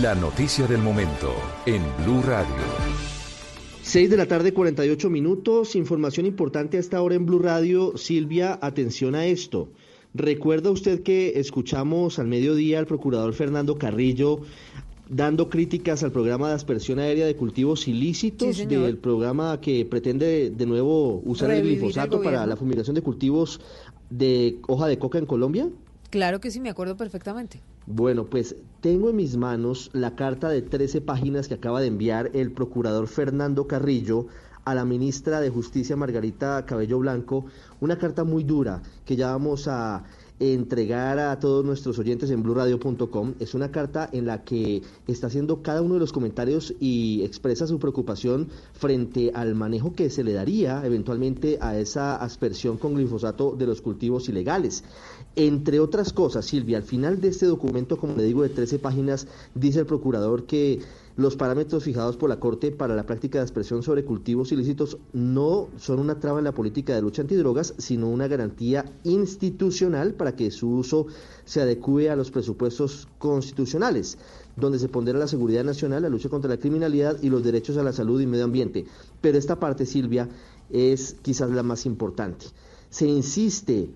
La noticia del momento en Blue Radio. 6 de la tarde, 48 minutos. Información importante a esta hora en Blue Radio. Silvia, atención a esto. ¿Recuerda usted que escuchamos al mediodía al procurador Fernando Carrillo dando críticas al programa de aspersión aérea de cultivos ilícitos, del programa que pretende de nuevo usar el glifosato para la fumigación de cultivos de hoja de coca en Colombia? Claro que sí, me acuerdo perfectamente. Bueno, pues tengo en mis manos la carta de 13 páginas que acaba de enviar el procurador Fernando Carrillo a la ministra de Justicia Margarita Cabello Blanco, una carta muy dura que ya vamos a entregar a todos nuestros oyentes en blurradio.com. Es una carta en la que está haciendo cada uno de los comentarios y expresa su preocupación frente al manejo que se le daría eventualmente a esa aspersión con glifosato de los cultivos ilegales. Entre otras cosas, Silvia, al final de este documento, como le digo, de 13 páginas, dice el procurador que los parámetros fijados por la Corte para la práctica de expresión sobre cultivos ilícitos no son una traba en la política de lucha antidrogas, sino una garantía institucional para que su uso se adecue a los presupuestos constitucionales, donde se pondera la seguridad nacional, la lucha contra la criminalidad y los derechos a la salud y medio ambiente. Pero esta parte, Silvia, es quizás la más importante. Se insiste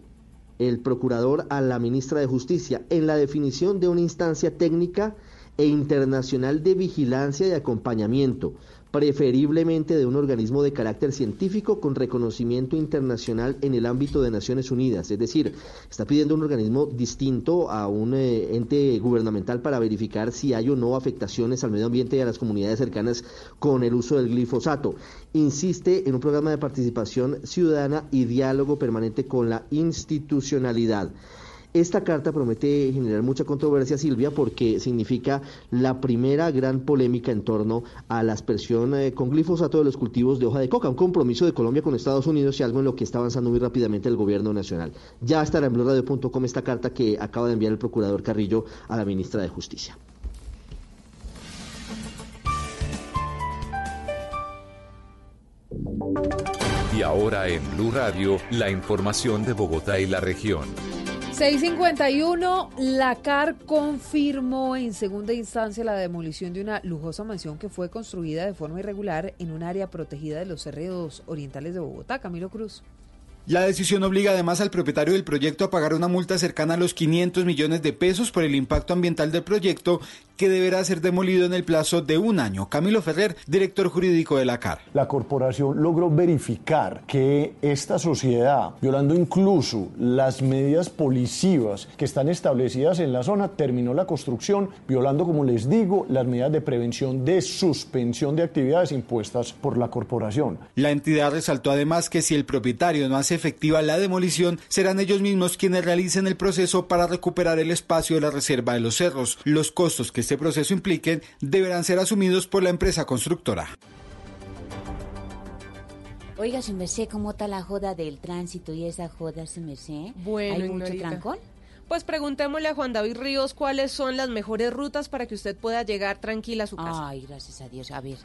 el procurador a la ministra de Justicia en la definición de una instancia técnica e internacional de vigilancia y acompañamiento, preferiblemente de un organismo de carácter científico con reconocimiento internacional en el ámbito de Naciones Unidas. Es decir, está pidiendo un organismo distinto a un eh, ente gubernamental para verificar si hay o no afectaciones al medio ambiente y a las comunidades cercanas con el uso del glifosato. Insiste en un programa de participación ciudadana y diálogo permanente con la institucionalidad. Esta carta promete generar mucha controversia, Silvia, porque significa la primera gran polémica en torno a la aspersión eh, con glifosato de los cultivos de hoja de coca, un compromiso de Colombia con Estados Unidos y algo en lo que está avanzando muy rápidamente el gobierno nacional. Ya estará en blurradio.com esta carta que acaba de enviar el procurador Carrillo a la ministra de Justicia. Y ahora en Blue Radio, la información de Bogotá y la región. 651, la CAR confirmó en segunda instancia la demolición de una lujosa mansión que fue construida de forma irregular en un área protegida de los cerros orientales de Bogotá. Camilo Cruz. La decisión obliga además al propietario del proyecto a pagar una multa cercana a los 500 millones de pesos por el impacto ambiental del proyecto que deberá ser demolido en el plazo de un año. Camilo Ferrer, director jurídico de la CAR. La corporación logró verificar que esta sociedad, violando incluso las medidas policivas que están establecidas en la zona, terminó la construcción, violando, como les digo, las medidas de prevención de suspensión de actividades impuestas por la corporación. La entidad resaltó además que si el propietario no hace efectiva la demolición, serán ellos mismos quienes realicen el proceso para recuperar el espacio de la reserva de los cerros. Los costos que este proceso implique deberán ser asumidos por la empresa constructora. Oiga, su merced, ¿cómo está la joda del tránsito y esa joda, su merced? Bueno, ¿Hay mucho trancón? Pues preguntémosle a Juan David Ríos cuáles son las mejores rutas para que usted pueda llegar tranquila a su casa. Ay, gracias a Dios. A ver,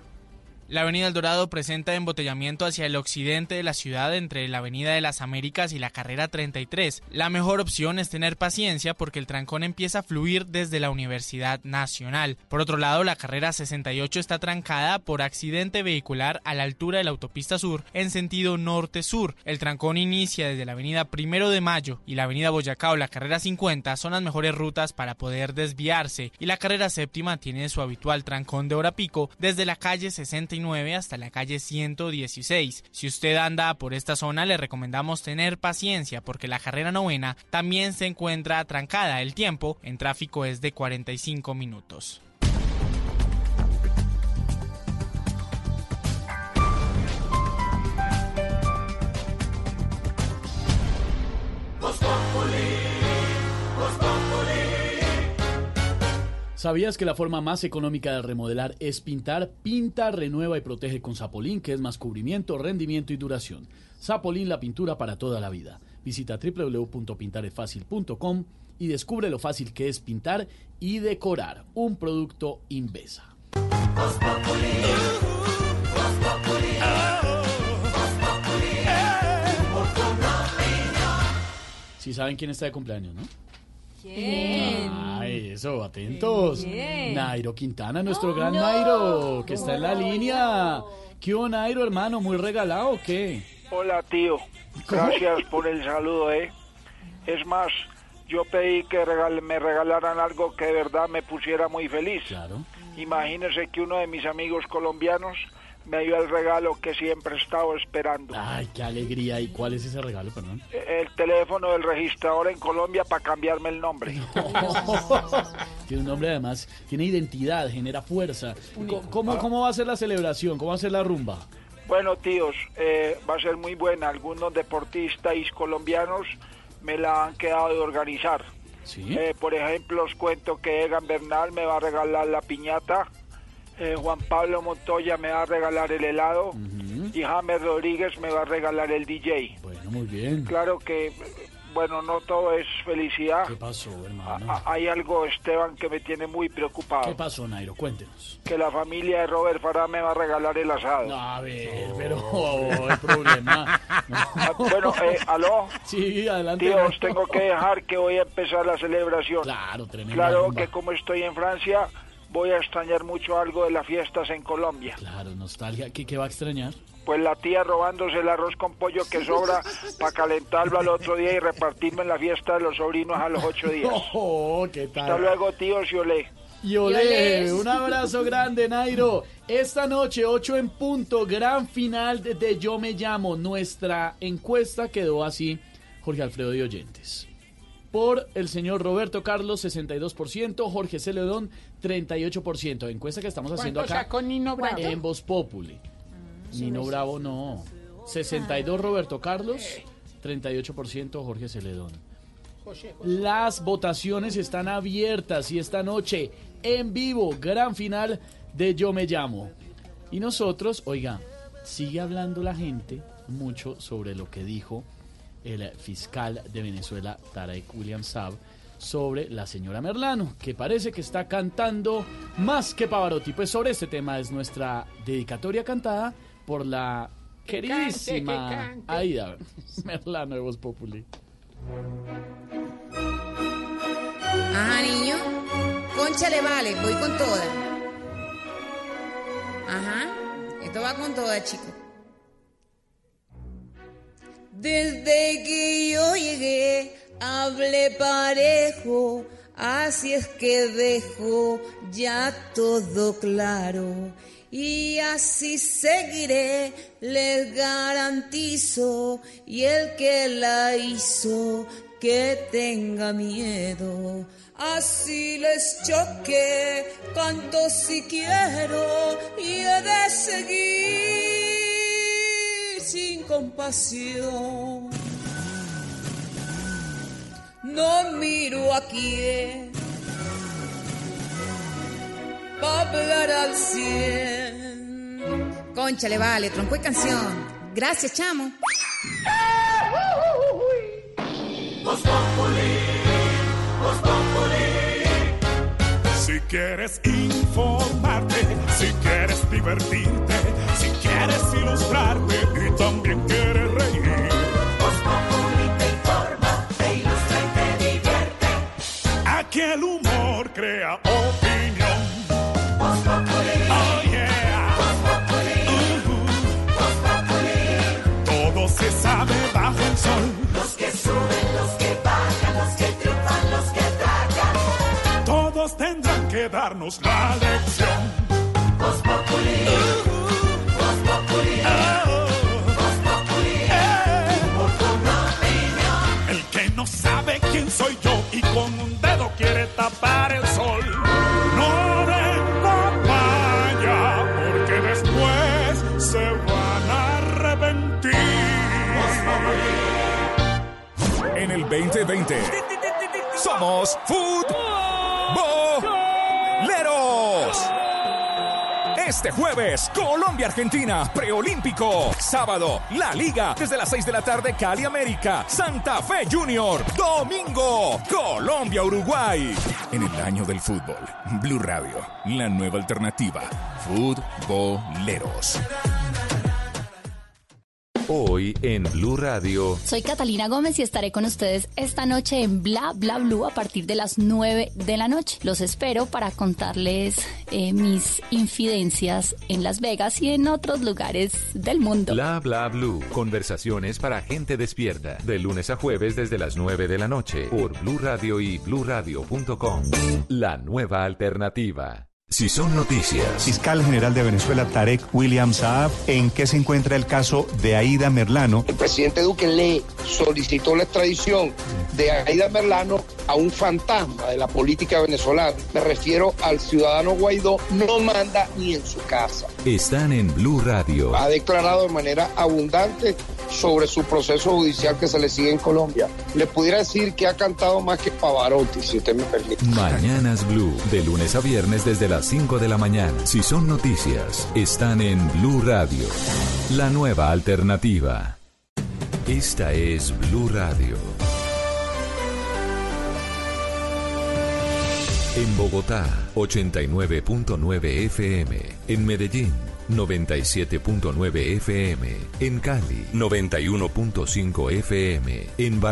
La avenida El Dorado presenta embotellamiento hacia el occidente de la ciudad entre la avenida de las Américas y la carrera 33. La mejor opción es tener paciencia porque el trancón empieza a fluir desde la Universidad Nacional. Por otro lado, la carrera 68 está trancada por accidente vehicular a la altura de la autopista sur en sentido norte-sur. El trancón inicia desde la avenida Primero de Mayo y la avenida Boyacá o la carrera 50 son las mejores rutas para poder desviarse y la carrera séptima tiene su habitual trancón de hora pico desde la calle 69 hasta la calle 116. Si usted anda por esta zona le recomendamos tener paciencia porque la carrera novena también se encuentra trancada. El tiempo en tráfico es de 45 minutos. ¿Sabías que la forma más económica de remodelar es pintar? Pinta, renueva y protege con Zapolín, que es más cubrimiento, rendimiento y duración. Zapolín, la pintura para toda la vida. Visita www.pintaresfacil.com y descubre lo fácil que es pintar y decorar un producto Invesa. Si saben quién está de cumpleaños, ¿no? ¿Quién? Ay, eso, atentos. ¿Quién? Nairo Quintana, nuestro gran Nairo, que está en la línea. ¿Qué hubo, Nairo, hermano? ¿Muy regalado o qué? Hola, tío. Gracias por el saludo, ¿eh? Es más, yo pedí que regal- me regalaran algo que de verdad me pusiera muy feliz. Claro. Imagínese que uno de mis amigos colombianos me dio el regalo que siempre he estado esperando. Ay, qué alegría. ¿Y cuál es ese regalo, perdón? El teléfono del registrador en Colombia para cambiarme el nombre. <laughs> <laughs> Tiene un nombre además, tiene identidad, genera fuerza. ¿Cómo, ¿Cómo va a ser la celebración? ¿Cómo va a ser la rumba? Bueno, tíos, eh, va a ser muy buena. Algunos deportistas colombianos me la han quedado de organizar. ¿Sí? Eh, por ejemplo, os cuento que Egan Bernal me va a regalar la piñata, eh, Juan Pablo Montoya me va a regalar el helado y James Rodríguez me va a regalar el DJ. Bueno, muy bien. Claro que, bueno, no todo es felicidad. ¿Qué pasó, hermano? A- hay algo, Esteban, que me tiene muy preocupado. ¿Qué pasó, Nairo? Cuéntenos. Que la familia de Robert Farah me va a regalar el asado. A ver, pero oh, el problema. Ah, Bueno, eh, aló. <laughs> Sí, adelante. Tío, os tengo que dejar que voy a empezar la celebración. Claro, tremenda Claro que como estoy en Francia, voy a extrañar mucho algo de las fiestas en Colombia. Claro, nostalgia. ¿Qué, qué va a extrañar? Pues la tía robándose el arroz con pollo que sobra para calentarlo al otro día y repartirme en la fiesta de los sobrinos a los ocho días. <laughs> Oh, ¿qué tal? Hasta luego, tío Siolé. Y olé, un abrazo grande, Nairo. Esta noche, 8 en punto, gran final de, de Yo Me Llamo. Nuestra encuesta quedó así, Jorge Alfredo de Oyentes. Por el señor Roberto Carlos, 62%, Jorge Celedón, 38%. Encuesta que estamos haciendo ¿Cuánto acá sacó Nino Bravo? en Voz Populi. Nino Bravo no. 62 Roberto Carlos, 38% Jorge Celedón. José, José. Las votaciones están abiertas y esta noche en vivo, gran final de Yo Me Llamo. Y nosotros, oiga, sigue hablando la gente mucho sobre lo que dijo el fiscal de Venezuela, Tarek William Saab, sobre la señora Merlano, que parece que está cantando más que Pavarotti. Pues sobre este tema es nuestra dedicatoria cantada por la Que cante, queridísima que cante. Aida <laughs> Merlano de Voz Populi. Ajá, niño. Conchale, vale, voy con toda. Ajá, esto va con toda, chico. Desde que yo llegué, hablé parejo, así es que dejo ya todo claro. Y así seguiré, les garantizo, y el que la hizo, que tenga miedo. Así les choque, canto si quiero, y he de seguir sin compasión. No miro a quién pa' hablar al cien. Conchale, vale, tronco y canción. Gracias, chamo. Quieres informarte, si quieres divertirte, si quieres ilustrarte y también quieres reír. Voz Populi te informa, te ilustra y te divierte. Aquí el humor crea opinión. Voz Populi. Oh yeah. Voz Populi. Voz Populi. Todo se sabe bajo el sol. Los que suben, los que darnos la lección. Voz Populi. Voz Populi. Voz Populi. Humor con opinión. El que no sabe quién soy yo y con un dedo quiere tapar el sol. No de papaya, porque después se van a arrepentir. En el 2020 somos futboleros. Este jueves, Colombia-Argentina, preolímpico. Sábado, La Liga, desde las 6 de la tarde, Cali América, Santa Fe Junior. Domingo, Colombia-Uruguay. En el año del fútbol, Blue Radio, la nueva alternativa. Futboleros. Hoy en Blue Radio. Soy Catalina Gómez y estaré con ustedes esta noche en Bla Bla Blue a partir de las 9 de la noche. Los espero para contarles eh, mis infidencias en Las Vegas y en otros lugares del mundo. Bla bla blue. Conversaciones para gente despierta. De lunes a jueves desde las 9 de la noche por Blue Radio y bluradio.com. La nueva alternativa. Si son noticias. Fiscal General de Venezuela, Tarek William Saab, ¿en qué se encuentra el caso de Aida Merlano? El presidente Duque le solicitó la extradición de Aida Merlano a un fantasma de la política venezolana. Me refiero al ciudadano Guaidó, no manda ni en su casa. Están en Blue Radio. Ha declarado de manera abundante sobre su proceso judicial que se le sigue en Colombia. Le pudiera decir que ha cantado más que Pavarotti, si usted me permite. Mañanas Blue. De lunes a viernes desde las 5 de la mañana. Si son noticias, están en Blue Radio. La nueva alternativa. Esta es Blue Radio. En Bogotá, 89.9 FM. En Medellín, 97.9 FM. En Cali, 91.5 FM. En Barranquilla.